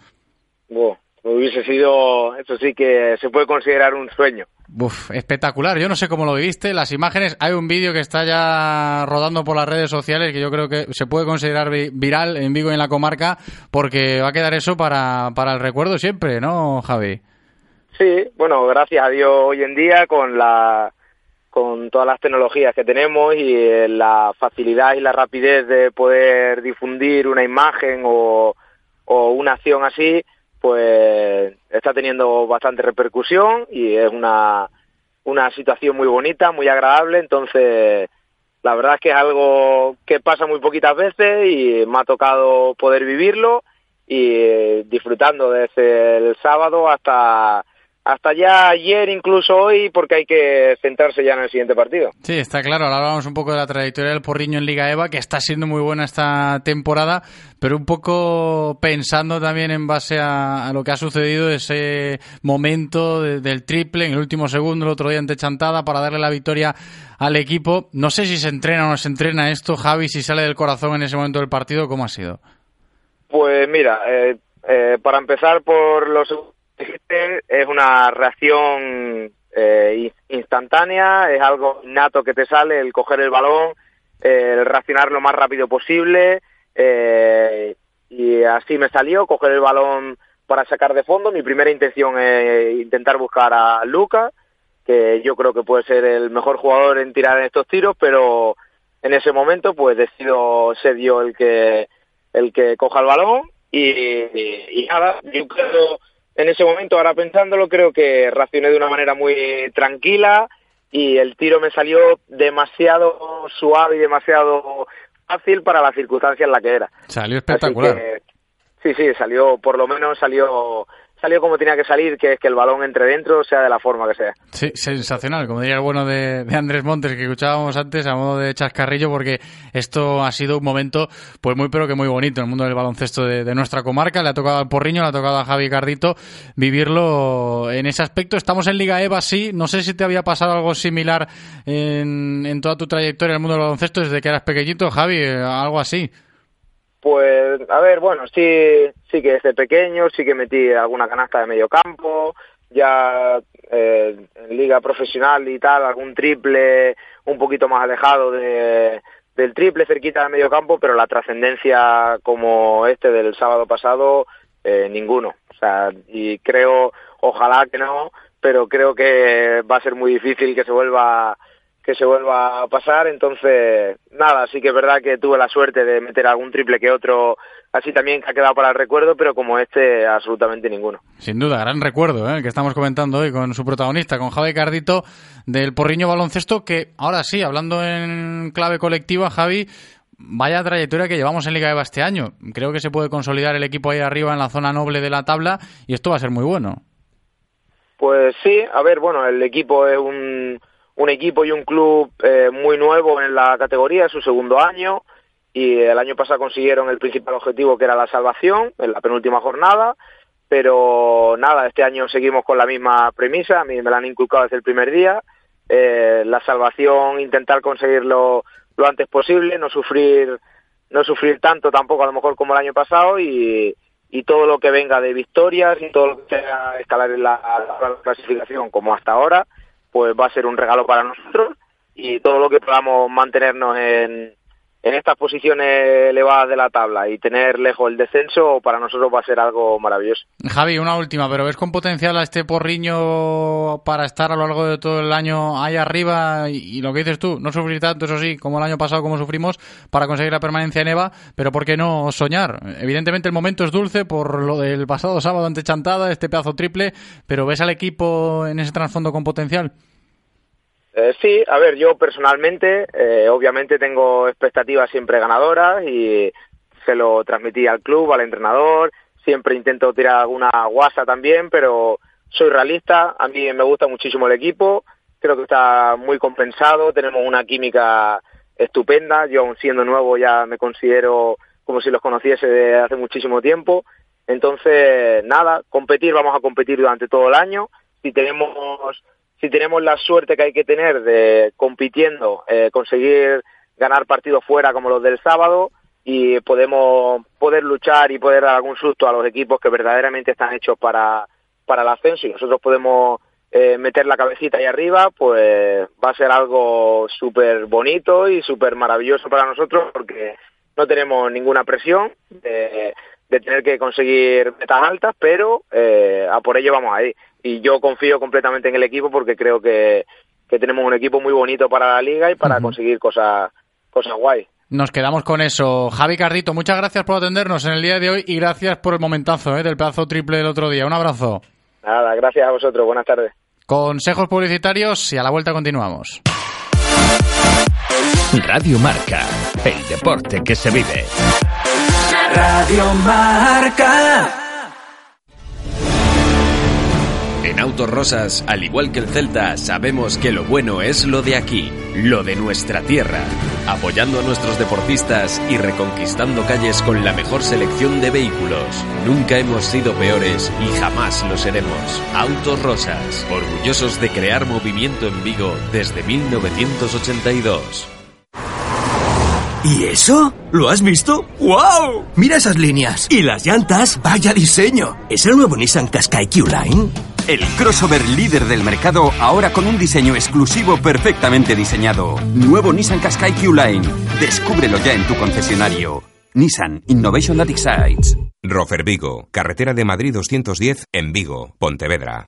Hubiese sido, eso sí que se puede considerar un sueño. Uf, espectacular. Yo no sé cómo lo viviste. Las imágenes, hay un vídeo que está ya rodando por las redes sociales que yo creo que se puede considerar vi- viral en Vigo y en la comarca porque va a quedar eso para, para el recuerdo siempre, ¿no, Javi? Sí, bueno, gracias a Dios hoy en día con la con todas las tecnologías que tenemos y eh, la facilidad y la rapidez de poder difundir una imagen o, una acción así, pues está teniendo bastante repercusión y es una, una situación muy bonita, muy agradable, entonces la verdad es que es algo que pasa muy poquitas veces y me ha tocado poder vivirlo y eh, disfrutando desde el sábado hasta hasta ya ayer, incluso hoy, porque hay que centrarse ya en el siguiente partido. Sí, está claro. Ahora hablamos un poco de la trayectoria del Porriño en Liga EVA, que está siendo muy buena esta temporada, pero un poco pensando también en base a, a lo que ha sucedido ese momento de- del triple en el último segundo, el otro día ante Chantada, para darle la victoria al equipo. No sé si se entrena o no se entrena esto, Javi, si sale del corazón en ese momento del partido, ¿cómo ha sido? Pues mira, eh, eh, para empezar por los es una reacción eh, in- instantánea, es algo nato que te sale, el coger el balón, el reaccionar lo más rápido posible, eh, y así me salió, coger el balón para sacar de fondo. Mi primera intención es intentar buscar a Lucas, que yo creo que puede ser el mejor jugador en tirar en estos tiros, pero en ese momento pues decido ser yo el que el que coja el balón y, y- y nada, yo creo en ese momento, ahora pensándolo, creo que reaccioné de una manera muy tranquila y el tiro me salió demasiado suave y demasiado fácil para la circunstancia en la que era. Salió espectacular. que, sí, sí, salió, por lo menos salió salió como tenía que salir, que es que el balón entre dentro, sea de la forma que sea. Sí, sensacional, como diría el bueno de, de Andrés Montes que escuchábamos antes a modo de chascarrillo, porque esto ha sido un momento pues muy pero que muy bonito en el mundo del baloncesto de, de nuestra comarca. Le ha tocado al Porriño, le ha tocado a Javi Cardito vivirlo en ese aspecto. Estamos en Liga EVA, sí. No sé si te había pasado algo similar en, en toda tu trayectoria en el mundo del baloncesto desde que eras pequeñito, Javi, algo así. Pues, a ver, bueno, sí, sí que desde pequeño, sí que metí alguna canasta de medio campo, ya eh, en liga profesional y tal, algún triple un poquito más alejado de, del triple cerquita de medio campo, pero la trascendencia como este del sábado pasado, eh, ninguno. O sea, y creo, ojalá que no, pero creo que va a ser muy difícil que se vuelva que se vuelva a pasar. Entonces, nada, sí que es verdad que tuve la suerte de meter algún triple que otro, así también que ha quedado para el recuerdo, pero como este, absolutamente ninguno. Sin duda, gran recuerdo ¿eh? el que estamos comentando hoy con su protagonista, con Javi Cardito del Porriño Baloncesto, que ahora sí, hablando en clave colectiva, Javi, vaya trayectoria que llevamos en Liga EVA este año. Creo que se puede consolidar el equipo ahí arriba en la zona noble de la tabla y esto va a ser muy bueno. Pues sí, a ver, bueno, el equipo es un, un equipo y un club eh, muy nuevo en la categoría, es su segundo año y el año pasado consiguieron el principal objetivo que era la salvación en la penúltima jornada, pero nada, este año seguimos con la misma premisa, a mí me la han inculcado desde el primer día, eh, la salvación, intentar conseguirlo lo antes posible, no sufrir no sufrir tanto tampoco a lo mejor como el año pasado y, y todo lo que venga de victorias y todo lo que sea escalar en la clasificación como hasta ahora, pues va a ser un regalo para nosotros y todo lo que podamos mantenernos en, en estas posiciones elevadas de la tabla y tener lejos el descenso para nosotros va a ser algo maravilloso. Javi, una última, pero ¿ves con potencial a este porriño para estar a lo largo de todo el año ahí arriba y, lo que dices tú, no sufrir tanto, eso sí, como el año pasado como sufrimos para conseguir la permanencia en EVA, pero ¿por qué no soñar? Evidentemente el momento es dulce por lo del pasado sábado ante Chantada, este pedazo triple, pero ¿ves al equipo en ese trasfondo con potencial? Eh, sí, a ver, yo personalmente, eh, obviamente tengo expectativas siempre ganadoras y se lo transmití al club, al entrenador, siempre intento tirar alguna guasa también, pero soy realista, a mí me gusta muchísimo el equipo, creo que está muy compensado, tenemos una química estupenda, yo aún siendo nuevo ya me considero como si los conociese de hace muchísimo tiempo, entonces nada, competir, vamos a competir durante todo el año, si tenemos si tenemos la suerte que hay que tener de compitiendo, eh, conseguir ganar partidos fuera como los del sábado y podemos poder luchar y poder dar algún susto a los equipos que verdaderamente están hechos para, para el ascenso y nosotros podemos eh, meter la cabecita ahí arriba, pues va a ser algo súper bonito y súper maravilloso para nosotros porque no tenemos ninguna presión de, de tener que conseguir metas altas, pero eh, a por ello vamos ahí y yo confío completamente en el equipo porque creo que, tenemos un equipo muy bonito para la liga y para conseguir cosas cosas guay. Nos quedamos con eso. Javi Cardito, muchas gracias por atendernos en el día de hoy y gracias por el momentazo ¿eh? del pedazo triple del otro día. Un abrazo. Nada, gracias a vosotros. Buenas tardes. Consejos publicitarios y a la vuelta continuamos. Radio Marca, el deporte que se vive. Radio Marca. En Autos Rosas, al igual que el Celta, sabemos que lo bueno es lo de aquí, lo de nuestra tierra, apoyando a nuestros deportistas y reconquistando calles con la mejor selección de vehículos. Nunca hemos sido peores y jamás lo seremos. Autos Rosas, orgullosos de crear movimiento en Vigo desde 1982. ¿Y eso? ¿Lo has visto? ¡Wow! Mira esas líneas. Y las llantas, vaya diseño. ¿Es el nuevo Nissan Qashqai Q-Line? El crossover líder del mercado ahora con un diseño exclusivo perfectamente diseñado. Nuevo Nissan Qashqai Q-Line. Descúbrelo ya en tu concesionario. Nissan Innovation That Excites. Rofer Vigo, carretera de Madrid 210 en Vigo, Pontevedra.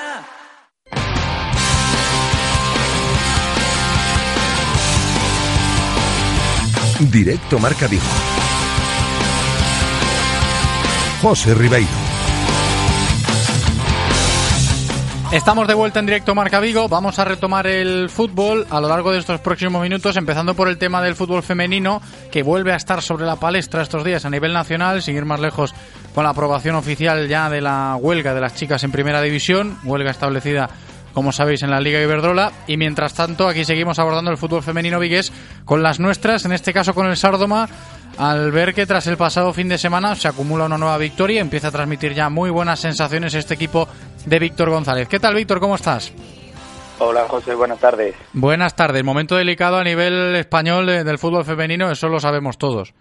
Directo Marca Vigo. José Ribeiro. Estamos de vuelta en directo Marca Vigo. Vamos a retomar el fútbol a lo largo de estos próximos minutos, empezando por el tema del fútbol femenino, que vuelve a estar sobre la palestra estos días a nivel nacional, sin ir más lejos con la aprobación oficial ya de la huelga de las chicas en primera división, huelga establecida como sabéis, en la Liga Iberdrola. Y mientras tanto, aquí seguimos abordando el fútbol femenino vigués con las nuestras, en este caso con el Sardoma, al ver que tras el pasado fin de semana se acumula una nueva victoria y empieza a transmitir ya muy buenas sensaciones este equipo de Víctor González. ¿Qué tal, Víctor? ¿Cómo estás? Hola José, buenas tardes. Buenas tardes. Momento delicado a nivel español de- del fútbol femenino, eso lo sabemos todos.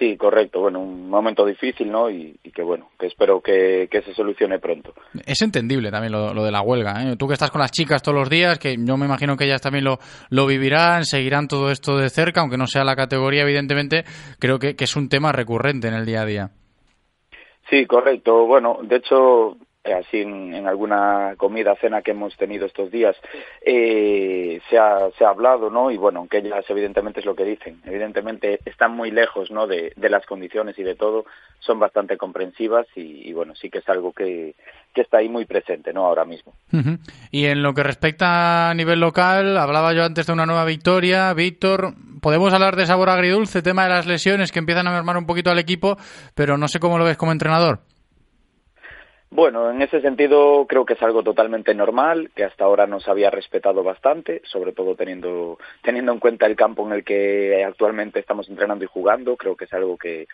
Sí, correcto. Bueno, un momento difícil, ¿no? Y, y que bueno, que espero que, que se solucione pronto. Es entendible también lo, lo de la huelga. ¿eh? Tú que estás con las chicas todos los días, que yo me imagino que ellas también lo, lo vivirán, seguirán todo esto de cerca, aunque no sea la categoría, evidentemente, creo que, que es un tema recurrente en el día a día. Sí, correcto. Bueno, de hecho, así en, alguna comida, cena que hemos tenido estos días, eh, se, ha, se ha hablado, ¿no? Y bueno, aunque ellas evidentemente es lo que dicen, evidentemente están muy lejos, ¿no? De, las condiciones y de todo, son bastante comprensivas y, bueno, sí que es algo que, está ahí muy presente, ¿no? Ahora mismo. Y en lo que respecta a nivel local, hablaba yo antes de una nueva victoria. Víctor, podemos hablar de sabor agridulce, tema de las lesiones que empiezan a mermar un poquito al equipo, pero no sé cómo lo ves como entrenador. Bueno, en ese sentido creo que es algo totalmente normal, que hasta ahora nos había respetado bastante, sobre todo teniendo, teniendo en cuenta el campo en el que actualmente estamos entrenando y jugando, creo que es algo que,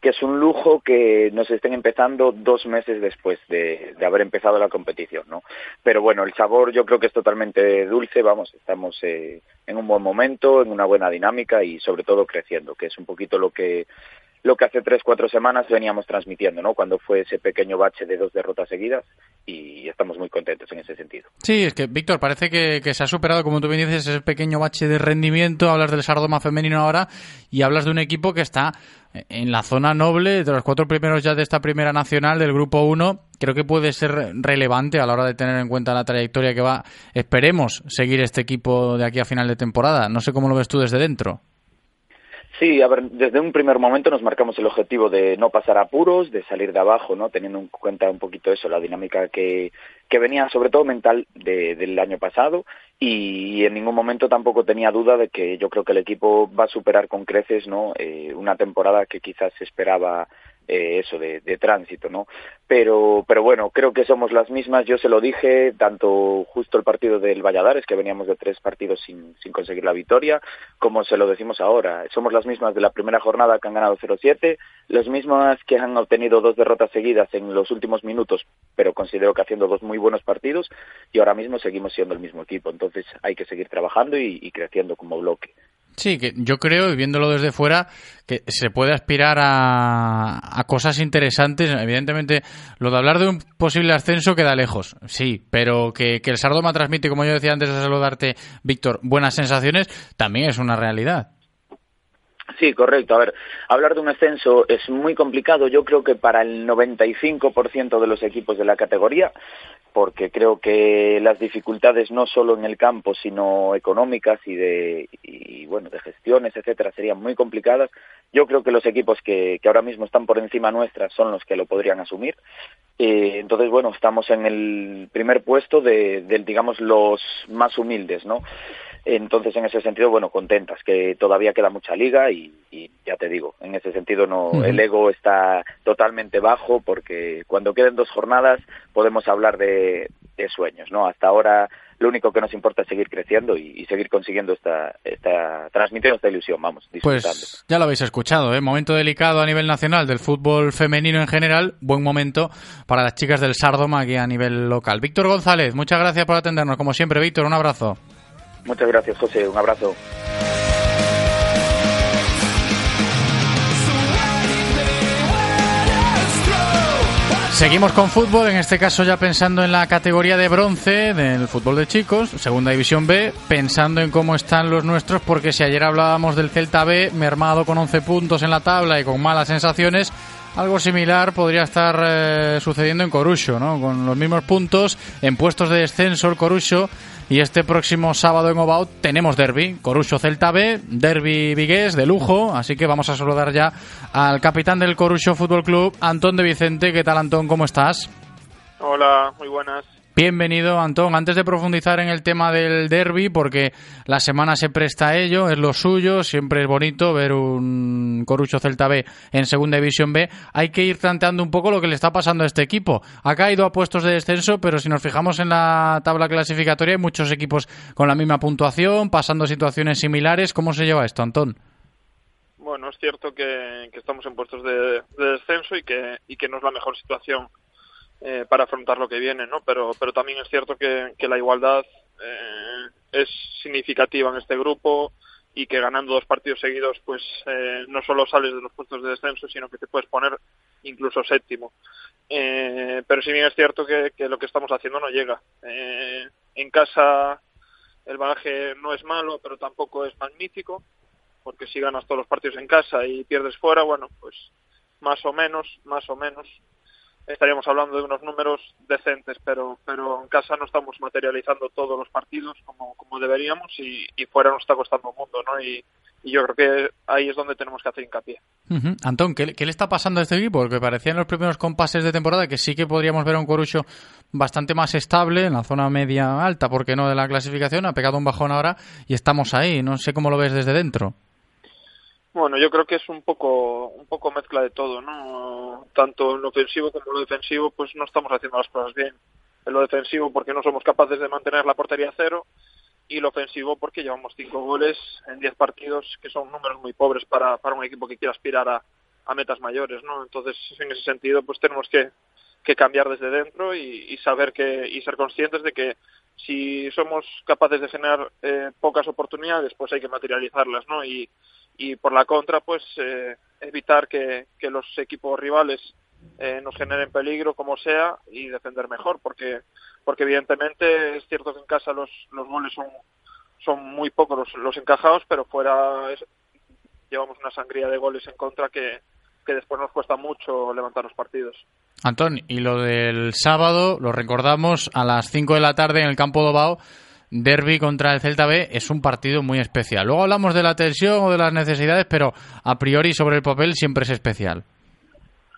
que es un lujo que nos estén empezando dos meses después de, de haber empezado la competición, ¿no? Pero bueno, el sabor yo creo que es totalmente dulce, vamos, estamos eh, en un buen momento, en una buena dinámica y sobre todo creciendo, que es un poquito lo que lo que hace tres, cuatro semanas veníamos transmitiendo, ¿no? Cuando fue ese pequeño bache de dos derrotas seguidas y estamos muy contentos en ese sentido. Sí, es que, Víctor, parece que, se ha superado, como tú bien dices, ese pequeño bache de rendimiento. Hablas del Sardoma femenino ahora y hablas de un equipo que está en la zona noble, de los cuatro primeros ya de esta primera nacional del Grupo 1. Creo que puede ser relevante a la hora de tener en cuenta la trayectoria que va. Esperemos seguir este equipo de aquí a final de temporada. No sé cómo lo ves tú desde dentro. Sí, a ver, desde un primer momento nos marcamos el objetivo de no pasar apuros, de salir de abajo, ¿no? Teniendo en cuenta un poquito eso, la dinámica que, que venía sobre todo mental de, del año pasado y en ningún momento tampoco tenía duda de que yo creo que el equipo va a superar con creces, ¿no? Eh, una temporada que quizás se esperaba eh, eso de, tránsito, ¿no? Pero, pero bueno, creo que somos las mismas. Yo se lo dije tanto justo el partido del Valladares, que veníamos de tres partidos sin, sin conseguir la victoria, como se lo decimos ahora. Somos las mismas de la primera jornada que han ganado 0-7, las mismas que han obtenido dos derrotas seguidas en los últimos minutos, pero considero que haciendo dos muy buenos partidos y ahora mismo seguimos siendo el mismo equipo. Entonces hay que seguir trabajando y creciendo como bloque. Sí, que yo creo, y viéndolo desde fuera, que se puede aspirar a, a, cosas interesantes. Evidentemente, lo de hablar de un posible ascenso queda lejos, sí, pero que, que el Sardoma transmite, como yo decía antes de saludarte, Víctor, buenas sensaciones, también es una realidad. Sí, correcto. A ver, hablar de un ascenso es muy complicado. Yo creo que para el 95% de los equipos de la categoría, porque creo que las dificultades no solo en el campo, sino económicas y de y, bueno, de gestiones, etcétera, serían muy complicadas. Yo creo que los equipos que, que ahora mismo están por encima nuestra son los que lo podrían asumir. Eh, entonces, bueno, estamos en el primer puesto de, de, digamos, los más humildes, ¿no? Entonces, en ese sentido, bueno, contentas, que todavía queda mucha liga y, y ya te digo, en ese sentido no, el ego está totalmente bajo porque cuando queden dos jornadas podemos hablar de, de sueños, ¿no? Hasta ahora lo único que nos importa es seguir creciendo y, y, seguir consiguiendo esta, esta, transmitiendo esta ilusión, vamos, disfrutando. Pues ya lo habéis escuchado, ¿eh? momento delicado a nivel nacional del fútbol femenino en general, buen momento para las chicas del Sardoma aquí a nivel local. Víctor González, muchas gracias por atendernos, como siempre, Víctor, un abrazo. Muchas gracias, José, un abrazo. Seguimos con fútbol, en este caso ya pensando en la categoría de bronce del fútbol de chicos, segunda división B, pensando en cómo están los nuestros, porque si ayer hablábamos del Celta B, mermado con 11 puntos en la tabla y con malas sensaciones, algo similar podría estar eh, sucediendo en Corucho, ¿no? Con los mismos puntos, en puestos de descenso el Corucho, y este próximo sábado en Obao tenemos derby, Corucho Celta B, derby vigués de lujo, así que vamos a saludar ya al capitán del Corucho Fútbol Club, Antón de Vicente. ¿Qué tal, Antón? ¿Cómo estás? Hola, muy buenas. Bienvenido, Antón. Antes de profundizar en el tema del derby, porque la semana se presta a ello, es lo suyo, siempre es bonito ver un Corucho Celta B en Segunda División B, hay que ir planteando un poco lo que le está pasando a este equipo. Ha caído a puestos de descenso, pero si nos fijamos en la tabla clasificatoria, hay muchos equipos con la misma puntuación, pasando situaciones similares. ¿Cómo se lleva esto, Antón? Bueno, es cierto que, estamos en puestos de, de descenso y que no es la mejor situación eh, para afrontar lo que viene, ¿no? Pero, pero también es cierto que, que la igualdad eh, es significativa en este grupo y que ganando dos partidos seguidos, pues eh, no solo sales de los puestos de descenso, sino que te puedes poner incluso séptimo. Eh, pero si bien es cierto que, lo que estamos haciendo no llega. Eh, en casa el bagaje no es malo, pero tampoco es magnífico, porque si ganas todos los partidos en casa y pierdes fuera, bueno, pues más o menos, más o menos estaríamos hablando de unos números decentes, pero, pero en casa no estamos materializando todos los partidos como, como deberíamos y, fuera nos está costando un mundo, ¿no? Y, yo creo que ahí es donde tenemos que hacer hincapié. Uh. Antón, ¿qué, ¿qué, le está pasando a este equipo? Porque parecía en los primeros compases de temporada que sí que podríamos ver a un Corucho bastante más estable en la zona media alta, porque no de la clasificación, ha pegado un bajón ahora y estamos ahí. No sé cómo lo ves desde dentro. Bueno, yo creo que es un poco un poco mezcla de todo, ¿no? Tanto en lo ofensivo como en lo defensivo, pues no estamos haciendo las cosas bien. En lo defensivo porque no somos capaces de mantener la portería cero y lo ofensivo porque llevamos cinco goles en diez partidos, que son números muy pobres para, para un equipo que quiera aspirar a, a metas mayores, ¿no? Entonces, en ese sentido, pues tenemos que, que cambiar desde dentro y, y saber que y ser conscientes de que si somos capaces de generar eh, pocas oportunidades, pues hay que materializarlas, ¿no? Y, y por la contra, pues eh, evitar que, que, los equipos rivales eh, nos generen peligro como sea y defender mejor, porque porque evidentemente es cierto que en casa los, los goles son son muy pocos los, los encajados, pero fuera es, llevamos una sangría de goles en contra que, que después nos cuesta mucho levantar los partidos. Antón, y lo del sábado, lo recordamos, a las 5 de la tarde en el campo de Bao, Derby contra el Celta B es un partido muy especial. Luego hablamos de la tensión o de las necesidades, pero a priori sobre el papel siempre es especial.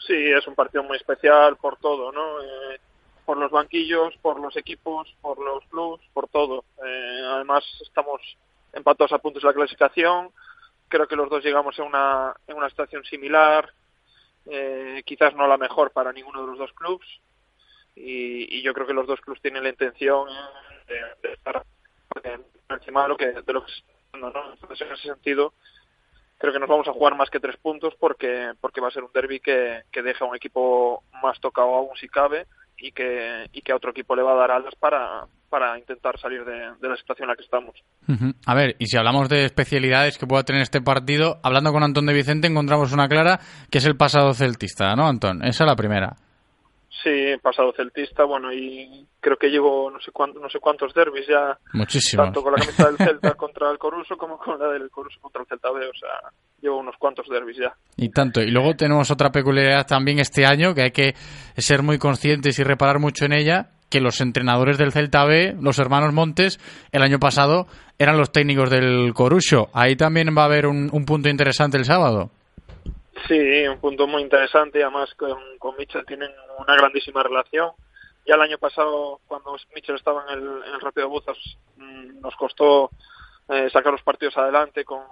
Sí, es un partido muy especial por todo, ¿no? Eh, por los banquillos, por los equipos, por los clubs, por todo. Eh, además, estamos empatados a puntos de la clasificación. Creo que los dos llegamos en una, en una situación similar. Eh, quizás no la mejor para ninguno de los dos clubs. Y, y yo creo que los dos clubs tienen la intención de, estar encima de lo que, de lo que ¿no? Entonces, en ese sentido, creo que nos vamos a jugar más que tres puntos porque porque va a ser un derby que, que deja a un equipo más tocado aún si cabe y que y que a otro equipo le va a dar alas para para intentar salir de, la situación en la que estamos. A ver, y si hablamos de especialidades que pueda tener este partido, hablando con Antón de Vicente encontramos una clara que es el pasado celtista, ¿no, Antón? Esa es la primera. Sí, pasado celtista, bueno, y creo que llevo no sé cuántos, no sé cuántos derbis ya. Muchísimos. Tanto con la camisa del Celta contra el Coruso como con la del Coruso contra el Celta B, o sea, llevo unos cuantos derbis ya. Y tanto. Y luego tenemos otra peculiaridad también este año, que hay que ser muy conscientes y reparar mucho en ella, que los entrenadores del Celta B, los hermanos Montes, el año pasado eran los técnicos del Coruso. Ahí también va a haber un, un punto interesante el sábado. Sí, un punto muy interesante. Además, con, Mitchell tienen una grandísima relación. Ya el año pasado, cuando Mitchell estaba en el, en el Rápido mmm, nos costó eh, sacar los partidos adelante con,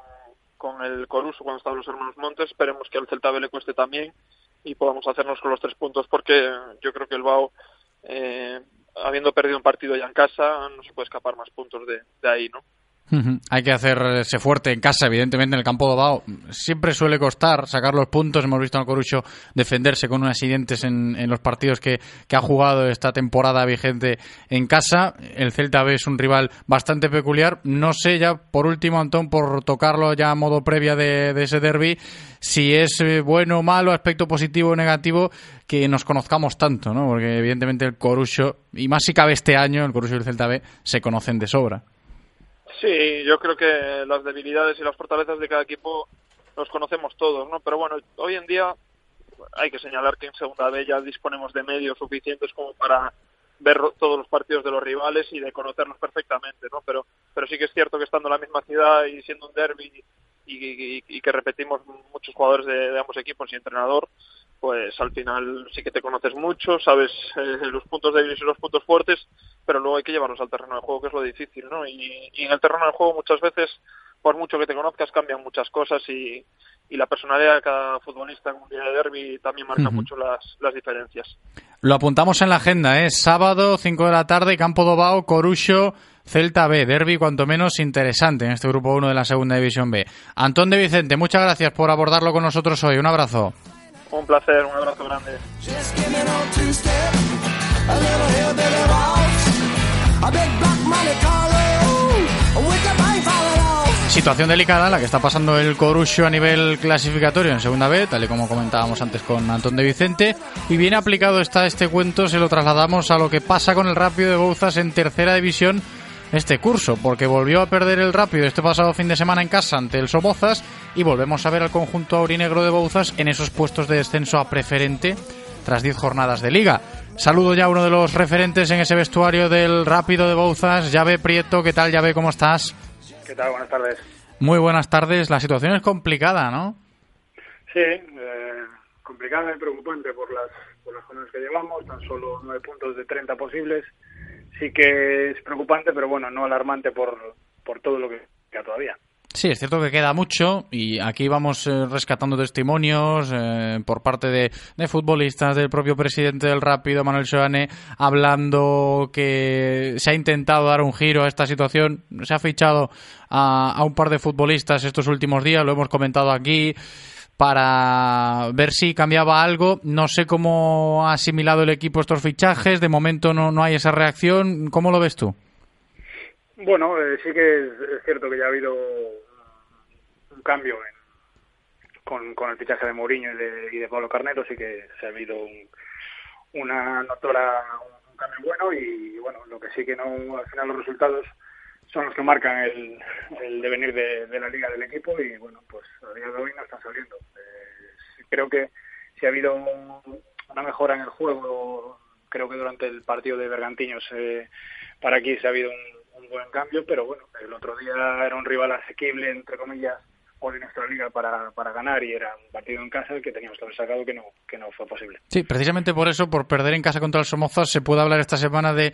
con el Coruso cuando estaban los hermanos Montes. Esperemos que al Celta B le cueste también y podamos hacernos con los tres puntos porque yo creo que el Bao, eh, habiendo perdido un partido ya en casa, no se puede escapar más puntos de, de ahí, ¿no? Hay que hacerse fuerte en casa, evidentemente en el campo de Bao. Siempre suele costar sacar los puntos. Hemos visto al Corucho defenderse con unos accidentes en, en los partidos que, ha jugado esta temporada vigente en casa. El Celta B es un rival bastante peculiar. No sé ya, por último, Antón, por tocarlo ya a modo previa de, de ese derby, si es eh, bueno o malo, aspecto positivo o negativo, que nos conozcamos tanto, ¿no? Porque evidentemente el Corucho, y más si cabe este año, el Corucho y el Celta B se conocen de sobra. Sí, yo creo que las debilidades y las fortalezas de cada equipo los conocemos todos, ¿no? Pero bueno, hoy en día hay que señalar que en Segunda B ya disponemos de medios suficientes como para ver todos los partidos de los rivales y de conocerlos perfectamente, ¿no? Pero, pero sí que es cierto que estando en la misma ciudad y siendo un derby y, que repetimos muchos jugadores de ambos equipos y entrenador, pues al final sí que te conoces mucho, sabes eh, los puntos débiles y los puntos fuertes, pero luego hay que llevarlos al terreno de juego, que es lo difícil, ¿no? Y, y en el terreno de juego muchas veces, por mucho que te conozcas, cambian muchas cosas y, y la personalidad de cada futbolista en un día de derby también marca uh -huh. mucho las, las diferencias. Lo apuntamos en la agenda, ¿eh? Sábado, 5 de la tarde, Campo Dobao, Corucho, Celta B, derby cuanto menos interesante en este grupo 1 de la Segunda División B. Antón de Vicente, muchas gracias por abordarlo con nosotros hoy. Un abrazo. Un placer, un abrazo grande. Situación delicada la que está pasando el Corusio a nivel clasificatorio en segunda vez, tal y como comentábamos antes con Antón de Vicente. Y bien aplicado está este cuento, se lo trasladamos a lo que pasa con el Rápido de Bouzas en tercera división este curso, porque volvió a perder el Rápido este pasado fin de semana en casa ante el Somozas y volvemos a ver al conjunto aurinegro de Bouzas en esos puestos de descenso a preferente tras 10 jornadas de liga. Saludo ya a uno de los referentes en ese vestuario del Rápido de Bouzas, Llave Prieto, ¿qué tal Llave? ¿Cómo estás? ¿Qué tal? Buenas tardes. Muy buenas tardes. La situación es complicada, ¿no? Sí, eh, complicada y preocupante por las, por las jornadas que llevamos, tan solo nueve puntos de 30 posibles. Sí que es preocupante, pero bueno, no alarmante por, por todo lo que queda todavía. Sí, es cierto que queda mucho y aquí vamos eh, rescatando testimonios eh, por parte de, de, futbolistas, del propio presidente del Rápido, Manuel Soane, hablando que se ha intentado dar un giro a esta situación. Se ha fichado a, a un par de futbolistas estos últimos días, lo hemos comentado aquí para ver si cambiaba algo. No sé cómo ha asimilado el equipo estos fichajes. De momento no, no hay esa reacción. ¿Cómo lo ves tú? Bueno, eh, sí que es, cierto que ya ha habido un cambio en, con, con, el fichaje de Mourinho y de, y de, Pablo Carnero, sí que se ha habido un, una notora, un cambio bueno y bueno, lo que sí que no, al final los resultados son los que marcan el, el devenir de, de, la liga del equipo y bueno, pues a día de hoy no están saliendo. Eh, creo que si ha habido una mejora en el juego, creo que durante el partido de Bergantiños eh, para aquí se ha habido un un buen cambio, pero bueno, el otro día era un rival asequible, entre comillas, por nuestra liga para, para ganar y era un partido en casa el que teníamos que haber sacado que no, que no fue posible. Sí, precisamente por eso, por perder en casa contra el Somozas, se puede hablar esta semana de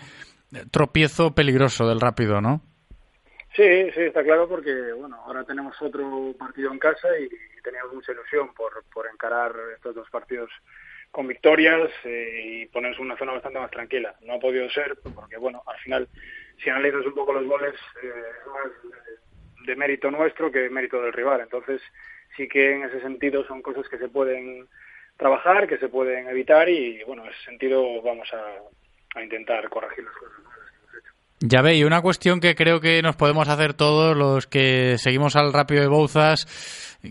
tropiezo peligroso del rápido, ¿no? Sí, sí, está claro porque, bueno, ahora tenemos otro partido en casa y teníamos mucha ilusión por, por encarar estos dos partidos con victorias eh, y ponernos en una zona bastante más tranquila. No ha podido ser porque, bueno, al final si analizas un poco los goles, eh, es más de mérito nuestro que de mérito del rival. Entonces, sí que en ese sentido son cosas que se pueden trabajar, que se pueden evitar y, bueno, en ese sentido vamos a, a intentar corregir las cosas. Ya ve, y una cuestión que creo que nos podemos hacer todos los que seguimos al Rápido de Bouzas,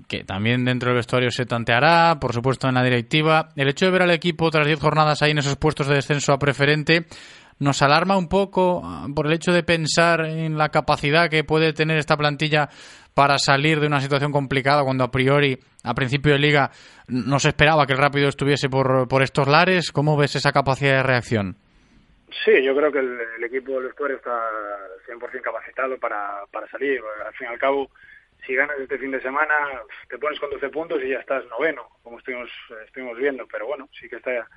que también dentro del vestuario se tanteará, por supuesto en la directiva, el hecho de ver al equipo tras 10 jornadas ahí en esos puestos de descenso a preferente, nos alarma un poco ah, por el hecho de pensar en la capacidad que puede tener esta plantilla para salir de una situación complicada cuando a priori, a principio de liga, no se esperaba que el Rápido estuviese por, por estos lares. ¿Cómo ves esa capacidad de reacción? Sí, yo creo que el, equipo del vestuario está 100% capacitado para, para salir. Al fin y al cabo, si ganas este fin de semana, te pones con 12 puntos y ya estás noveno, como estuvimos, estuvimos viendo. Pero bueno, sí que está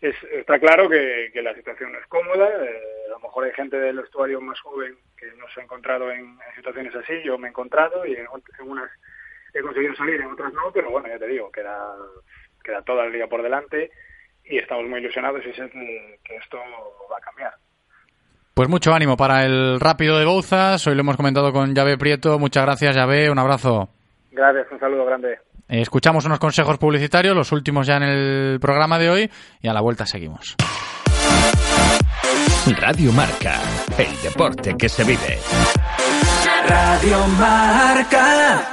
es, está claro que, que, la situación no es cómoda. Eh, a lo mejor hay gente del vestuario más joven que no se ha encontrado en, en, situaciones así. Yo me he encontrado y en, en, unas he conseguido salir, en otras no, pero bueno, ya te digo, queda, queda toda el día por delante y estamos muy ilusionados y sé que, que esto va a cambiar. Pues mucho ánimo para el rápido de Bouzas. Hoy lo hemos comentado con Llave Prieto. Muchas gracias, Llave. Un abrazo. Gracias, un saludo grande. Escuchamos unos consejos publicitarios, los últimos ya en el programa de hoy, y a la vuelta seguimos. Radio Marca, el deporte que se vive. Radio Marca.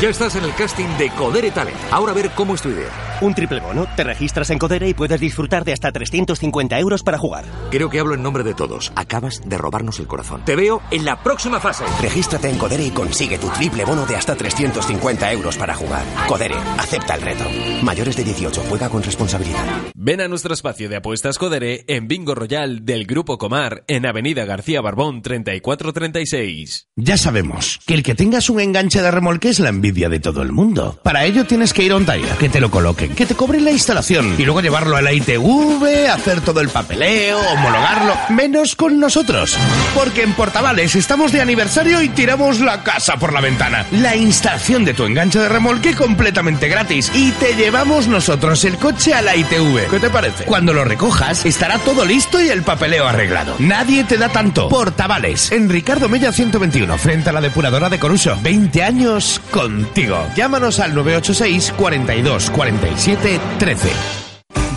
Ya estás en el casting de Codere Talent. Ahora a ver cómo es tu idea. Un triple bono. Te registras en Codere y puedes disfrutar de hasta 350 euros para jugar. Creo que hablo en nombre de todos. Acabas de robarnos el corazón. Te veo en la próxima fase. Regístrate en Codere y consigue tu triple bono de hasta 350 euros para jugar. Codere, acepta el reto. Mayores de 18, juega con responsabilidad. Ven a nuestro espacio de apuestas Codere en Bingo Royal del Grupo Comar en Avenida García Barbón 3436. Ya sabemos que el que tengas un enganche de remolque es la envidia de todo el mundo. Para ello tienes que ir a un taller, que te lo que te cobren la instalación y luego llevarlo a la ITV, hacer todo el papeleo, homologarlo, menos con nosotros. Porque en Portavales estamos de aniversario y tiramos la casa por la ventana. La instalación de tu enganche de remolque completamente gratis y te llevamos nosotros el coche a la ITV. ¿Qué te parece? Cuando lo recojas estará todo listo y el papeleo arreglado. Nadie te da tanto. Portavales, en Ricardo Mella 121, frente a la depuradora de Coruso. 20 años contigo. Llámanos al 986 42 46 97 13.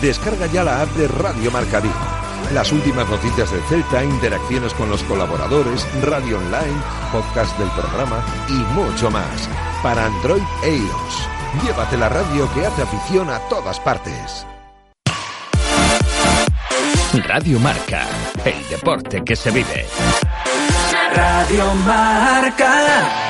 Descarga ya la app de Radio Marca Vigo. Las últimas noticias del Celta, interacciones con los colaboradores, radio online, podcast del programa y mucho más. Para Android e iOS. Llévate la radio que hace afición a todas partes. Radio Marca, el deporte que se vive. Radio Marca.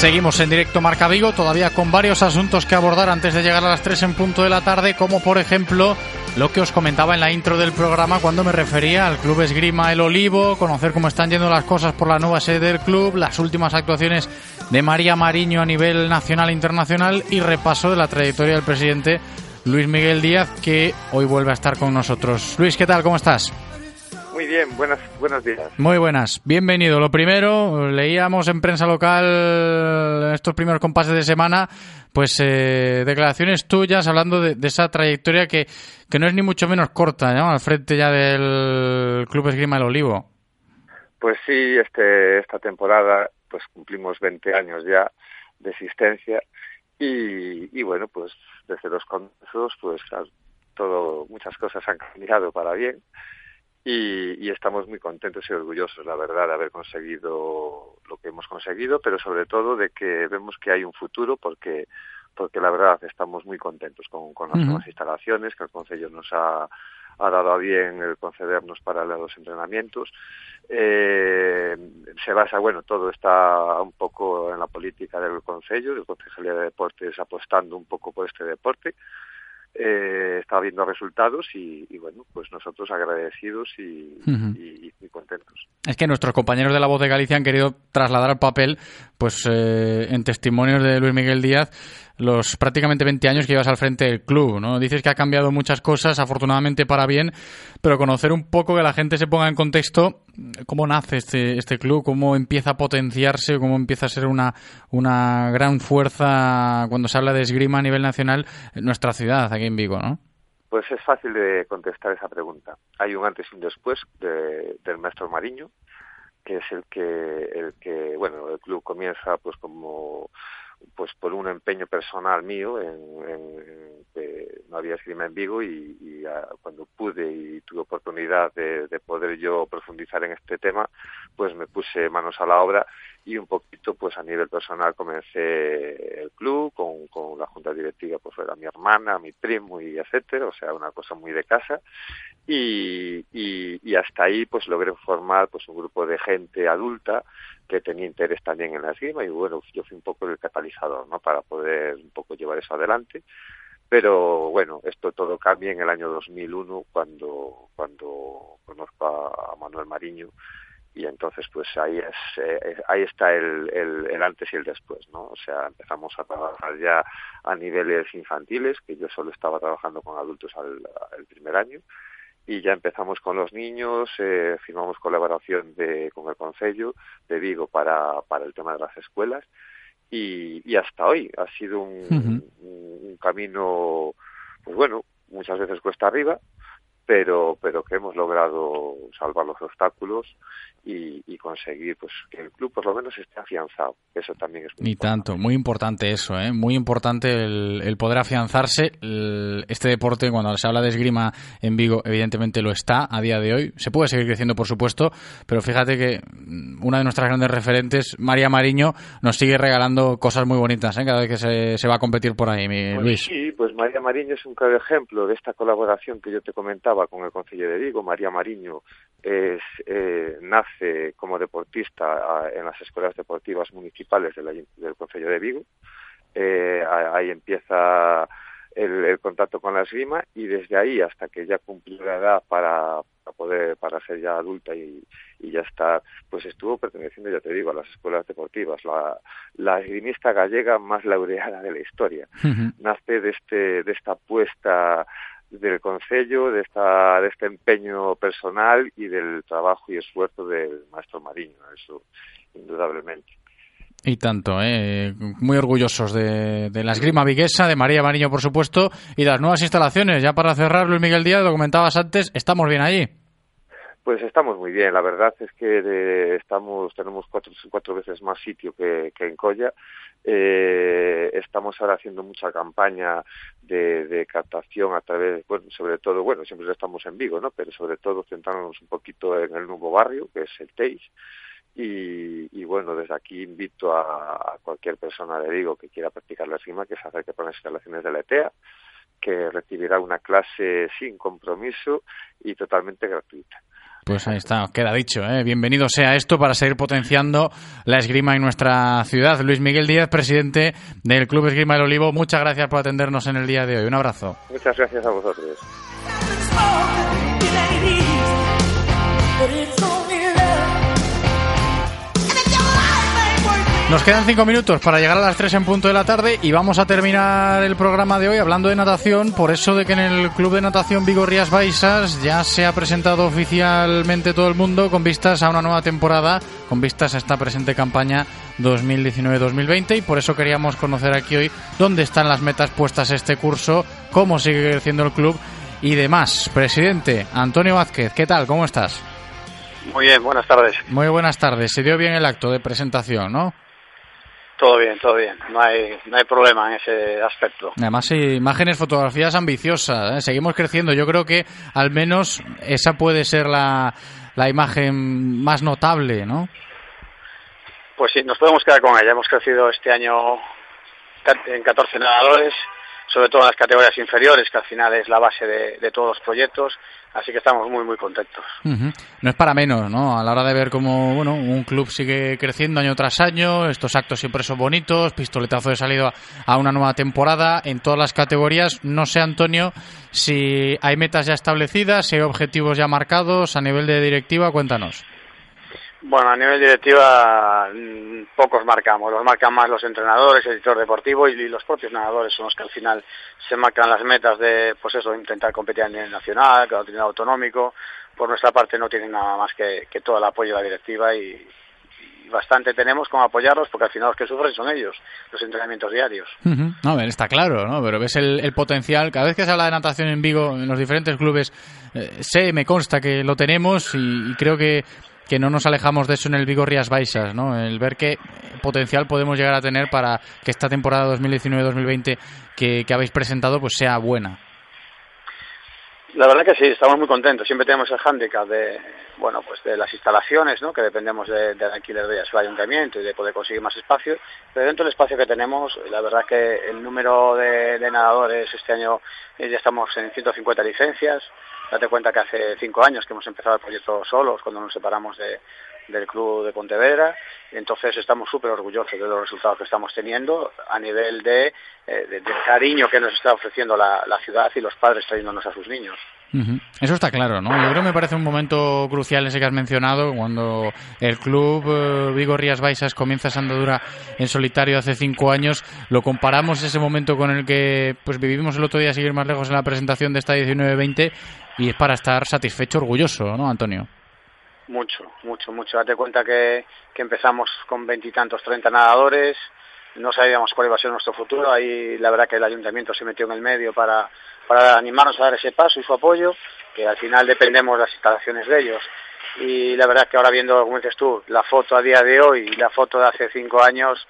Seguimos en directo Marca Vigo, todavía con varios asuntos que abordar antes de llegar a las 3 en punto de la tarde, como por ejemplo lo que os comentaba en la intro del programa cuando me refería al Club Esgrima El Olivo, conocer cómo están yendo las cosas por la nueva sede del club, las últimas actuaciones de María Mariño a nivel nacional e internacional y repaso de la trayectoria del presidente Luis Miguel Díaz, que hoy vuelve a estar con nosotros. Luis, ¿qué tal? ¿Cómo estás? Muy bien, buenas, buenos días. Muy buenas, bienvenido. Lo primero, leíamos en prensa local estos primeros compases de semana, pues eh, declaraciones tuyas hablando de, de esa trayectoria que, que, no es ni mucho menos corta, ¿no? Al frente ya del Club Esgrima El Olivo. Pues sí, este, esta temporada pues cumplimos 20 años ya de existencia y, y bueno, pues desde los comienzos pues todo, muchas cosas han cambiado para bien y, y, estamos muy contentos y orgullosos, la verdad, de haber conseguido lo que hemos conseguido, pero sobre todo de que vemos que hay un futuro porque porque la verdad estamos muy contentos con, con las uh -huh. nuevas instalaciones que el Consejo nos ha, ha dado a bien el concedernos para los entrenamientos. Eh, se basa, bueno, todo está un poco en la política del Consejo, del Concejalía de Deportes apostando un poco por este deporte eh, está viendo resultados y, y, bueno, pues nosotros agradecidos y, uh -huh. y, y, contentos. Es que nuestros compañeros de La Voz de Galicia han querido trasladar al papel, pues eh, en testimonios de Luis Miguel Díaz, los prácticamente 20 años que llevas al frente del club, ¿no? Dices que ha cambiado muchas cosas, afortunadamente para bien, pero conocer un poco que la gente se ponga en contexto cómo nace este, este club, cómo empieza a potenciarse, cómo empieza a ser una, una gran fuerza cuando se habla de esgrima a nivel nacional en nuestra ciudad, aquí en Vigo, ¿no? Pues es fácil de contestar esa pregunta. Hay un antes y un después de, del maestro Mariño, que es el que, el que, bueno, el club comienza pues como pues por un empeño personal mío en, en, que no había esgrima en Vigo y, y a, cuando pude y tuve oportunidad de, de, poder yo profundizar en este tema, pues me puse manos a la obra y un poquito pues a nivel personal comencé el club con, con la junta directiva pues era mi hermana, mi primo y etcétera, o sea una cosa muy de casa y, y, hasta ahí pues logré formar pues un grupo de gente adulta que tenía interés también en la esgrima y bueno, yo fui un poco el catalizador, ¿no? Para poder un poco llevar eso adelante. Pero bueno, esto todo cambia en el año 2001 cuando cuando conozco a, Manuel Mariño y entonces pues ahí es eh, ahí está el, el, el, antes y el después no o sea empezamos a trabajar ya a niveles infantiles que yo solo estaba trabajando con adultos al, al primer año y ya empezamos con los niños, eh, firmamos colaboración de, con el Consejo de Vigo para, para el tema de las escuelas y, y hasta hoy ha sido un, uh -huh. un, un camino, pues bueno, muchas veces cuesta arriba, pero, pero que hemos logrado salvar los obstáculos y, y, conseguir pues que el club por lo menos esté afianzado. Eso también es muy Ni importante. tanto, muy importante eso, ¿eh? muy importante el, el poder afianzarse. El, este deporte, cuando se habla de esgrima en Vigo, evidentemente lo está a día de hoy. Se puede seguir creciendo, por supuesto, pero fíjate que una de nuestras grandes referentes, María Mariño, nos sigue regalando cosas muy bonitas ¿eh? cada vez que se, se va a competir por ahí, mi pues Luis. Sí, pues María Mariño es un claro ejemplo de esta colaboración que yo te comentaba con el Consejo de Vigo. María Mariño es, eh, nace como deportista en las escuelas deportivas municipales de la, del Consejo de Vigo. Eh, ahí empieza el, el, contacto con la esgrima y desde ahí hasta que ya cumplió la edad para, para poder para ser ya adulta y, y, ya estar pues estuvo perteneciendo ya te digo a las escuelas deportivas la, la esgrimista gallega más laureada de la historia uh -huh. nace de este de esta apuesta del Concello, de, esta, de este empeño personal y del trabajo y esfuerzo del maestro Mariño, eso indudablemente. Y tanto, ¿eh? muy orgullosos de, de la esgrima viguesa, de María Mariño, por supuesto, y de las nuevas instalaciones. Ya para cerrar, Luis Miguel Díaz, lo comentabas antes, estamos bien allí. Pues estamos muy bien, la verdad es que eh, estamos tenemos cuatro, cuatro veces más sitio que, en Colla. Eh, estamos ahora haciendo mucha campaña de, de, captación a través, bueno, sobre todo, bueno, siempre estamos en Vigo, ¿no? Pero sobre todo centrándonos un poquito en el nuevo barrio, que es el Teis. Y, y, bueno, desde aquí invito a, a, cualquier persona de Vigo que quiera practicar la esgrima que se acerque por las instalaciones de la ETEA, que recibirá una clase sin compromiso y totalmente gratuita. Pues ahí está, queda dicho. ¿eh? Bienvenido sea esto para seguir potenciando la esgrima en nuestra ciudad. Luis Miguel Díaz, presidente del Club Esgrima del Olivo, muchas gracias por atendernos en el día de hoy. Un abrazo. Muchas gracias a vosotros. Nos quedan cinco minutos para llegar a las tres en punto de la tarde y vamos a terminar el programa de hoy hablando de natación, por eso de que en el Club de Natación Vigo Rías Baixas ya se ha presentado oficialmente todo el mundo con vistas a una nueva temporada, con vistas a esta presente campaña 2019-2020 y por eso queríamos conocer aquí hoy dónde están las metas puestas este curso, cómo sigue creciendo el club y demás. Presidente Antonio Vázquez, ¿qué tal? ¿Cómo estás? Muy bien, buenas tardes. Muy buenas tardes. Se dio bien el acto de presentación, ¿no? Todo bien, todo bien. No hay, no hay problema en ese aspecto. Además, imágenes, fotografías ambiciosas. ¿eh? Seguimos creciendo. Yo creo que al menos esa puede ser la, la imagen más notable, ¿no? Pues sí, nos podemos quedar con ella. Hemos crecido este año en 14 nadadores, sobre todo en las categorías inferiores, que al final es la base de, de todos los proyectos. Así que estamos muy, muy contentos. Uh. No es para menos, ¿no? A la hora de ver cómo, bueno, un club sigue creciendo año tras año, estos actos siempre son bonitos, pistoletazo de salida a una nueva temporada en todas las categorías. No sé, Antonio, si hay metas ya establecidas, si hay objetivos ya marcados a nivel de directiva, cuéntanos. Bueno, a nivel directiva pocos marcamos, los marcan más los entrenadores, el editor deportivo y los propios nadadores son los que al final se marcan las metas de, pues eso, intentar competir a nivel nacional, a nivel autonómico. Por nuestra parte no tienen nada más que, que todo el apoyo de la directiva y, bastante tenemos como apoyarlos porque al final los que sufren son ellos, los entrenamientos diarios. Uh -huh. No, está claro, ¿no? Pero ves el, el, potencial, cada vez que se habla de natación en Vigo, en los diferentes clubes, eh, sé, me consta que lo tenemos y creo que que no nos alejamos de eso en el Vigo Rías Baixas, ¿no? El ver qué potencial podemos llegar a tener para que esta temporada 2019-2020 que, que, habéis presentado pues sea buena. La verdad que sí, estamos muy contentos. Siempre tenemos el hándicap de, bueno, pues de las instalaciones, ¿no? Que dependemos del de alquiler de su ayuntamiento y de poder conseguir más espacio. Pero dentro del espacio que tenemos, la verdad que el número de, nadadores este año eh, ya estamos en 150 licencias. Date cuenta que hace cinco años que hemos empezado el proyecto solos, cuando nos separamos de, del club de Pontevedra. Entonces estamos súper orgullosos de los resultados que estamos teniendo a nivel de, eh, de, de cariño que nos está ofreciendo la, la, ciudad y los padres trayéndonos a sus niños. Eso está claro, ¿no? Yo creo que me parece un momento crucial ese que has mencionado, cuando el club eh, Vigo Rías Baixas comienza esa andadura en solitario hace cinco años. Lo comparamos ese momento con el que pues vivimos el otro día, seguir más lejos en la presentación de esta 19-20 y es para estar satisfecho, orgulloso, ¿no, Antonio? Mucho, mucho, mucho. Date cuenta que, que empezamos con veintitantos, treinta nadadores, no sabíamos cuál iba a ser nuestro futuro. Ahí la verdad que el ayuntamiento se metió en el medio para, para animarnos a dar ese paso y su apoyo, que al final dependemos de las instalaciones de ellos. Y la verdad que ahora viendo, como dices tú, la foto a día de hoy y la foto de hace cinco años,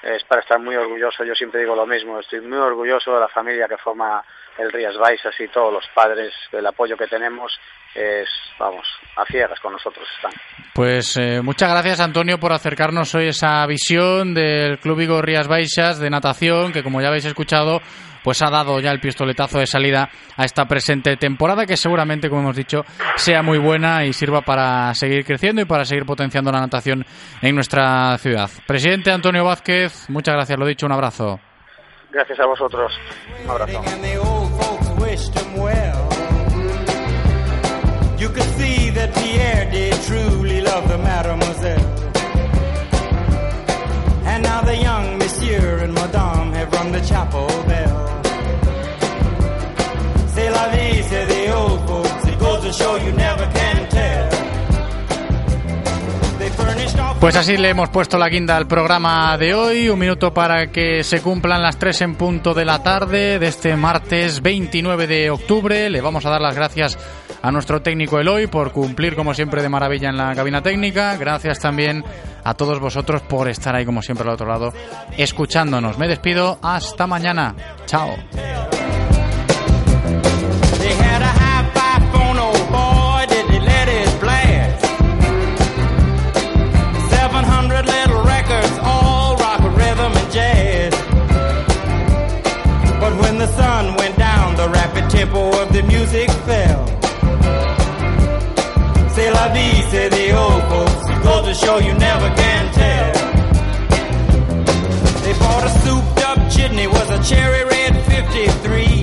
es para estar muy orgulloso. Yo siempre digo lo mismo, estoy muy orgulloso de la familia que forma el Rías Baixas y todos los padres, el apoyo que tenemos es, vamos, a ciegas con nosotros están. Pues eh, muchas gracias Antonio por acercarnos hoy esa visión del Club Vigo Rías Baixas de natación, que como ya habéis escuchado, pues ha dado ya el pistoletazo de salida a esta presente temporada que seguramente, como hemos dicho, sea muy buena y sirva para seguir creciendo y para seguir potenciando la natación en nuestra ciudad. Presidente Antonio Vázquez, muchas gracias, lo dicho, un abrazo. Gracias a vosotros. Un abrazo. You could see that Pierre did truly love the mademoiselle. And now the young monsieur and madame have rung the chapel bell. C'est la vie, say the old folks. It goes to show you never can Pues así le hemos puesto la guinda al programa de hoy. Un minuto para que se cumplan las 3 en punto de la tarde de este martes 29 de octubre. Le vamos a dar las gracias a nuestro técnico Eloy por cumplir como siempre de maravilla en la cabina técnica. Gracias también a todos vosotros por estar ahí como siempre al otro lado escuchándonos. Me despido. Hasta mañana. Chao. Tempo of the music fell. C'est la vie, say the old folks. Goes to show you never can tell. They bought a souped up chitney, was a cherry red 53